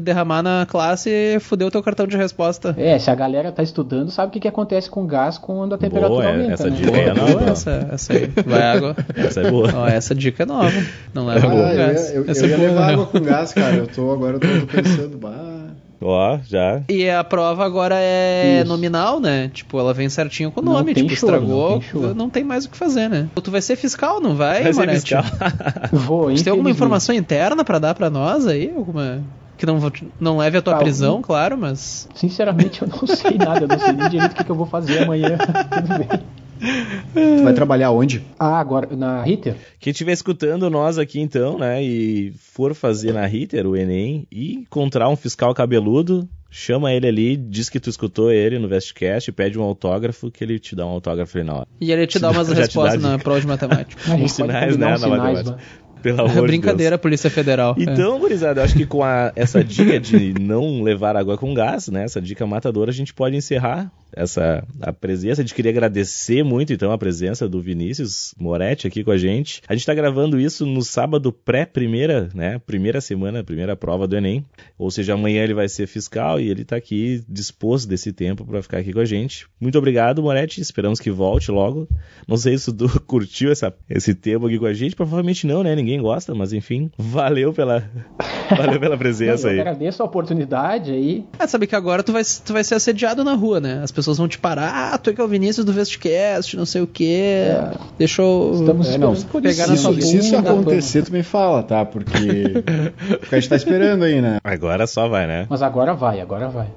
derramar na classe e foder o teu cartão de resposta. É, se a galera tá estudando, sabe o que, que acontece com gás quando a temperatura Boa, é, aumenta. essa né? dica é nova. essa, essa aí. Vai água. Essa é boa. Ó, essa dica é nova. Não leva Ah, água com eu gás. ia, eu, essa eu é ia boa, levar né? água com gás, cara. Eu tô agora eu tô pensando, bah. Ó, já. E a prova agora é Isso. nominal, né? Tipo, ela vem certinho com o nome. tipo, estragou, não tem não tem mais o que fazer, né? Tu vai ser fiscal, não vai, Vai ser fiscal. Vou, Você tem alguma informação interna pra dar pra nós aí? Alguma... Que não, não leve a tua Tá, prisão, claro, mas... Sinceramente, eu não sei nada. Eu não sei nem direito o que, que eu vou fazer amanhã. Tudo bem. Tu vai trabalhar onde? Ah, agora, na Ritter? Quem estiver escutando nós aqui então, né, e for fazer na Ritter o Enem e encontrar um fiscal cabeludo, chama ele ali, diz que tu escutou ele no Vestcast, pede um autógrafo que ele te dá um autógrafo ali na hora. E ele te dá umas respostas na prova de matemática. Uns sinais, né, uns na sinais, matemática. né? Pelo amor É de Deus. brincadeira, Polícia Federal. É. Então, gurizada, eu acho que com a- essa dica de não levar água com gás, né? Essa dica matadora, a gente pode encerrar essa a presença. A gente queria agradecer muito, então, a presença do Vinícius Moretti aqui com a gente. A gente está gravando isso no sábado pré-primeira, né? Primeira semana, primeira prova do Enem. Ou seja, amanhã ele vai ser fiscal e ele está aqui disposto desse tempo para ficar aqui com a gente. Muito obrigado, Moretti. Esperamos que volte logo. Não sei se tu curtiu essa, esse tempo aqui com a gente. Provavelmente não, né? Ninguém gosta, mas enfim. Valeu pela, valeu pela presença eu aí. agradeço a oportunidade aí. Ah, sabe que agora tu vai, tu vai ser assediado na rua, né? As pessoas vão te parar, ah, tu é que é o Vinícius do Vestcast, não sei o quê. Deixa eu Estamos É, não, pegar isso. na Se, sua isso- se isso acontecer, tu me fala, tá? Porque, porque a gente tá esperando aí, né? Agora só vai, né? Mas agora vai, agora vai.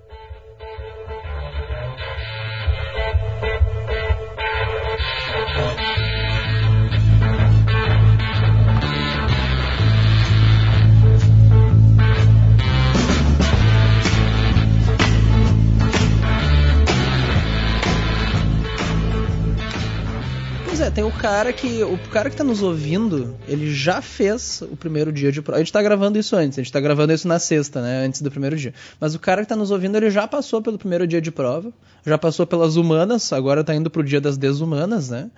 Tem o cara que. O cara que tá nos ouvindo, ele já fez o primeiro dia de prova. A gente tá gravando isso antes, a gente tá gravando isso na sexta, né? Antes do primeiro dia. Mas o cara que tá nos ouvindo, ele já passou pelo primeiro dia de prova, já passou pelas humanas, agora tá indo pro dia das desumanas, né?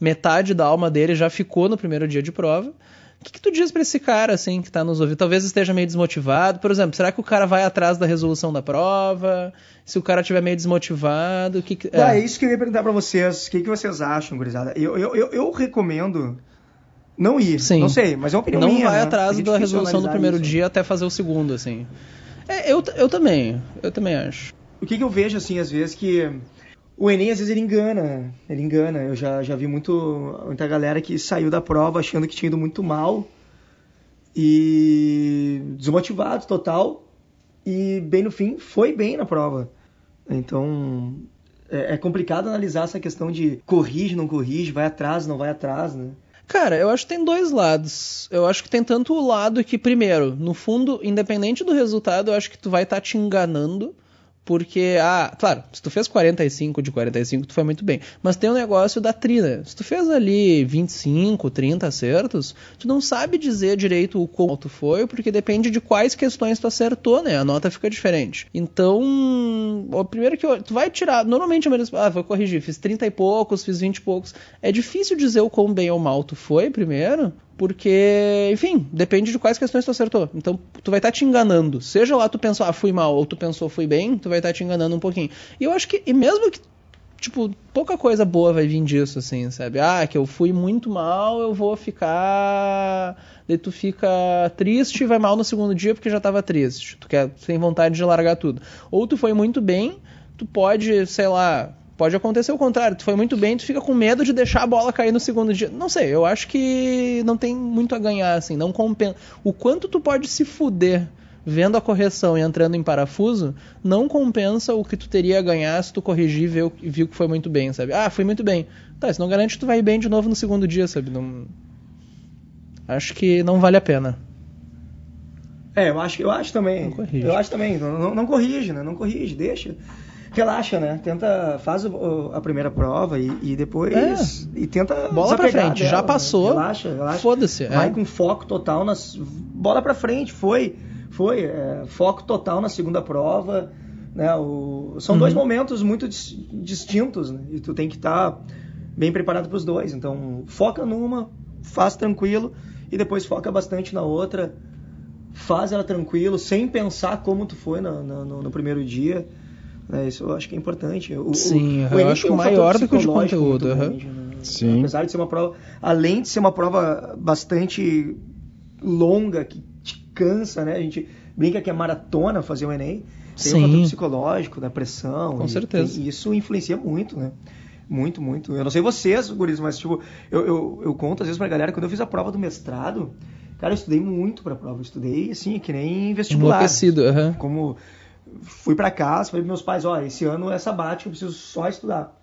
Metade da alma dele já ficou no primeiro dia de prova. O que, que tu diz pra esse cara, assim, que tá nos ouvindo? Talvez esteja meio desmotivado. Por exemplo, será que o cara vai atrás da resolução da prova? Se o cara tiver meio desmotivado, o que, que Tá, é isso que eu ia perguntar pra vocês. O que, que vocês acham, gurizada? Eu, eu, eu, eu recomendo não ir. Sim. Não sei, mas é uma opinião não minha. vai né? atrás É da resolução do primeiro isso. dia até fazer o segundo, assim. É, eu, eu também, eu também acho. O que, que eu vejo, assim, às vezes, que o Enem, às vezes, ele engana. Ele engana. Eu já, já vi muito, muita galera que saiu da prova achando que tinha ido muito mal e desmotivado total. E, bem no fim, foi bem na prova. Então, é, é complicado analisar essa questão de corrige, não corrige, vai atrás, não vai atrás, né? Cara, eu acho que tem dois lados. Eu acho que tem tanto o lado que, primeiro, no fundo, independente do resultado, eu acho que tu vai estar te enganando. Porque, ah, claro, se tu fez 45 de 45, tu foi muito bem. Mas tem o negócio da trilha. Se tu fez ali 25, 30 acertos, tu não sabe dizer direito o quão tu foi, porque depende de quais questões tu acertou, né? A nota fica diferente. Então, o primeiro que eu- tu vai tirar, normalmente a maioria, ah, vou corrigir, fiz 30 e poucos, fiz 20 e poucos. É difícil dizer o quão bem ou mal tu foi primeiro, porque, enfim, depende de quais questões tu acertou. Então, tu vai estar te enganando. Seja lá tu pensou, ah, fui mal, ou tu pensou, fui bem, tu vai estar te enganando um pouquinho. E eu acho que, e mesmo que, tipo, pouca coisa boa vai vir disso, assim, sabe? Ah, que eu fui muito mal, eu vou ficar. Daí tu fica triste e vai mal no segundo dia porque já tava triste. Tu quer, tem vontade de largar tudo. Ou tu foi muito bem, tu pode, sei lá, Pode acontecer o contrário, tu foi muito bem, tu fica com medo de deixar a bola cair no segundo dia. Não sei, eu acho que não tem muito a ganhar, assim, não compensa. O quanto tu pode se fuder vendo a correção e entrando em parafuso, não compensa o que tu teria a ganhar se tu corrigir e ver viu que foi muito bem, sabe? Ah, fui muito bem. Tá, isso não garante que tu vai bem de novo no segundo dia, sabe? Não... Acho que não vale a pena. É, eu acho, eu acho também. Não corrige. Eu acho também. Não, não- não corrige, né? Não corrige, deixa. Relaxa, né? Tenta, faz o- a primeira prova e, e depois. E tenta. Bola pra frente, dela, já né? passou. Relaxa, relaxa. Foda-se. Vai é. com foco total nas. Bola pra frente, foi. Foi. é, foco total na segunda prova. Né? O, são Uhum. dois momentos muito dis- distintos, né? E tu tem que estar bem preparado para os dois. Então, foca numa, faz tranquilo e depois foca bastante na outra. Faz ela tranquilo, sem pensar como tu foi na- no, no primeiro dia. Né? Isso eu acho que é importante. O- o- Sim, eu Enem acho tem um maior do que o de conteúdo, aham. grande, né? Sim. Apesar de ser uma prova, além de ser uma prova bastante longa, que te cansa, né? A gente brinca que é maratona fazer o Enem. Tem Sim. um fator psicológico, da pressão. Com e certeza. tem- e isso influencia muito, né? Muito, muito. Eu não sei vocês, guris, mas tipo, eu, eu, eu conto às vezes pra galera, quando eu fiz a prova do mestrado, cara, eu estudei muito pra prova. Eu estudei, assim, que nem vestibular. Enlouquecido, aham. Como fui pra casa, falei pros meus pais, ó, esse ano é sabático, eu preciso só estudar.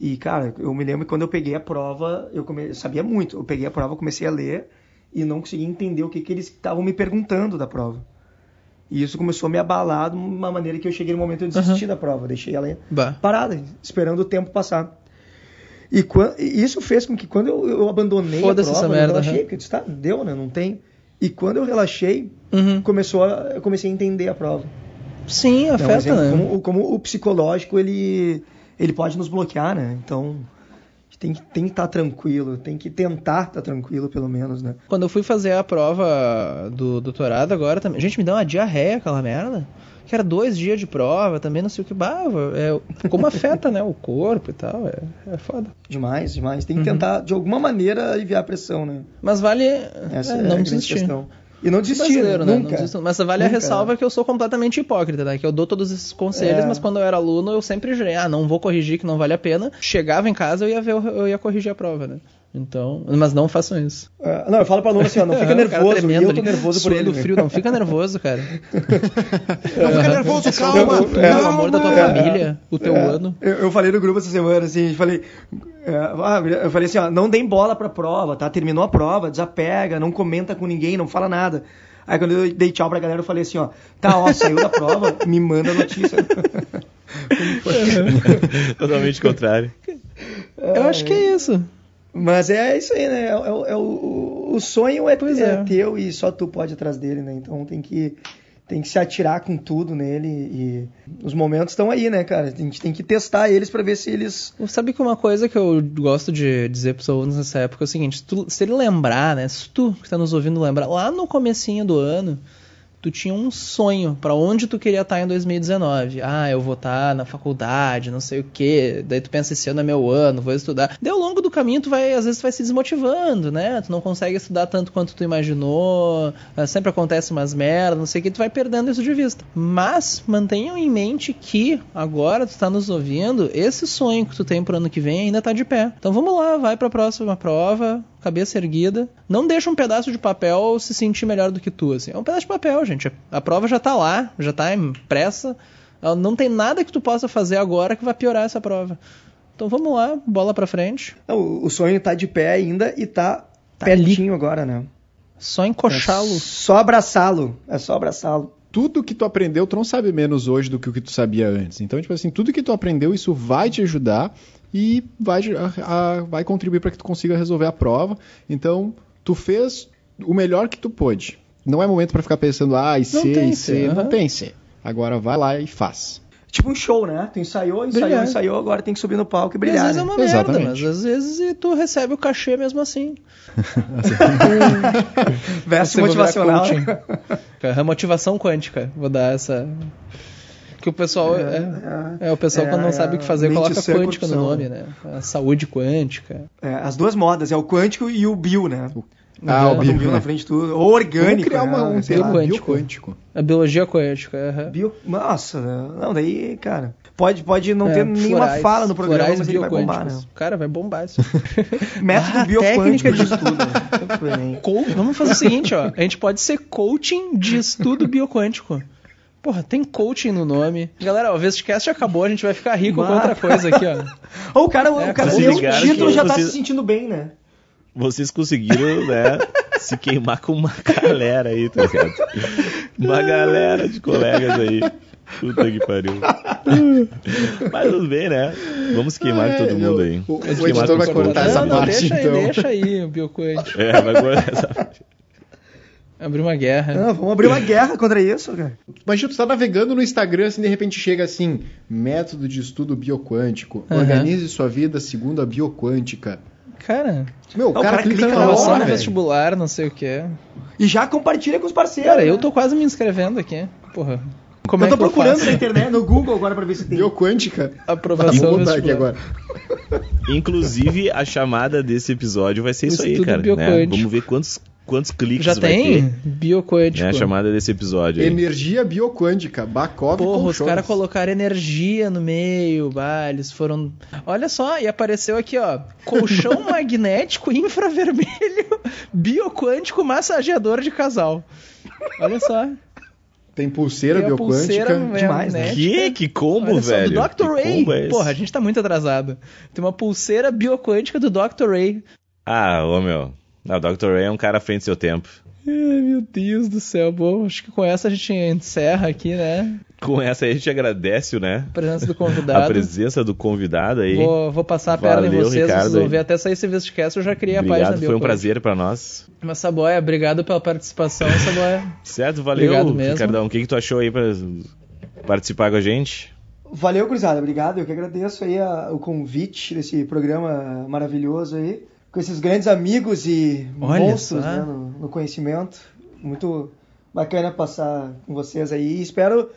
E, cara, eu me lembro que quando eu peguei a prova, eu, come... eu sabia muito. Eu peguei a prova, comecei a ler e não conseguia entender o que, que eles estavam me perguntando da prova. E isso começou a me abalar de uma maneira que eu cheguei no momento de desistir da prova. Deixei ela Bah. parada, esperando o tempo passar. E, quan- e isso fez com que quando eu, eu abandonei a prova, essa eu merda, relaxei, aham. porque eu disse, tá, deu, né? Não tem. E quando eu relaxei, Uhum. começou a, eu comecei a entender a prova. Sim, afeta, exemplo, né? como, como o psicológico ele, ele pode nos bloquear, né? Então a tem que tem que estar tranquilo, tem que tentar estar tranquilo pelo menos, né? Quando eu fui fazer a prova do doutorado agora também. Gente, me deu uma diarreia aquela merda. Que era dois dias de prova, também não sei o que. Bah, é, como afeta, né? O corpo e tal. É, é foda. Demais, demais. Tem que Uhum. tentar de alguma maneira aliviar a pressão, né? Mas vale. Essa é, é, a não grande desistir. questão. E não desistir, Brasileiro, né? Não nunca. desisto. Mas vale a Nunca. ressalva que eu sou completamente hipócrita, né? Que eu dou todos esses conselhos, É. mas quando eu era aluno eu sempre jurei, ah, não vou corrigir, que não vale a pena. Chegava em casa eu ia ver, eu ia corrigir a prova, né? Então, mas não façam isso. É, não, eu falo pra aluno assim, ó, não fica nervoso, e tremendo eu tô nervoso por ele. né? frio, não fica nervoso, cara. Não fica nervoso, É calma. o tu, o amor da tua É. família, o teu É, ano. Eu, eu falei no grupo essa semana, assim, eu falei, é, ah, eu falei assim, ó, não deem bola pra prova, tá? Terminou a prova, desapega, não comenta com ninguém, não fala nada. Aí quando eu dei tchau pra galera, eu falei assim, ó, tá, ó, saiu da prova, me manda a notícia. Totalmente contrário. Eu acho que é isso. Mas é isso aí, né? É, o- é o, o sonho é, é é. teu e só tu pode ir atrás dele, né? Então tem que, tem que se atirar com tudo nele e os momentos estão aí, né, cara? A gente tem que testar eles pra ver se eles Sabe que uma coisa que eu gosto de dizer pros alunos nessa época é o seguinte, se, tu- se ele lembrar, né, se tu que tá nos ouvindo lembrar, lá no comecinho do ano, tu tinha um sonho pra onde tu queria estar em 2019. Ah, eu vou estar na faculdade, não sei o quê. Daí tu pensa, esse ano é meu ano, vou estudar. Daí ao longo do caminho tu vai, às vezes tu vai se desmotivando, né? Tu não consegue estudar tanto quanto tu imaginou, ah, sempre acontece umas merdas, não sei o que, tu vai perdendo isso de vista. Mas mantenham em mente que agora tu tá nos ouvindo, esse sonho que tu tem pro ano que vem ainda tá de pé. Então vamos lá, vai pra próxima prova, cabeça erguida. Não deixa um pedaço de papel se sentir melhor do que tu, assim. É um pedaço de papel, gente. A prova já tá lá, já tá impressa. Ela Não tem nada que tu possa fazer agora que vai piorar essa prova. Então vamos lá, bola pra frente. Não, o sonho tá de pé ainda e tá, Tá pertinho agora, né? Só encoxá-lo. É só abraçá-lo. É só abraçá-lo. tudo que tu aprendeu, tu não sabe menos hoje do que o que tu sabia antes. Então, tipo assim, tudo que tu aprendeu, isso vai te ajudar e vai, a- a- vai contribuir para que tu consiga resolver a prova. Então, tu fez o melhor que tu pôde. Não é momento para ficar pensando, ah, e C, e C. Não tem C. Agora vai lá e faz. Tipo um show, né? Tu ensaiou, ensaiou, Brilhar. ensaiou, agora tem que subir no palco e E às brilhar. vezes é né? uma merda, Exatamente. mas às vezes tu recebe o cachê mesmo assim. Verso motivacional. É motivação quântica. Vou dar essa. Que o pessoal. É, é, o pessoal é, quando não é, sabe o que fazer, coloca sã, quântica no nome, né? A saúde quântica. É, as duas modas, é o quântico e o bio, né? Ah, o Uhum. Um bio, bio né? na frente de tudo. Ou orgânico, Vamos criar uma, né? um Sei termo lá. Bioquântico. bioquântico. A biologia quântica. aham. Bio... Nossa, não, daí, cara. Pode, pode não É, ter nenhuma florais- fala no programa, mas ele vai bombar, né? Cara, vai bombar isso. Método Ah, bioquântico de estudo. né? Co- Vamos fazer o seguinte, ó. A gente pode ser coaching de estudo bioquântico. Porra, tem coaching no nome. Galera, ó, o Vestcast acabou, a gente vai ficar rico com outra coisa aqui, ó. Ou o cara, É, o cara leu o título já tá vocês- se sentindo bem, né? Vocês conseguiram, né, se queimar com uma galera aí, tá ligado? Uma galera de colegas aí. Puta que pariu. Mas tudo bem, né? Vamos queimar É, todo mundo aí. o- o editor vai cortar essa não, não, parte, deixa aí, então. deixa aí o. É, vai guardar essa parte. Abrir uma guerra. Não, vamos abrir uma guerra contra isso, cara. Imagina, tu tá navegando no Instagram, assim, de repente chega assim, método de estudo bioquântico. Aham. Organize sua vida segundo a bioquântica. Cara, Meu, o cara, cara clica clica na hora, no vestibular, não sei o que. E já compartilha com os parceiros. Cara, eu né? tô quase me inscrevendo aqui. Porra. Como eu é tô que eu procurando faço? na internet, no Google agora pra ver se tem. Bioquântica. Aprovação Vou botar aqui vestibular. agora. Inclusive, a chamada desse episódio vai ser O isso aí, cara. Né? Vamos ver quantos, quantos cliques Já vai tem ter. bioquântico. Né, a chamada desse episódio aí. Energia bioquântica. Bacov Porra, os caras colocaram energia no meio, bah, eles foram. Olha só, e apareceu aqui, ó. Colchão magnético infravermelho bioquântico massageador de casal. Olha só. Tem pulseira Tem bioquântica. pulseira demais, né? Que, que combo, Olha só, velho. do Dr. Que Ray. é? Porra, a gente tá muito atrasado. Tem uma pulseira bioquântica do Dr. Ray. Ah, ô meu. Ah, o Dr. Ray é um cara à frente do seu tempo. Ai, meu Deus do céu. Bom, acho que com essa a gente encerra aqui, né? Com essa aí a gente agradece, né? A presença do A convidado. presença do convidado aí. Vou, vou passar a perna em vocês, Ricardo, vocês vão aí. ver. Até sair esse Vestcast eu já criei a página Obrigado, foi um prazer pra nós. Mas Saboia, obrigado pela participação, Saboia. Certo, valeu, Obrigado mesmo. Ricardão. O que, que tu achou aí pra participar com a gente? Valeu, cruzada. Obrigado. Eu que agradeço aí a- o convite desse programa maravilhoso aí. Com esses grandes amigos e Olha monstros né, no, no conhecimento. Muito bacana passar com vocês aí. Espero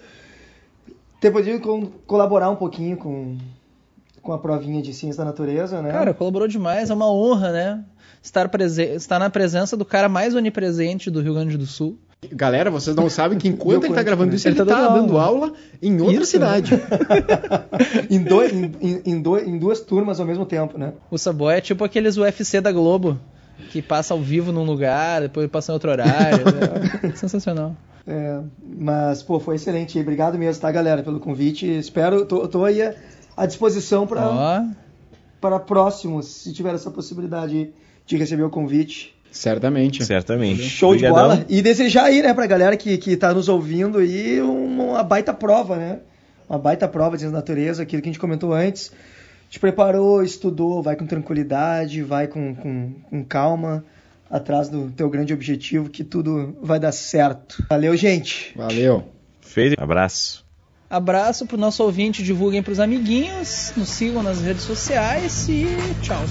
ter podido colaborar um pouquinho com, com a provinha de ciência da natureza, né? Cara, colaborou demais, é uma honra, né? Estar. Estar na presença do cara mais onipresente do Rio Grande do Sul. Galera, vocês não sabem que enquanto ele tá Bioquântico, gravando né? isso, Ele ele, tá tá, dando dando aula em outra Isso, né? cidade. em, dois, em, em, dois- em duas turmas ao mesmo tempo, né? O Saboia é tipo aqueles UFC da Globo, que passa ao vivo num lugar, depois passa em outro horário. é sensacional. É, mas, pô, foi excelente. Obrigado mesmo, tá, galera, pelo convite. Espero, tô, tô aí à disposição para para próximos, se tiver essa possibilidade de receber o convite. Certamente. Certamente. Show Obrigadão. de bola. E desejar aí, né, pra galera que, que tá nos ouvindo aí, uma baita prova, né? Uma baita prova de natureza, aquilo que a gente comentou antes. Te preparou, estudou, vai com tranquilidade, vai com, com, com calma, atrás do teu grande objetivo, que tudo vai dar certo. Valeu, gente! Valeu. Feito. Abraço. abraço pro nosso ouvinte, divulguem pros amiguinhos, nos sigam nas redes sociais e tchau.